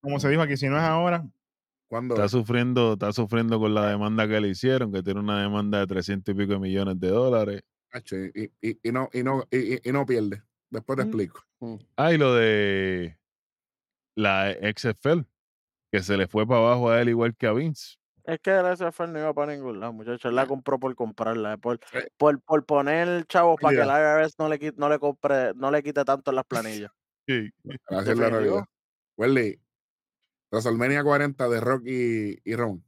como se dijo aquí, si no es ahora, ¿Cuándo está es? sufriendo, está sufriendo con la demanda que le hicieron, que tiene una demanda de 300 y pico de millones de dólares. Y, y- y no, y, no, y, y- y no pierde. Después te Mm. explico. Ah, y lo de la XFL, que se le fue para abajo a él igual que a Vince. Es que el SFL no iba para ningún lado, muchachos. Él la compró por comprarla, por, Eh. por, por poner chavos para que Mira. IRS no le, quite, no, le compre, no le quite tanto en las planillas. Sí. Así es la realidad. Welly, WrestleMania 40 de Rock y, y Ron.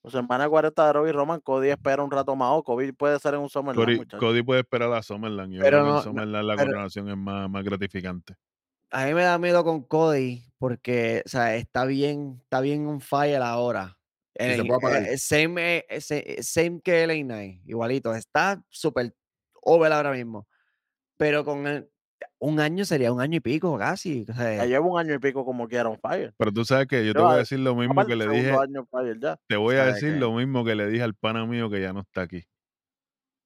Pues semana 40 de Robbie Roman, Cody espera un rato más o Cody puede ser en un SummerSlam, Cody. Cody puede esperar a Summerland. Yo Pero creo que en no- no, Summerland la pero- coronación es más, más gratificante. A mí me da miedo con Cody porque, o sea, está bien, está bien un fire ahora. puede apagar. eh, same, eh, se- eh, same que LA Knight, igualito. Está súper over ahora mismo. Pero con el- un año sería un año y pico casi. o sea, Ya lleva un año y pico como quiera on fire. Pero tú sabes que yo te voy a decir lo mismo que le dije, año on fire ya. te voy a decir lo mismo que le dije al pana mío que ya no está aquí.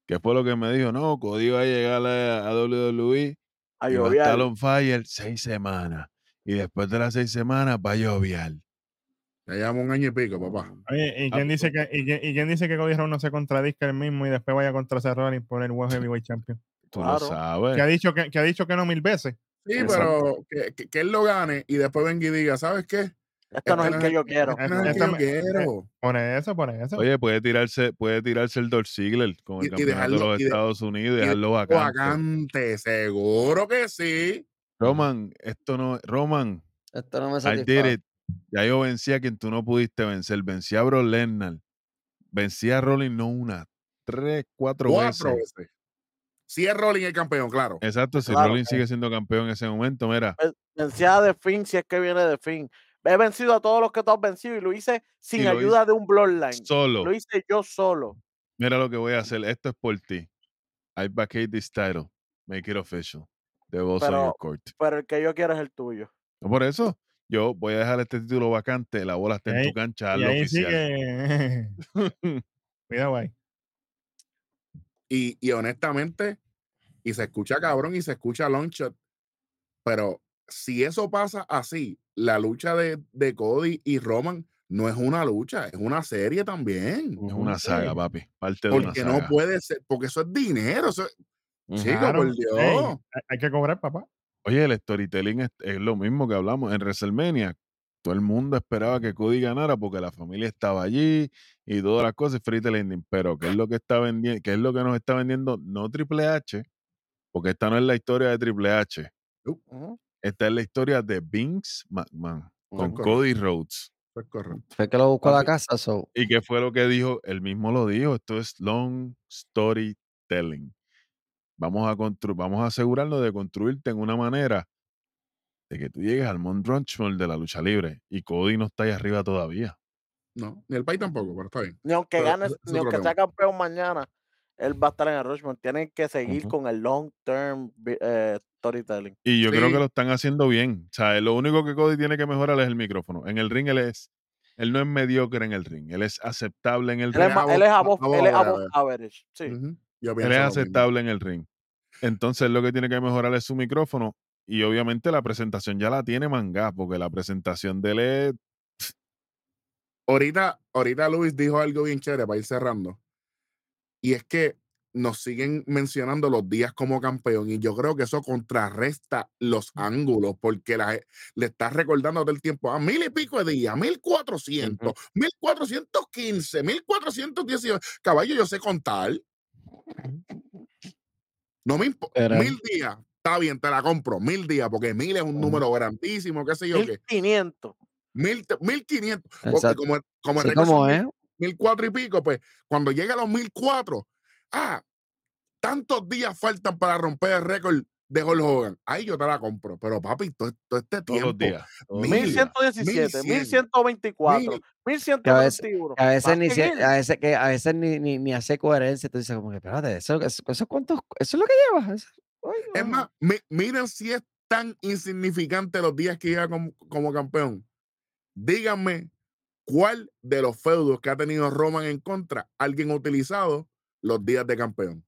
Que fue lo que me dijo, no, Cody va a llegar a, a WWE A y va a estar on fire seis semanas. Y después de las seis semanas va a llover. Ya llevamos un año y pico, papá. Oye, ¿y Ah, quién, dice que, y, quién, y quién dice que Cody Rhodes no se contradizca él mismo y después vaya contra Seth Rollins por el World Heavyweight Champion? Tú Claro. lo Que ha sabes. dicho que, que ha dicho que no mil veces. Sí, Exacto. pero que, que- que él lo gane y después venga y diga, ¿sabes qué? Este no es Este el que yo quiero. Este no es el que yo me- quiero. Pone eso, pone eso. Oye, puede tirarse, puede tirarse el Dolph Ziggler con el Y- y campeonato dejarlo- de los y de- Estados Unidos y y dejarlo vacante. vacante, seguro que sí. Roman, esto no, Roman, Esto no me I did satisface. it. Ya yo vencí a quien tú no pudiste vencer. Vencí a Bro Lesnar. Vencí a Rollins no una, tres, cuatro, Cuatro veces. veces. Si es Rolling el campeón, claro. Exacto, si Claro. Rollins sigue siendo campeón en ese momento, mira, Vencía de fin si es que viene de fin. He vencido a todos los que tú has vencido y lo hice sin lo ayuda de un Bloodline. solo. Lo hice yo solo. Mira lo que voy a hacer. Esto es por ti. I vacate this title. Make it official. The balls on your Pero- court. Pero el que yo quiero es el tuyo. No, Por eso, yo voy a dejar este título vacante. La bola está en ahí- tu cancha. y hazlo ahí oficial. sigue. Cuidado ahí. Y, y honestamente, y se escucha cabrón y se escucha long shot, pero si eso pasa así, la lucha de, de Cody y Roman no es una lucha, es una serie también. Es una saga, papi. Parte de una Porque saga. no puede ser, porque eso es dinero. Eso es- Chico, Claro. por Dios. Hay- hay que cobrar, papá. Oye, el storytelling es, es lo mismo que hablamos en WrestleMania. Todo el mundo esperaba que Cody ganara porque la familia estaba allí y todas las cosas, free landing. Pero ¿qué es lo que está vendiendo? ¿Qué es lo que nos está vendiendo? No Triple H, porque esta no es la historia de Triple H. Esta es la historia de Vince McMahon con Correcto. Cody Rhodes. Eso es correcto. Fue que lo buscó a la casa, so. ¿Y qué fue lo que dijo? Él mismo lo dijo. Esto es long storytelling. Vamos a, vamos a asegurarnos de construirte en una manera de que tú llegues al Mount Rushmore de la lucha libre. Y Cody no está ahí arriba todavía. No, ni el país tampoco, pero está bien. Ni aunque Pero ni aunque sea campeón mañana, él va a estar en el Rushmore. Tienen que seguir con el long term eh, storytelling. Y yo creo que lo están haciendo bien. O sea, lo único que Cody tiene que mejorar es el micrófono. En el ring él es, él no es mediocre en el ring. Él es aceptable en el Él ring. es, él es above, él es average. above average. Sí. Yo Él es aceptable en el ring. Entonces lo que tiene que mejorar es su micrófono. Y obviamente la presentación ya la tiene manga, porque la presentación de él es Ahorita, ahorita Luis dijo algo bien chévere para ir cerrando. Y es que nos siguen mencionando los días como campeón. Y yo creo que eso contrarresta los ángulos, porque la, le estás recordando todo el tiempo a mil y pico de días, mil cuatrocientos, mil cuatrocientos quince, mil cuatrocientos dieciocho. Caballo, yo sé contar. No me importa. Mil días. Está bien, te la compro. Mil días, porque mil es un número grandísimo, qué sé yo. 1500. Mil, mil quinientos. Porque Exacto. como, como el Sí, como mil cuatro y pico, pues cuando llega a los mil cuatro, ah, tantos días faltan para romper el récord de Hulk Hogan. Ahí yo te la compro. Pero papi, todo, todo este tiempo. todos días. 1117, 1100, 1124, mil. 1121. A veces, ni, a veces, que, a veces ni, ni, ni hace coherencia. Tú dices, como que, espérate, ¿eso, eso, eso, cuántos- eso es lo que llevas? Es más, mi- miren si es tan insignificante los días que llega como, como campeón. Díganme cuál de los feudos que ha tenido Roman en contra alguien ha utilizado los días de campeón.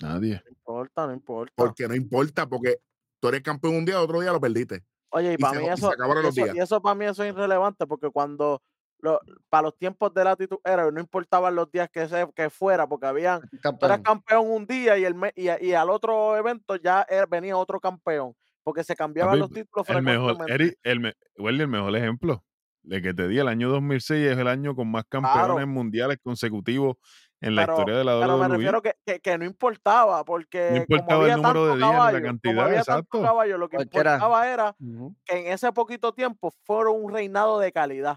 Nadie. No importa, no importa. Porque no importa, porque tú eres campeón un día, otro día lo perdiste. Oye, y y para se mí eso, y los eso, días. y eso para mí eso es irrelevante porque cuando lo- para los tiempos de la actitud era no importaban los días que se, que fuera porque habían tú eras Campeón. campeón un día y el y, a- y al otro evento ya era- venía otro campeón porque se cambiaban Papi, los títulos El mejor. Eric, el, Welly, el mejor ejemplo. De que te di, el año 2006 es el año con más campeones Claro. mundiales consecutivos en la Pero- historia de la Pero me WWE. refiero que, que, que no importaba, porque como importaba el había número de días, la caballo, como cantidad, había exacto. caballo, lo que Cualquiera. importaba era que en ese poquito tiempo fueron un reinado de calidad.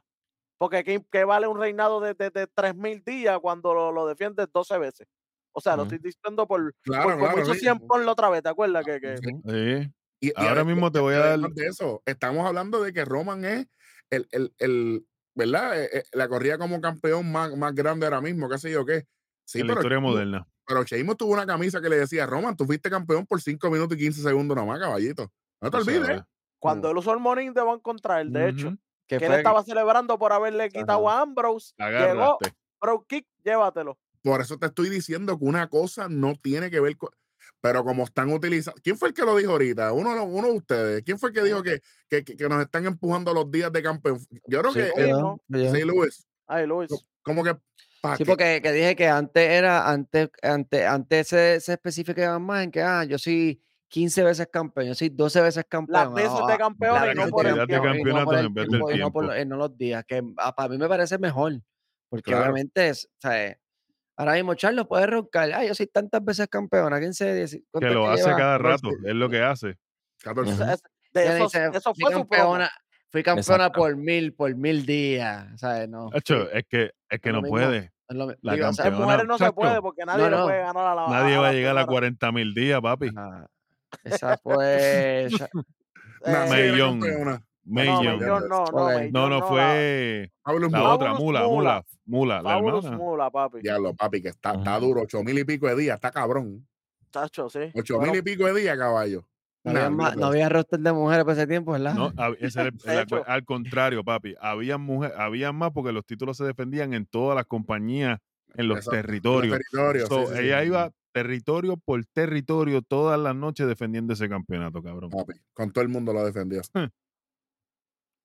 Porque ¿qué, qué vale un reinado de, de, de 3.000 días cuando lo, lo defiendes 12 veces? O sea, lo estoy diciendo por, Claro, por como claro, hizo sí. 100 por la otra vez, ¿te acuerdas? Que, que, Sí. Y, y Ahora mismo te voy a dar- de eso, estamos hablando de que Roman es el, el, el ¿verdad? Eh, eh, la corrida como campeón más, más grande ahora mismo, qué sé yo qué. Sí, en la pero, historia moderna. pero Sheamus tuvo una camisa que le decía, Roman, tú fuiste campeón por 5 minutos y 15 segundos nomás, caballito. No te olvides. cuando él usó el morning de Van contra él, de hecho, que él fue- estaba celebrando por haberle quitado a Ambrose, llegó, Agárrate. bro, kick, llévatelo. Por eso te estoy diciendo que una cosa no tiene que ver con... Pero como están utilizando... ¿Quién fue el que lo dijo ahorita? Uno, de- uno de ustedes. ¿Quién fue el que dijo que, que, que- que nos están empujando los días de campeón? Yo creo Sí, que... eh, yo. sí, Luis. Ay, Luis. Como que ¿Pa' Sí, qué? porque que dije que antes era, antes, antes, antes se, se especificaba más en que, ah, yo soy 15 veces campeón, yo soy 12 veces campeón. Las veces ah, de ah, campeones la y no por el de tiempo. y no por el tiempo, y no, por, y no los días, que ah, para mí me parece mejor, porque Claro. obviamente es, o sea, eh, ahora mismo Charlos puede roncar, ah, yo soy tantas veces campeón, ¿a quién se? Que ¿Cuánto es lo hace lleva? cada 14. rato, es lo que hace. 14. Eso- Ujú. es- de Ella eso, dice, eso fue campeona, fui campeona Exacto. por mil, por mil días, ¿sabes? No, Hacho, sí, es que, es que no mismo. puede. la digo, o sea, En campeona, mujeres no se chacho, puede porque nadie No, le no. puede ganar a la Nadie va a llegar a primera. 40 mil días, papi. ah, esa fue... esa- Nah, Eh, no, no, la- fue la otra, Mula. Mula, Mula, la hermana. Mula, papi. Diablo, papi, que está, está duro. Ocho mil y pico de días, está cabrón. Sí. Ocho Bueno, mil y pico de días, caballo. No, Nah, había, no roster de mujeres por ese tiempo, ¿verdad? No, ese el- al contrario, papi. Había mujeres, había más porque los títulos se defendían en todas las compañías, en los territorios. Los territorios, So, sí, sí, sí. ella iba territorio por territorio todas las noches defendiendo ese campeonato, cabrón. Papi, con todo el mundo lo defendió.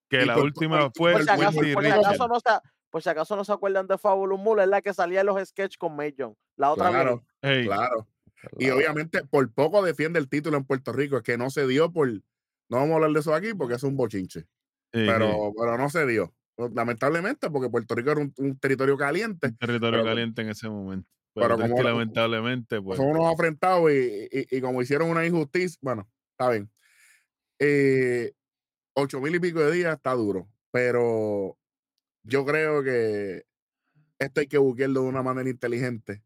Que y la por- última por- fue por si acaso, Wendy por si acaso no se, por si acaso no se acuerdan de Fabulous Mula, es la que salía en los sketches con Mayon. La otra Claro, vez. Hey, claro. Y obviamente por poco defiende el título en Puerto Rico, es que no se dio por. No vamos a hablar de eso aquí porque es un bochinche. hey, Pero, hey, pero no se dio. Lamentablemente, porque Puerto Rico era un, un territorio caliente. un territorio pero- caliente en ese momento. Pero Pero, como- lamentablemente, pues. Son unos afrentados y, y- y como hicieron una injusticia, bueno, está bien. Eh, ocho mil y pico de días está duro, pero yo creo que esto hay que buscarlo de una manera inteligente.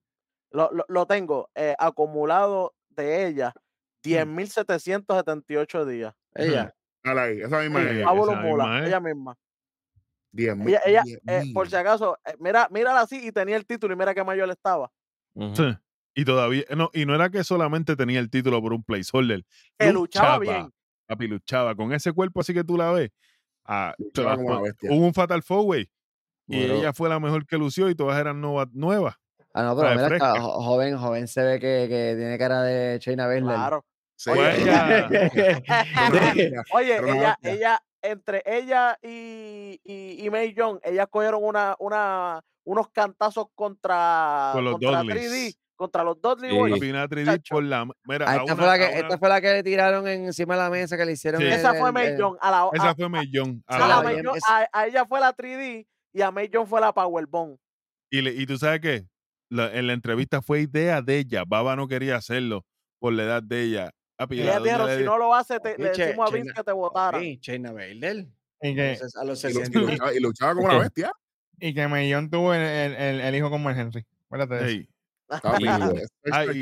Lo, lo, lo tengo eh, acumulado de ella Mm. 10.778 días. Ella. Ahí, esa misma ella. Esa misma es. ella misma. 10 mil. Ella, ella, 10 eh, por si acaso, eh, mira, mírala así y tenía el título y mira qué mayor estaba. Sí. Y todavía, no, y no era que solamente tenía el título por un placeholder. Que luchaba bien. Papi, luchaba. Con ese cuerpo así que tú la ves. ah, Luchaba como una bestia. hubo un Fatal Four Way. Y ella fue la mejor que lució y todas eran nuevas. Ah, no, pero Sabe, mira, fresca. está jo- joven, joven se ve que, que tiene cara de Shayna Baszler. Claro. Sí, Oye, ella-. Oye, ella, entre ella y, y, y May Young, ellas cogieron una, una, unos cantazos contra, Con los contra Dudleys. 3D, contra los Dudley Sí. Boys. Papi, una 3D Chacho. por la. Mira, Ah, esta, una- fue la que, una- esta fue la que le tiraron encima de la mesa que le hicieron. Sí. el- Esa fue May. A, la, esa fue a Sí, la la May a- a ella fue la 3D y a May Young fue la Powerbomb. Y, le- y tú sabes qué? La- en la entrevista fue idea de ella. Baba no quería hacerlo por la edad de ella. Papi, Y la ellas doña dijeron, si no lo hace, te, le che- decimos a Vince que te votara. Shayna Baszler. Y que, Entonces, a los Y, lu- y 60. luchaba, y luchaba como una bestia. Y que Millón tuvo el, el, el- el hijo como el Henry. Acuérdate Y-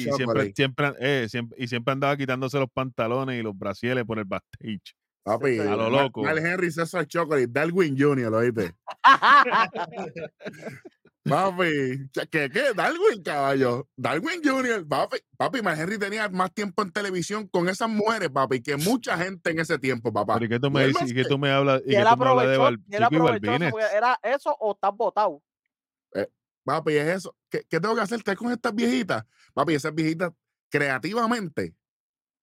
siempre, siempre, eh, siempre, y siempre andaba quitándose los pantalones y los brasieles por el backstage. Papi, A lo loco. Mark Henry, César Chocolate, Darwin Jr., ¿lo oíste? Papi, ¿qué, qué? Darwin, caballo. Darwin Jr., papi. Papi, Henry tenía más tiempo en televisión con esas mujeres, papi, que mucha gente en ese tiempo, papá. Pero ¿y qué tú me dices? ¿Y qué tú me hablas? ¿Y y tú me hablas de Val- y porque era eso o estás votado. Papi, es eso. ¿Qué, qué tengo que hacer? ¿Qué con estas viejitas? Papi, esas viejitas creativamente,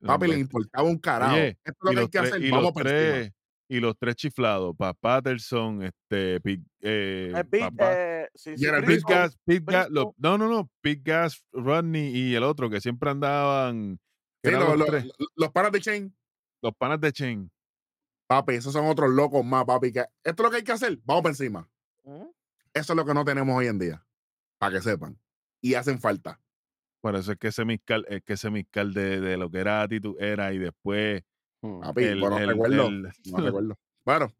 papi, les Hombre, importaba un carajo. Oye, Esto es lo que hay que tres- hacer. Vamos tres y los tres chiflados, pa Patterson, este, Pete, eh, El beat, papá- eh, sí, Pete. Gas, Pete Gas, lo- no, no, no, Pete Gas, Rodney y el otro que siempre andaban, que Sí, eran los, los, los- tres, los panas de Chain, los panas de Chain. papi, esos son otros locos más, papi. Que esto es lo que hay que hacer. Vamos por encima. Ujú. Eso es lo que no tenemos hoy en día. Para que sepan. Y hacen falta. Por eso es que ese miscal, es que ese miscal de, de lo que era actitud era y después Hmm. Papi, el, bueno, el- recuerdo. el- No recuerdo. Bueno,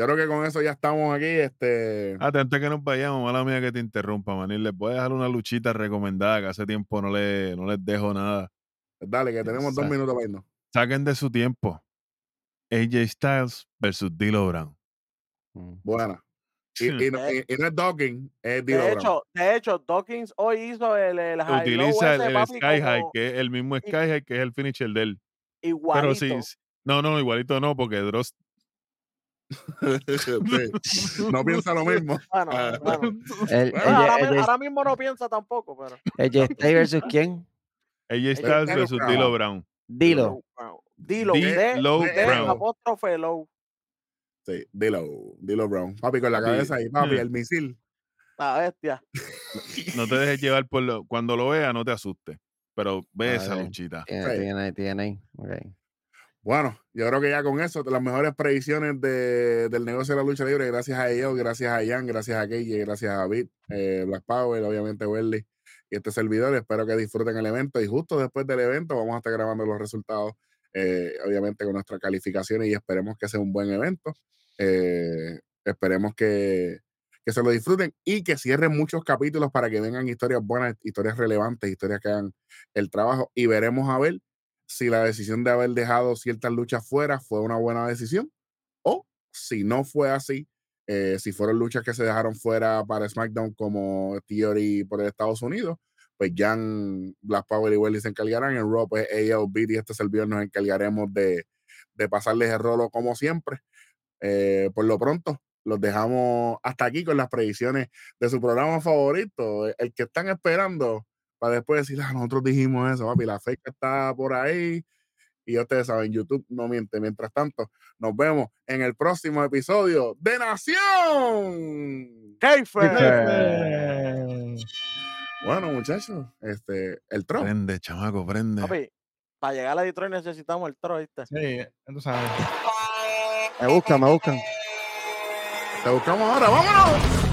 yo creo que con eso ya estamos aquí. Este, Ah, antes que nos vayamos, mala mía que te interrumpa, Manil. Les voy a dejar una luchita recomendada que hace tiempo no, le, no les dejo nada. dale, que tenemos dos minutos para irnos. Saquen de su tiempo. AJ Styles versus D'Lo Brown. Hmm. Buena. Y, y no, y- y no es Dawkins, es D'Lo De Brown. hecho, de hecho, Dawkins hoy hizo el, el high Utiliza el, Sky High, como que es el mismo Sky High que es el finisher de él. Pero igualito. sí, sí. no, no, igualito no, porque Dross Sí. No piensa lo mismo. Bueno, Ah. bueno. El- Bueno, ella- ahora, mi- ella- ahora mismo no piensa tampoco, pero. ella Styles versus quién? Styles D'Lo versus. D'Lo Brown. Dilo. Dilo, D- de, Low de Brown. apóstrofe low. Sí, Dilo, Dilo Brown. Papi, con la cabeza ahí, papi, hmm. el misil. Esta bestia. No te dejes llevar por lo. Cuando lo veas, no te asustes. Pero ve A esa luchita. Tiene, tiene, tiene. Ok. Bueno, yo creo que ya con eso, las mejores predicciones de- del negocio de la lucha libre, gracias a ellos, gracias a Jan, gracias a KJ, gracias a David, eh, Black Power, obviamente Welly y este servidor. Espero que disfruten el evento y justo después del evento vamos a estar grabando los resultados, eh, obviamente con nuestras calificaciones y esperemos que sea un buen evento. Eh, esperemos que, que se lo disfruten y que cierren muchos capítulos para que vengan historias buenas, historias relevantes, historias que hagan el trabajo y veremos a ver si la decisión de haber dejado ciertas luchas fuera fue una buena decisión o si no fue así, eh, si fueron luchas que se dejaron fuera para SmackDown como Theory por Estados Unidos, pues Jan, Black Power y Welly se encargarán. En Raw, pues AL, Beat y este servidor nos encargaremos de, de pasarles el rolo como siempre. Eh, por lo pronto, los dejamos hasta aquí con las predicciones de su programa favorito, el que están esperando para después decir, ah, nosotros dijimos eso, papi, la fecha está por ahí. Y ustedes saben, YouTube no miente. Mientras tanto, nos vemos en el próximo episodio de Nación. Keife. Bueno, muchachos, este, el tro. Prende, chamaco, prende. Papi, para llegar a Detroit necesitamos el tro, ¿viste? Sí, tú sabes. Me buscan, me buscan. Te buscamos ahora, vámonos.